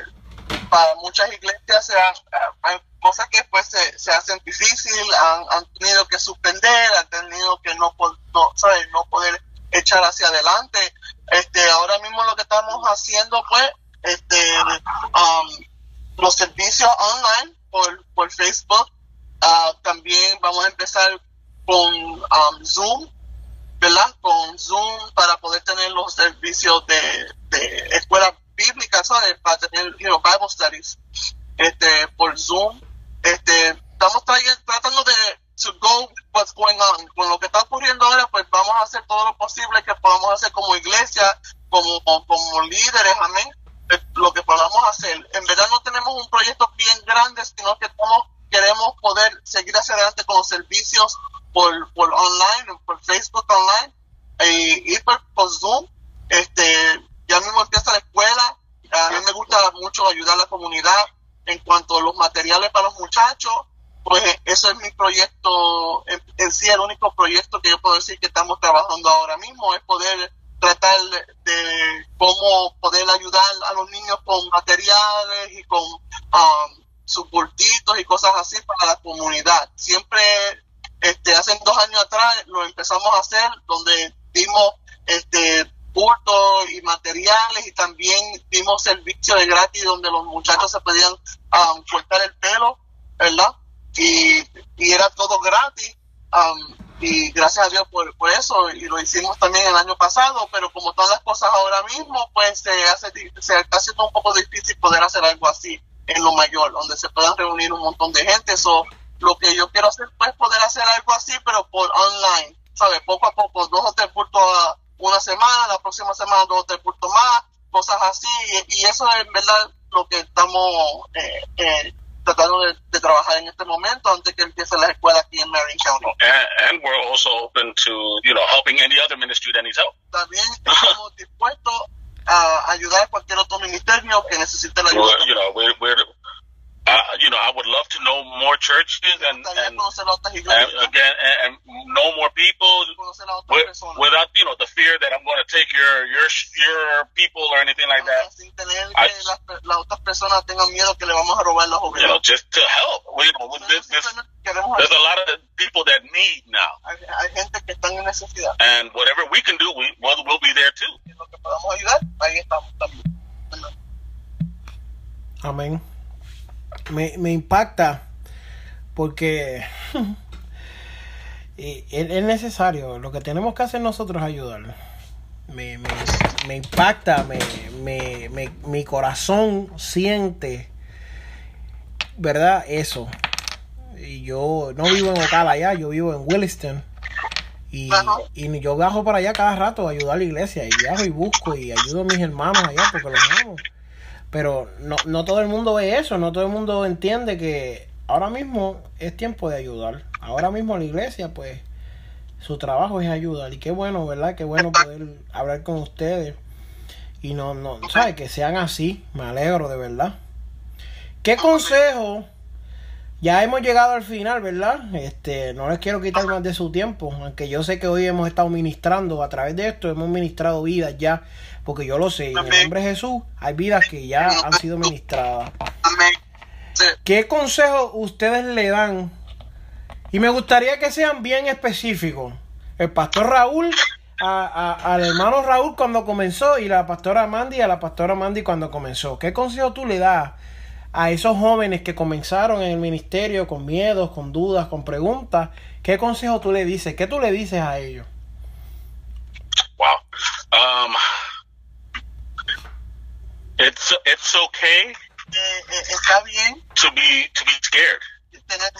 Speaker 2: para muchas iglesias se han- hay cosas que pues se, se hacen difícil, han, han tenido que suspender, han tenido que no, no, ¿sabes? no poder echar hacia adelante. Este, ahora mismo lo que estamos haciendo pues, este, um, los servicios online por, por Facebook, Ah, también vamos a empezar con um, Zoom, ¿verdad? Con Zoom para poder tener los servicios de, de escuelas bíblicas, ¿sabes? Para tener, you know, Bible studies, este, por Zoom. Este, estamos tratando de to go what's going on. Con lo que está ocurriendo ahora, pues vamos a hacer todo lo posible que podamos hacer como iglesia, como, como líderes, amén. Eh, Lo que podamos hacer. En verdad no tenemos un proyecto bien grande, sino que estamos, queremos poder seguir hacia adelante con los servicios por, por online, por Facebook online y por, por Zoom. Este, ya mismo empieza la escuela. A mí me gusta mucho ayudar a la comunidad en cuanto a los materiales para los muchachos. Pues eso es mi proyecto, en, sí el único proyecto que yo puedo decir que estamos trabajando ahora mismo es poder tratar de, cómo poder ayudar a los niños con materiales y con um, sus bultitos y cosas así para la comunidad. Siempre, este, hace dos años atrás lo empezamos a hacer, donde dimos este bultos y materiales y también dimos servicio de gratis donde los muchachos se podían um, cortar el pelo, ¿verdad? Y, y era todo gratis. um, y gracias a Dios por, por eso y lo hicimos también el año pasado pero como todas las cosas ahora mismo pues se hace se haciendo un poco difícil poder hacer algo así en lo mayor donde se puedan reunir un montón de gente eso lo que yo quiero hacer pues poder hacer algo así pero por online sabes poco a poco dos o tres puntos a una semana la próxima semana dos o tres puntos más cosas así y, y eso es en verdad lo que estamos eh, eh, tratando de, de trabajar en este momento antes que empiece la escuela aquí en Marion County
Speaker 3: And, and we're also open to you know helping any other ministry that needs help.
Speaker 2: también estamos dispuestos a ayudar a cualquier otro ministerio que necesite la ayuda.
Speaker 3: We're, you know, we're, we're uh, you know, know, I would love to know more churches and,
Speaker 2: Me
Speaker 3: and,
Speaker 2: conocer a otras
Speaker 3: and again, and, and know more people
Speaker 2: conocer a otras
Speaker 3: with, without, you know, the fear that I'm going to take your, your, your people or anything like that. I-
Speaker 2: que las, las otras personas tengan miedo que le vamos a robar las
Speaker 3: You know, just to help. You know, with this, this, there's a lot of people that need now.
Speaker 2: hay, hay gente que están en necesidad.
Speaker 3: And whatever we can do, we, we'll, we'll be there too.
Speaker 2: Y en lo que podamos ayudar, ahí estamos también. Amén.
Speaker 1: Me, me impacta porque es, es necesario. Lo que tenemos que hacer nosotros es ayudar. Me, me, me impacta, me, me, me- mi corazón siente, ¿verdad? Eso. Y yo no vivo en Ocala allá, yo vivo en Williston. Y, y yo viajo para allá cada rato a ayudar a la iglesia. Y viajo y busco y ayudo a mis hermanos allá porque los amo. Pero no, no todo el mundo ve eso, no todo el mundo entiende que ahora mismo es tiempo de ayudar. Ahora mismo la iglesia, pues, su trabajo es ayudar. Y qué bueno, ¿verdad? Qué bueno poder hablar con ustedes. Y no, no, ¿sabes? Que sean así. Me alegro, de verdad. ¿Qué consejo? Ya hemos llegado al final, ¿verdad? Este, no les quiero quitar más de su tiempo, aunque yo sé que hoy hemos estado ministrando a través de esto, hemos ministrado vidas ya, porque yo lo sé, en el nombre de Jesús hay vidas que ya han sido ministradas.
Speaker 2: Amén.
Speaker 1: ¿Qué consejo ustedes le dan? Y me gustaría que sean bien específicos. El pastor Raúl, a- a- al hermano Raúl cuando comenzó y la pastora Mandy a la pastora Mandy cuando comenzó. ¿Qué consejo tú le das a esos jóvenes que comenzaron en el ministerio con miedos, con dudas, con preguntas? ¿Qué consejo tú le dices? ¿Qué tú le dices a ellos?
Speaker 3: Wow. Um, it's it's okay
Speaker 2: Eh, eh, está bien
Speaker 3: to be to be scared.
Speaker 2: tener,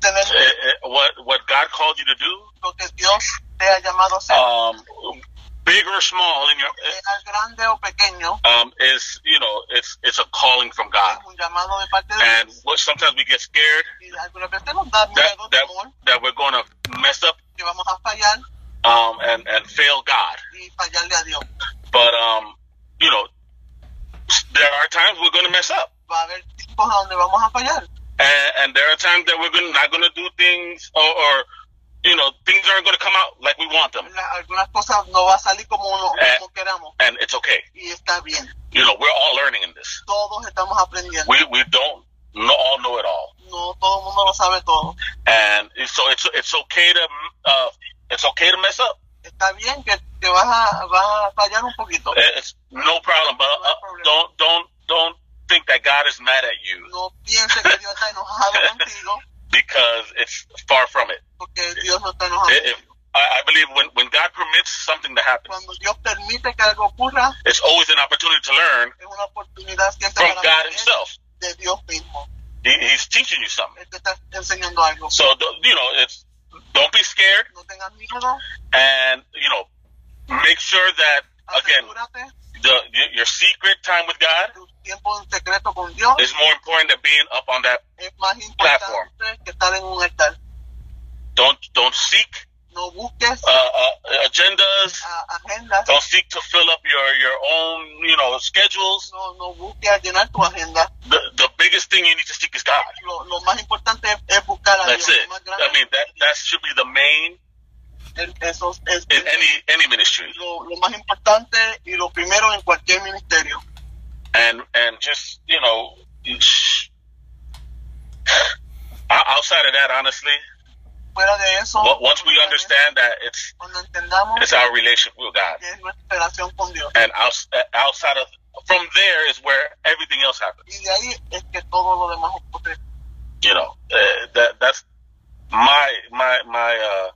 Speaker 2: tener
Speaker 3: Uh, uh, what what God called you to do,
Speaker 2: lo que Dios te ha llamado a hacer,
Speaker 3: um, big or small, in your
Speaker 2: grande o pequeño,
Speaker 3: um, is you know it's it's a calling from God.
Speaker 2: es un llamado de parte de
Speaker 3: And what sometimes we get scared
Speaker 2: Y algunas veces nos da
Speaker 3: that that that we're going to mess up
Speaker 2: que vamos a fallar
Speaker 3: um, and and fail God.
Speaker 2: y fallarle a Dios.
Speaker 3: But um, you know, there are times we're going to mess up.
Speaker 2: Va a haber tiempos a donde vamos a fallar.
Speaker 3: and, and there are times that we're gonna, not going to do things or, or you know things aren't going to come out like we want them
Speaker 2: La- Algunas cosas no va a salir como, uno,
Speaker 3: Eh.
Speaker 2: como queramos
Speaker 3: and it's okay
Speaker 2: y está bien.
Speaker 3: you know we're all learning in this
Speaker 2: Todos estamos aprendiendo.
Speaker 3: we we don't no, all know it all
Speaker 2: No todo el mundo lo sabe todo.
Speaker 3: and so it's it's okay to uh it's okay to mess up
Speaker 2: Está bien que, que vas, a, vas a fallar un poquito.
Speaker 3: it's no problem but uh, don't don't don't think that God is mad at you
Speaker 2: No pienses que Dios está enojado contigo
Speaker 3: because it's far from it
Speaker 2: porque Dios no está enojado.
Speaker 3: if, I, I believe when, when God permits something to happen,
Speaker 2: ocurra,
Speaker 3: it's always an opportunity to learn from God Himself. He, he's teaching you something. So you know, it's don't be scared,
Speaker 2: No tengas miedo,
Speaker 3: and you know, make sure that again, the your, secret time with God
Speaker 2: tiempo en secreto con Dios
Speaker 3: is more important than being up on that. platform.
Speaker 2: que estar en un altar.
Speaker 3: Don't don't seek
Speaker 2: No busques
Speaker 3: uh, uh, agendas.
Speaker 2: a- agendas,
Speaker 3: Don't seek to fill up your your own you know schedules.
Speaker 2: no, no busques llenar tu agenda.
Speaker 3: The the biggest thing you need to seek is God.
Speaker 2: Lo, lo más importante es, es buscar a
Speaker 3: That's it.
Speaker 2: Lo más grande
Speaker 3: I mean that that should be the main
Speaker 2: es
Speaker 3: in any any ministry.
Speaker 2: lo, lo más importante y lo primero en cualquier ministerio.
Speaker 3: and and just you know outside of that honestly
Speaker 2: Fuera de eso,
Speaker 3: once we understand that it's it's our relationship with god
Speaker 2: que es nuestra relación con Dios.
Speaker 3: and outs- outside of from there is where everything else happens
Speaker 2: Y de ahí es que todo lo demás ocurre.
Speaker 3: you know uh, that that's my my my uh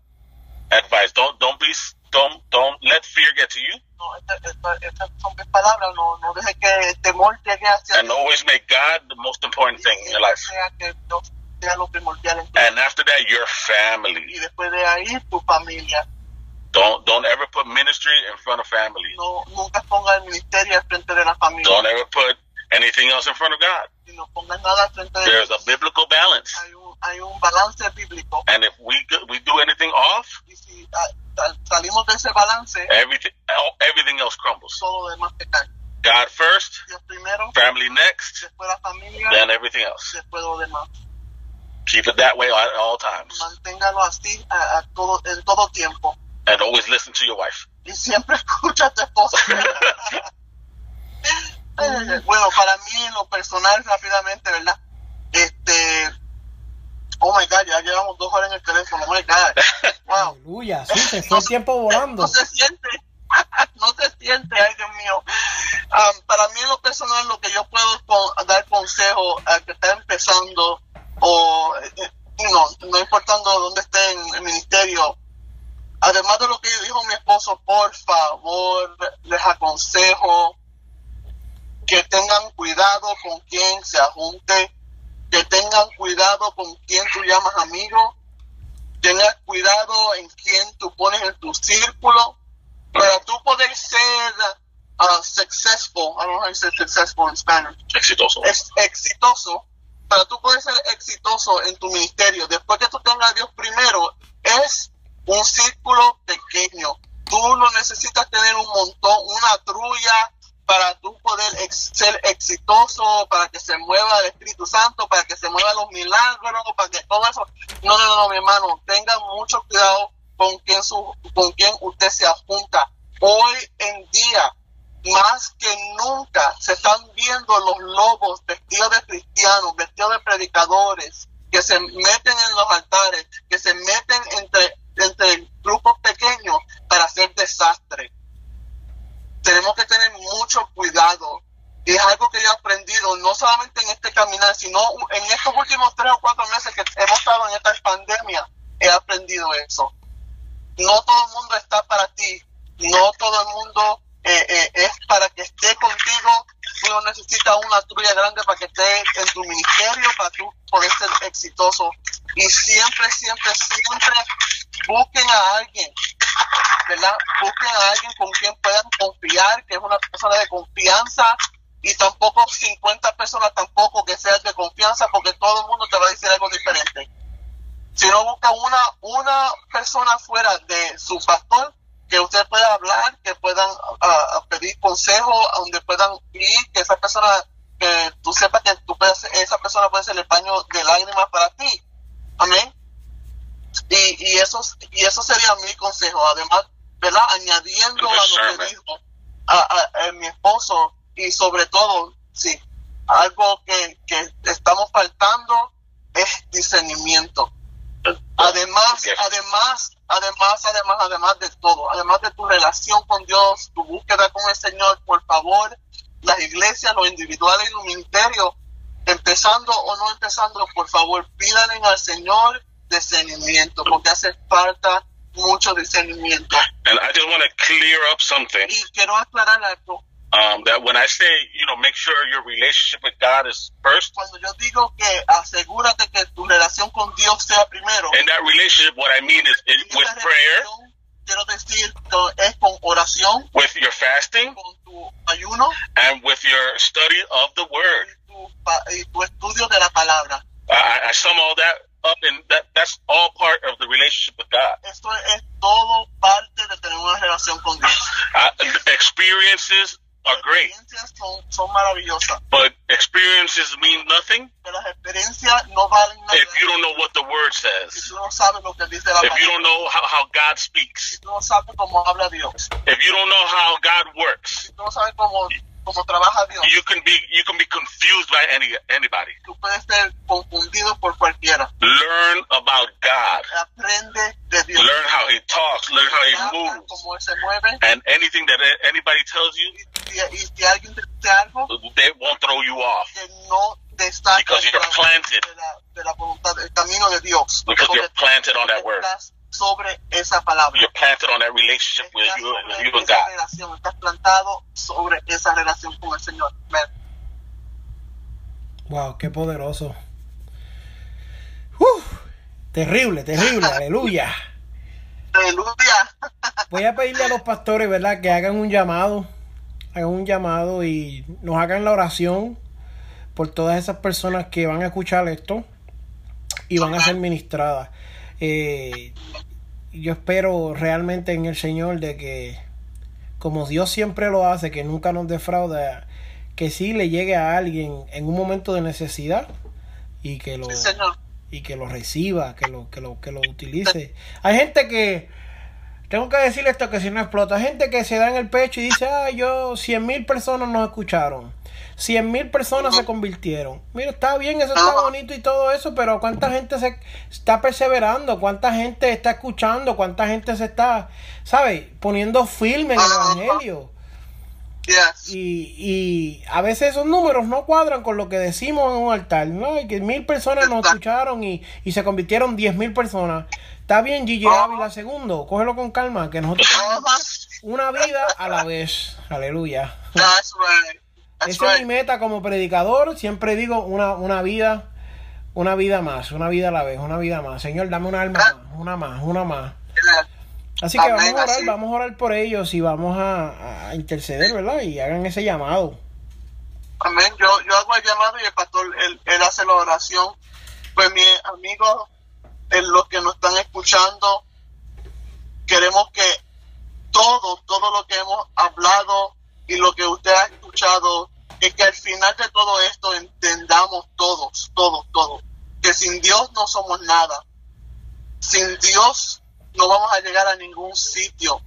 Speaker 3: advice don't don't be don't don't let fear get to you
Speaker 2: No, esta- esta- estas son mis palabras. No, no deje que el temor llegue hacia
Speaker 3: and always make god the most important thing in your life
Speaker 2: sea que Dios sea lo primordial en tu
Speaker 3: and after that your family
Speaker 2: y después de ahí tu familia.
Speaker 3: don't don't ever put ministry in front of family
Speaker 2: No, nunca ponga el ministerio al frente de la familia.
Speaker 3: Don't ever put anything else in front of God. There's a biblical balance. And if we we do anything off, everything, everything else crumbles. God first, family next, then everything else. Keep it that way at all times. And always listen to your wife.
Speaker 2: Eh, bueno, para mí en lo personal, rápidamente, ¿verdad? Este. Oh my god, ya llevamos dos horas en el teléfono. Oh my god. Wow.
Speaker 1: Aleluya, sí, se fue el tiempo volando.
Speaker 2: No se siente. no se siente, ay Dios mío. Um, para mí en lo personal, lo que yo puedo con- dar consejo al que está empezando o eh, no, no importando dónde esté en el ministerio, además de lo que dijo mi esposo, por favor, les aconsejo que tengan cuidado con quien se ajunte, que tengan cuidado con quien tú llamas amigo, tengas cuidado en quién tú pones en tu círculo, para tú poder ser uh, successful, I don't know how you say successful in Spanish,
Speaker 3: Exitoso.
Speaker 2: es exitoso, para tú poder ser exitoso en tu ministerio, después que tú tengas a Dios primero, es un círculo pequeño. Tú lo necesitas tener un montón, una trulla para tú poder ser exitoso, para que se mueva el Espíritu Santo, para que se muevan los milagros, para que todo eso. No, no, no, mi hermano, tenga mucho cuidado con quien, su, con quien usted se adjunta. Hoy en día, más que nunca se están viendo los lobos vestidos de cristianos, vestidos de predicadores, que se meten en los altares, que se meten entre, entre grupos pequeños para hacer desastre. Tenemos que tener mucho cuidado. Y es algo que yo he aprendido, no solamente en este caminar, sino en estos últimos tres o cuatro meses que hemos estado en esta pandemia, he aprendido eso no todo el mundo está para ti, no todo el mundo eh, eh, es para que esté contigo, tú no necesitas una trulla grande para que esté en tu ministerio, para tú poder ser exitoso. Y siempre, siempre, siempre busquen a alguien, ¿verdad? Busquen a alguien con quien puedan confiar, que es una persona de confianza, y tampoco 50 personas tampoco que sean de confianza, porque todo el mundo te va a decir algo diferente si no busca una una persona fuera de su pastor que usted pueda hablar que puedan pedir consejo a donde puedan ir que esa persona que tú sepas que tú puedes esa persona puede ser el paño de lágrimas para ti. Amén. Y, y eso y eso sería mi consejo. Además verdad añadiendo a lo que dijo a, a- a mi esposo y sobre todo sí algo que, que estamos faltando es discernimiento Además, además, además, además, además de todo, además de tu relación con Dios, tu búsqueda con el Señor, por favor, las iglesias, los individuales y los ministerios, empezando o no empezando, por favor, pídanle al Señor discernimiento, porque hace falta mucho discernimiento.
Speaker 3: And I just want to clear up something.
Speaker 2: Y quiero aclarar algo.
Speaker 3: Um, that when I say, you know, make sure your relationship with God is first,
Speaker 2: Cuando yo digo que asegúrate que tu relación con Dios sea primero,
Speaker 3: in that relationship, what I mean is, is with prayer,
Speaker 2: quiero decir que es con oración,
Speaker 3: with your fasting,
Speaker 2: con tu ayuno,
Speaker 3: and with your study of the Word.
Speaker 2: y tu estudio de la palabra.
Speaker 3: I, I sum all that up, and that that's all part of the relationship with God.
Speaker 2: Esto es todo parte de tener una relación con Dios.
Speaker 3: Uh, experiences are great,
Speaker 2: Experiencias son, son maravillosas,
Speaker 3: but experiences mean nothing
Speaker 2: pero las experiencias no valen nada
Speaker 3: if you don't know what the Word
Speaker 2: si
Speaker 3: says.
Speaker 2: tú no sabes lo que dice la
Speaker 3: If you
Speaker 2: palabra.
Speaker 3: don't know how, how God
Speaker 2: Si
Speaker 3: speaks.
Speaker 2: tú no sabes cómo habla Dios.
Speaker 3: If you don't know how God works.
Speaker 2: Si tú no sabes cómo, cómo trabaja Dios.
Speaker 3: You can be you can be confused by any anybody.
Speaker 2: Tú puedes ser confundido por cualquiera.
Speaker 3: Learn about God.
Speaker 2: Aprende de Dios.
Speaker 3: Learn how He talks. Learn how He moves.
Speaker 2: Cómo se mueve.
Speaker 3: And anything that anybody tells you,
Speaker 2: Y, y si alguien te dice algo
Speaker 3: they won't throw you off
Speaker 2: que no te saca
Speaker 3: Because you're planted.
Speaker 2: de la, de la voluntad, del camino de Dios.
Speaker 3: because you're planted on that word.
Speaker 2: estás sobre esa palabra.
Speaker 3: You're planted on that relationship with
Speaker 2: Estás
Speaker 3: you,
Speaker 2: sobre
Speaker 3: with you and
Speaker 2: esa
Speaker 3: God.
Speaker 2: relación, estás plantado sobre esa relación con el Señor.
Speaker 1: Wow, qué poderoso. Uf, terrible, terrible, aleluya.
Speaker 2: Aleluya.
Speaker 1: Voy a pedirle a los pastores, ¿verdad? Que hagan un llamado, hagan un llamado y nos hagan la oración por todas esas personas que van a escuchar esto y van a ser ministradas. Eh, yo espero realmente en el Señor de que como Dios siempre lo hace, que nunca nos defrauda, que sí le llegue a alguien en un momento de necesidad y que lo, y que lo reciba, que lo, que lo, que lo utilice. Hay gente que, tengo que decirle esto que si no explota, hay gente que se da en el pecho y dice, ah, yo, cien mil personas nos escucharon. Cien mil personas se convirtieron. Mira, está bien, eso está bonito y todo eso, pero ¿cuánta gente se está perseverando? ¿Cuánta gente está escuchando? ¿Cuánta gente se está, ¿sabes? Poniendo firme en el Evangelio. Y, y a veces esos números no cuadran con lo que decimos en un altar, ¿no? Y que mil personas nos escucharon y, y se convirtieron diez mil personas. Está bien, Gigi Ávila segundo, cógelo con calma, que nosotros una vida a la vez. Aleluya. Esa es mi meta como predicador. Siempre digo una, una vida, una vida más, una vida a la vez, una vida más. Señor, dame una alma más, una más, una más. Así que vamos a orar, vamos a orar por ellos y vamos a, interceder, ¿verdad? Y hagan ese llamado.
Speaker 2: Amén. Yo, yo hago el llamado y el pastor, él, él hace la oración. Pues mi amigo, los que nos están escuchando, queremos que todo, todo lo que hemos hablado y lo que usted ha escuchado es que al final de todo esto entendamos todos, todos, todos, que sin Dios no somos nada. Sin Dios no vamos a llegar a ningún sitio.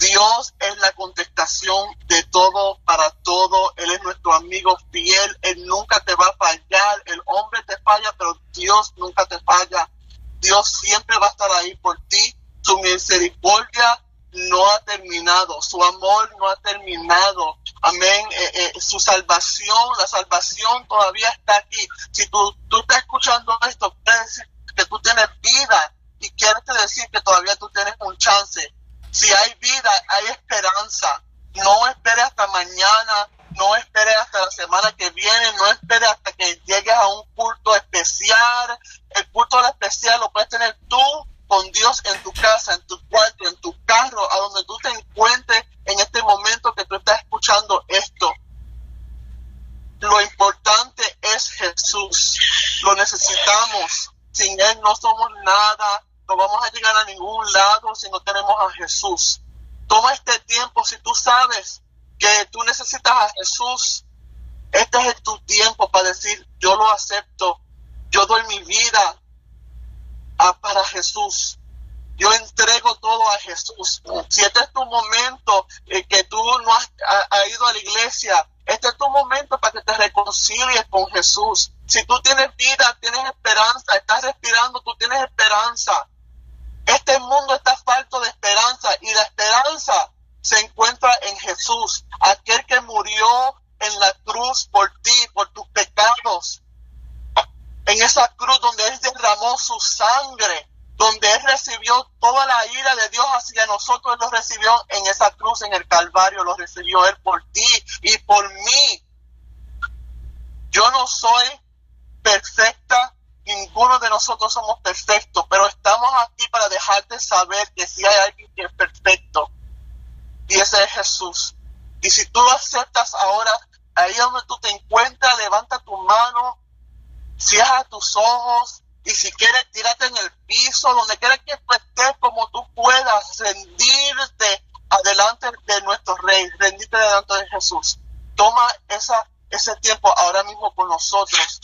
Speaker 2: Dios es la contestación de todo para todo. Él es nuestro amigo fiel. Él nunca te va a fallar. El hombre te falla, pero Dios nunca te falla. Dios siempre va a estar ahí por ti. Su misericordia no ha terminado, su amor no ha terminado. Amén. Eh, eh, su salvación, la salvación todavía está aquí. Si tú, tú estás escuchando esto, quiere decir que tú tienes vida y quiere decir que todavía tú tienes un chance. Si hay vida, hay esperanza. No esperes hasta mañana, no esperes hasta la semana que viene, no esperes hasta que llegues a un culto especial. El culto especial lo puedes tener tú con Dios en tu casa, en tu cuarto, en tu carro, a donde tú te encuentres en este momento que tú estás escuchando esto. Lo importante es Jesús. Lo necesitamos. Sin Él no somos nada. No vamos a llegar a ningún lado si no tenemos a Jesús. Toma este tiempo si tú sabes que tú necesitas a Jesús. Este es tu tiempo para decir, yo lo acepto. Yo doy mi vida para Jesús. Yo entrego todo a Jesús. Si este es tu momento eh, que tú no has ido a la iglesia, este es tu momento para que te reconcilies con Jesús. Si tú tienes vida, tienes esperanza, estás respirando, tú tienes esperanza. Este mundo está falto de esperanza y la esperanza se encuentra en Jesús, aquel que murió en la cruz por ti, por tus pecados en esa cruz donde Él derramó su sangre, donde Él recibió toda la ira de Dios hacia nosotros, Él lo recibió en esa cruz, en el Calvario, lo recibió Él por ti y por mí. Yo no soy perfecta, ninguno de nosotros somos perfectos, pero estamos aquí para dejarte saber que si hay alguien que es perfecto, y ese es Jesús. Y si tú lo aceptas ahora, ahí donde tú te encuentras, levanta tu mano cierra tus ojos y si quieres tírate en el piso, donde quieras nosotros.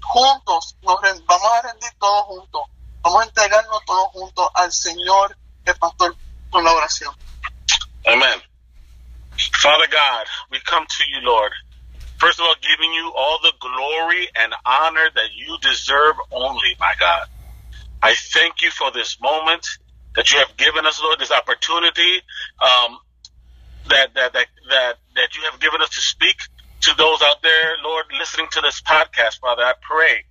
Speaker 2: Juntos nos vamos a rendir todos juntos. Vamos a entregarnos todos juntos al Señor, el pastor, con la oración.
Speaker 3: Amén. Father God, we come to you, Lord. First of all, giving you all the glory and honor that you deserve only, my God. I thank you for this moment that you have given us, Lord, this opportunity um, that, that, that, that, that you have given us to speak to those out there, Lord, listening to this podcast, Father. I pray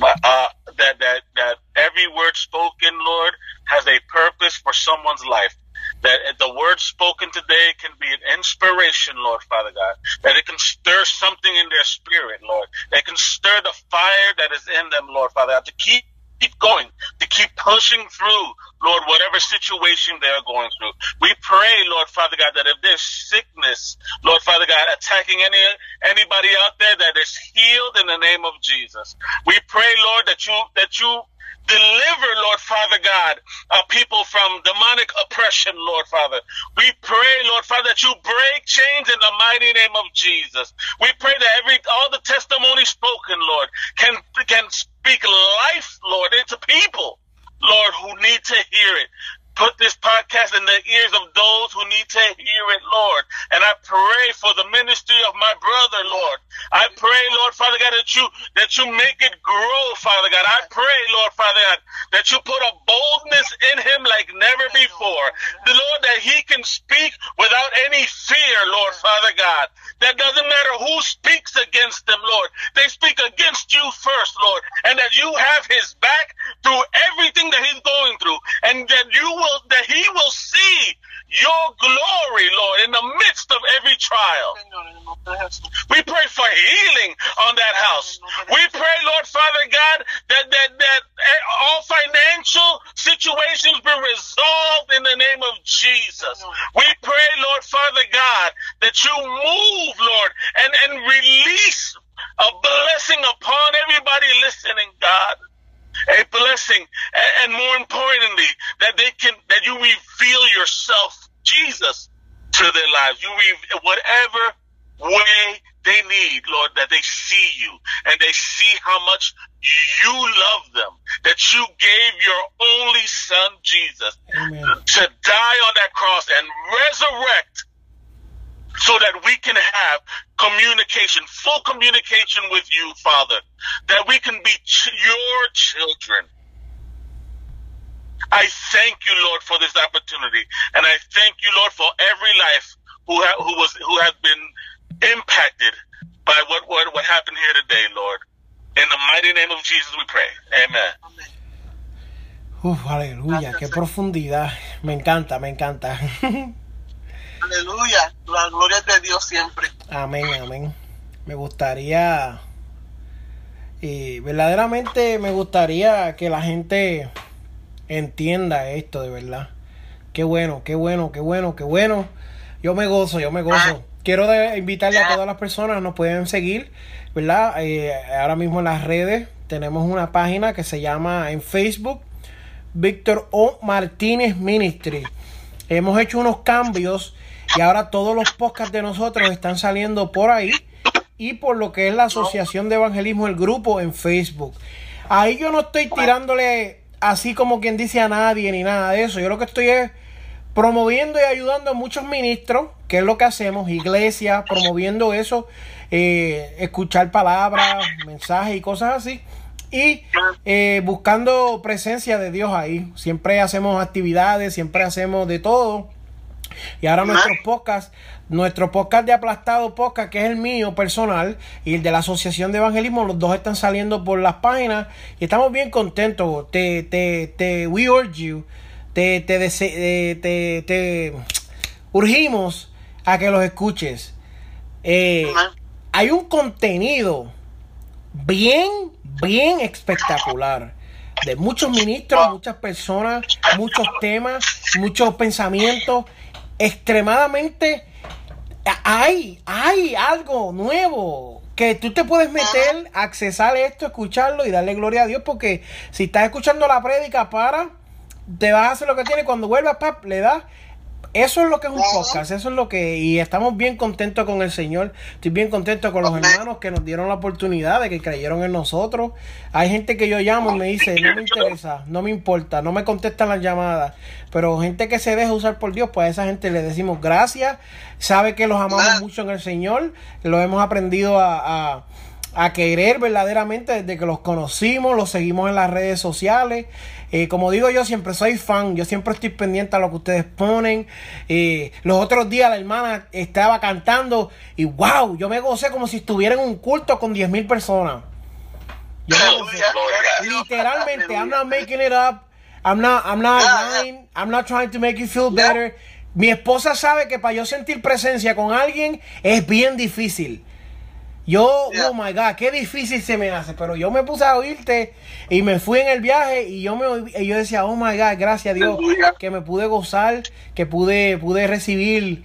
Speaker 3: uh, that, that, that every word spoken, Lord, has a purpose for someone's life that the word spoken today can be an inspiration, Lord Father God, that it can stir something in their spirit, Lord, that can stir the fire that is in them, Lord Father God, to keep keep going, to keep pushing through, Lord, whatever situation they're going through. We pray, Lord Father God, that if there's sickness, Lord Father God, attacking any anybody out there, that is healed in the name of Jesus. We pray, Lord, that you that you deliver, Lord Father God, uh, people from demonic oppression, Lord Father. We pray, Lord Father, that you break chains in the mighty name of Jesus. We pray that every all the testimony spoken, Lord, can can speak life, Lord, into people, Lord, who need to hear it. Put this podcast in the ears of those who need to hear it, Lord. And I pray for the ministry of my brother, Lord. I pray, Lord Father God, that you that you make it grow, Father God. I pray, Lord Father God, that you put a boldness in him like never before. The Lord that he can speak without any fear, Lord Father God. That doesn't matter who speaks against them, Lord. They speak against you first, Lord, and that you have his back through everything that he's going through, and that you will that he will see your glory, Lord, in the midst of every trial. We pray for healing on that house. We pray, Lord Father God, that that that eh, all financial situations be resolved in the name of Jesus. We pray, Lord Father God, that you move, Lord, and and release a blessing upon everybody listening, God a blessing, and more importantly, that they can that you reveal yourself, Jesus, to their lives. You re- whatever way they need, Lord, that they see you and they see how much you love them, that you gave your only son, Jesus,
Speaker 1: Amen.
Speaker 3: to die on that cross and resurrect so that we can have communication, full communication with you, Father, that we can be ch- your children. I thank you, Lord, for this opportunity, and I thank you, Lord, for every life who ha- who was who has been impacted by what, what what happened here today, Lord. In the mighty name of Jesus, we pray. Amen.
Speaker 1: Uf, aleluya, qué profundidad. Me encanta, me encanta.
Speaker 2: Aleluya. La gloria es de Dios siempre.
Speaker 1: Amén, amén. Me gustaría, y verdaderamente me gustaría que la gente entienda esto de verdad. Qué bueno, qué bueno, qué bueno, qué bueno. Yo me gozo, yo me gozo. Quiero de- invitarle a todas las personas, nos pueden seguir, ¿verdad? Eh, ahora mismo en las redes tenemos una página que se llama en Facebook Víctor O. Martínez Ministry. Hemos hecho unos cambios y ahora todos los podcasts de nosotros están saliendo por ahí y por lo que es la Asociación de Evangelismo, el grupo en Facebook. Ahí yo no estoy tirándole así como quien dice a nadie ni nada de eso. Yo lo que estoy es promoviendo y ayudando a muchos ministros, que es lo que hacemos, iglesias, promoviendo eso, eh, escuchar palabras, mensajes y cosas así. Y eh, buscando presencia de Dios ahí. Siempre hacemos actividades, siempre hacemos de todo. Y ahora nuestros podcasts, nuestro podcast de aplastado podcast, que es el mío personal, y el de la Asociación de Evangelismo, los dos están saliendo por las páginas y estamos bien contentos. Te, te, te, we urge you, te, te, dese- eh, te, te urgimos a que los escuches. Eh, hay un contenido bien, bien espectacular. De muchos ministros, muchas personas, muchos temas, muchos pensamientos. Extremadamente hay, hay algo nuevo que tú te puedes meter, accesar esto, escucharlo y darle gloria a Dios. Porque si estás escuchando la prédica, para, te vas a hacer lo que tiene. Cuando vuelvas, le das. Eso es lo que es un podcast, eso es lo que... Y estamos bien contentos con el Señor, estoy bien contento con los hermanos que nos dieron la oportunidad, de que creyeron en nosotros. Hay gente que yo llamo y me dice, no me interesa, no me importa, no me contestan las llamadas. Pero gente que se deja usar por Dios, pues a esa gente le decimos gracias, sabe que los amamos mucho en el Señor, lo hemos aprendido a... a a querer verdaderamente desde que los conocimos, los seguimos en las redes sociales. Eh, como digo yo, siempre soy fan, yo siempre estoy pendiente a lo que ustedes ponen. Eh, los otros días la hermana estaba cantando y wow, yo me gocé como si estuviera en un culto con 10 mil personas. Yo me gocé. Literalmente, I'm not making it up. I'm not, I'm not lying. I'm not trying to make you feel better. Mi esposa sabe que para yo sentir presencia con alguien es bien difícil. Yo,
Speaker 2: Yeah.
Speaker 1: oh my God, qué difícil se me hace, pero yo me puse a oírte y me fui en el viaje y yo me oí- y yo decía, oh my God, gracias a Dios
Speaker 2: Aleluya.
Speaker 1: que me pude gozar, que pude, pude recibir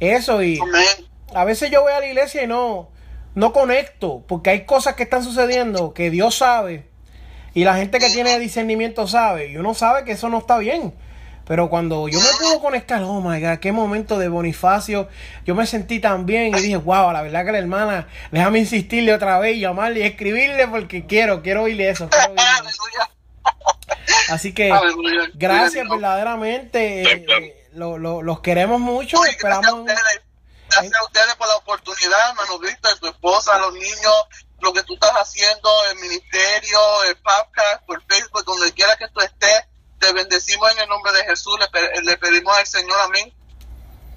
Speaker 1: eso y
Speaker 2: Amén.
Speaker 1: a veces yo voy a la iglesia y no, no conecto, porque hay cosas que están sucediendo que Dios sabe y la gente que tiene discernimiento sabe y uno sabe que eso no está bien. Pero cuando yo me pude conectar, oh my God, qué momento de Bonifacio, yo me sentí tan bien y dije, wow, la verdad que la hermana, déjame insistirle otra vez, llamarle y escribirle porque quiero, quiero oírle eso. quiero oírle eso.
Speaker 2: Aleluya.
Speaker 1: Así que gracias verdaderamente, eh, eh, lo- lo- los queremos mucho,
Speaker 2: Dios. Gracias a
Speaker 1: esperamos...
Speaker 2: ustedes. Gracias a ustedes por la oportunidad, hermano Víctor, tu esposa, los niños, lo que tú estás haciendo, el ministerio, el podcast, por Facebook, donde quiera que tú estés. Te bendecimos en el nombre de Jesús. Le, pe- le pedimos al Señor, amén,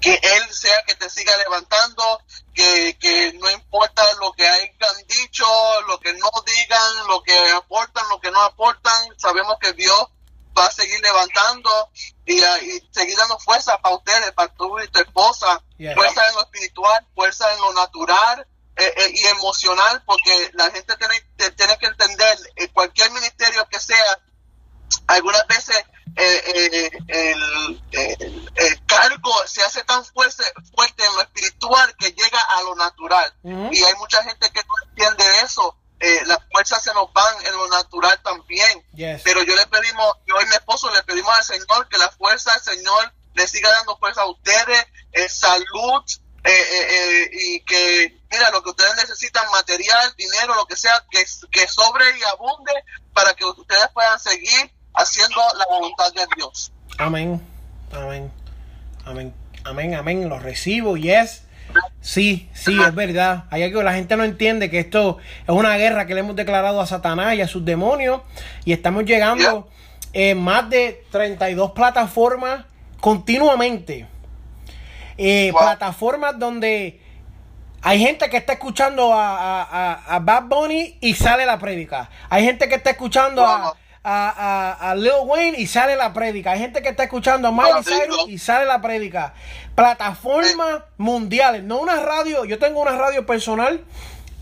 Speaker 2: que Él sea que te siga levantando, que, que no importa lo que hayan dicho, lo que no digan, lo que aportan, lo que no aportan, sabemos que Dios va a seguir levantando y, ah, y seguir dando fuerza para ustedes, para tú y tu esposa,
Speaker 1: Yeah.
Speaker 2: fuerza en lo espiritual, fuerza en lo natural eh, eh, y emocional, porque la gente tiene, tiene que entender, eh, cualquier ministerio que sea, algunas veces eh, eh, el, el- el cargo se hace tan fuerte, fuerte en lo espiritual que llega a lo natural. Y hay mucha gente que no entiende eso. Eh, las fuerzas se nos van en lo natural también.
Speaker 1: Yes.
Speaker 2: Pero yo le pedimos, yo y mi esposo le pedimos al Señor que la fuerza del Señor le siga dando fuerza a ustedes, eh, salud, eh, eh, eh, y que, mira, lo que ustedes necesitan, material, dinero, lo que sea, que, que sobre y abunde para que ustedes puedan seguir haciendo la voluntad de Dios.
Speaker 1: Amén. Amén. Amén. Amén. Amén. Lo recibo. Yes. Sí, sí, es verdad. Hay algo que la gente no entiende que esto es una guerra que le hemos declarado a Satanás y a sus demonios y estamos llegando en más de 32 plataformas continuamente. Eh,
Speaker 2: Wow.
Speaker 1: Plataformas donde hay gente que está escuchando a, a- a- Bad Bunny y sale la prédica. Hay gente que está escuchando a,
Speaker 2: Wow.
Speaker 1: a, Lil Wayne y sale la prédica. Hay gente que está escuchando a Miley Cyrus y sale la prédica. Plataformas mundiales, no una radio. Yo tengo una radio personal,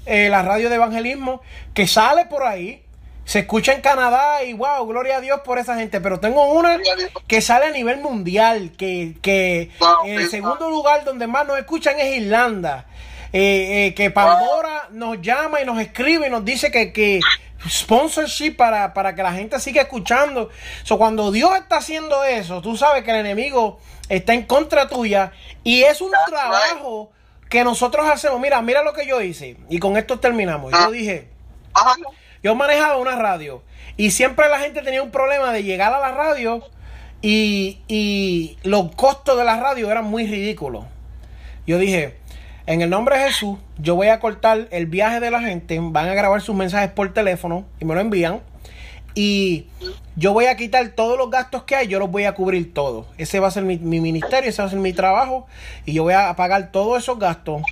Speaker 1: eh, la radio de evangelismo, que sale por ahí. Se escucha en Canadá y wow, gloria a Dios por esa gente. Pero tengo una que sale a nivel mundial, que, que
Speaker 2: Wow,
Speaker 1: el segundo lugar donde más nos escuchan es Irlanda. Eh, eh, que Pandora nos llama y nos escribe y nos dice que, que sponsorship para, para que la gente siga escuchando. So, cuando Dios está haciendo eso, tú sabes que el enemigo está en contra tuya y es un
Speaker 2: That's
Speaker 1: trabajo que nosotros hacemos. Mira, mira lo que yo hice y con esto terminamos. Yo
Speaker 2: Ah.
Speaker 1: dije,
Speaker 2: Ajá.
Speaker 1: Yo manejaba una radio y siempre la gente tenía un problema de llegar a la radio y, y los costos de la radio eran muy ridículos. Yo dije, en el nombre de Jesús, yo voy a cortar el viaje de la gente, van a grabar sus mensajes por teléfono y me lo envían. Y yo voy a quitar todos los gastos que hay, yo los voy a cubrir todos. Ese va a ser mi, mi ministerio, ese va a ser mi trabajo. Y yo voy a pagar todos esos gastos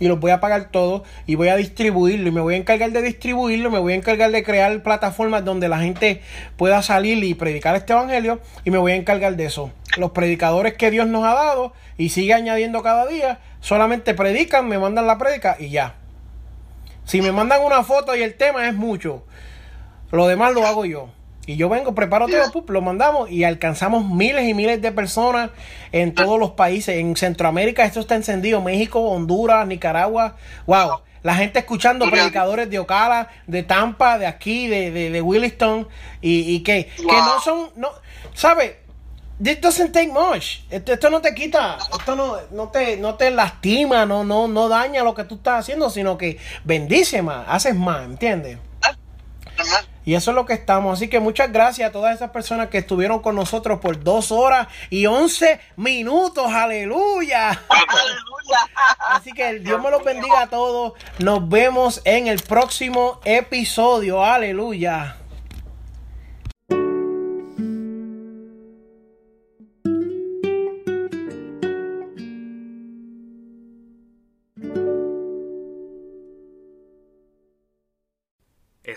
Speaker 1: y los voy a pagar todos y voy a distribuirlo y me voy a encargar de distribuirlo, me voy a encargar de crear plataformas donde la gente pueda salir y predicar este evangelio y me voy a encargar de eso. Los predicadores que Dios nos ha dado y sigue añadiendo cada día, solamente predican, me mandan la predica y ya. Si me mandan una foto y el tema es mucho, lo demás lo hago yo. Y yo vengo, preparo todo, pup, lo mandamos y alcanzamos miles y miles de personas en todos los países. En Centroamérica esto está encendido. México, Honduras, Nicaragua. Wow. La gente escuchando predicadores de Ocala, de Tampa, de aquí, de, de, de Williston. Y, y que, que no son... no ¿Sabe? This doesn't take much. Esto, esto no te quita, esto no, no, te, no te lastima, no, no, no daña lo que tú estás haciendo, sino que bendice más, haces más, ¿entiendes? Y eso es lo que estamos. Así que muchas gracias a todas esas personas que estuvieron con nosotros por dos horas y once minutos. Aleluya.
Speaker 2: Aleluya.
Speaker 1: Así que el Dios me los bendiga a todos. Nos vemos en el próximo episodio. Aleluya.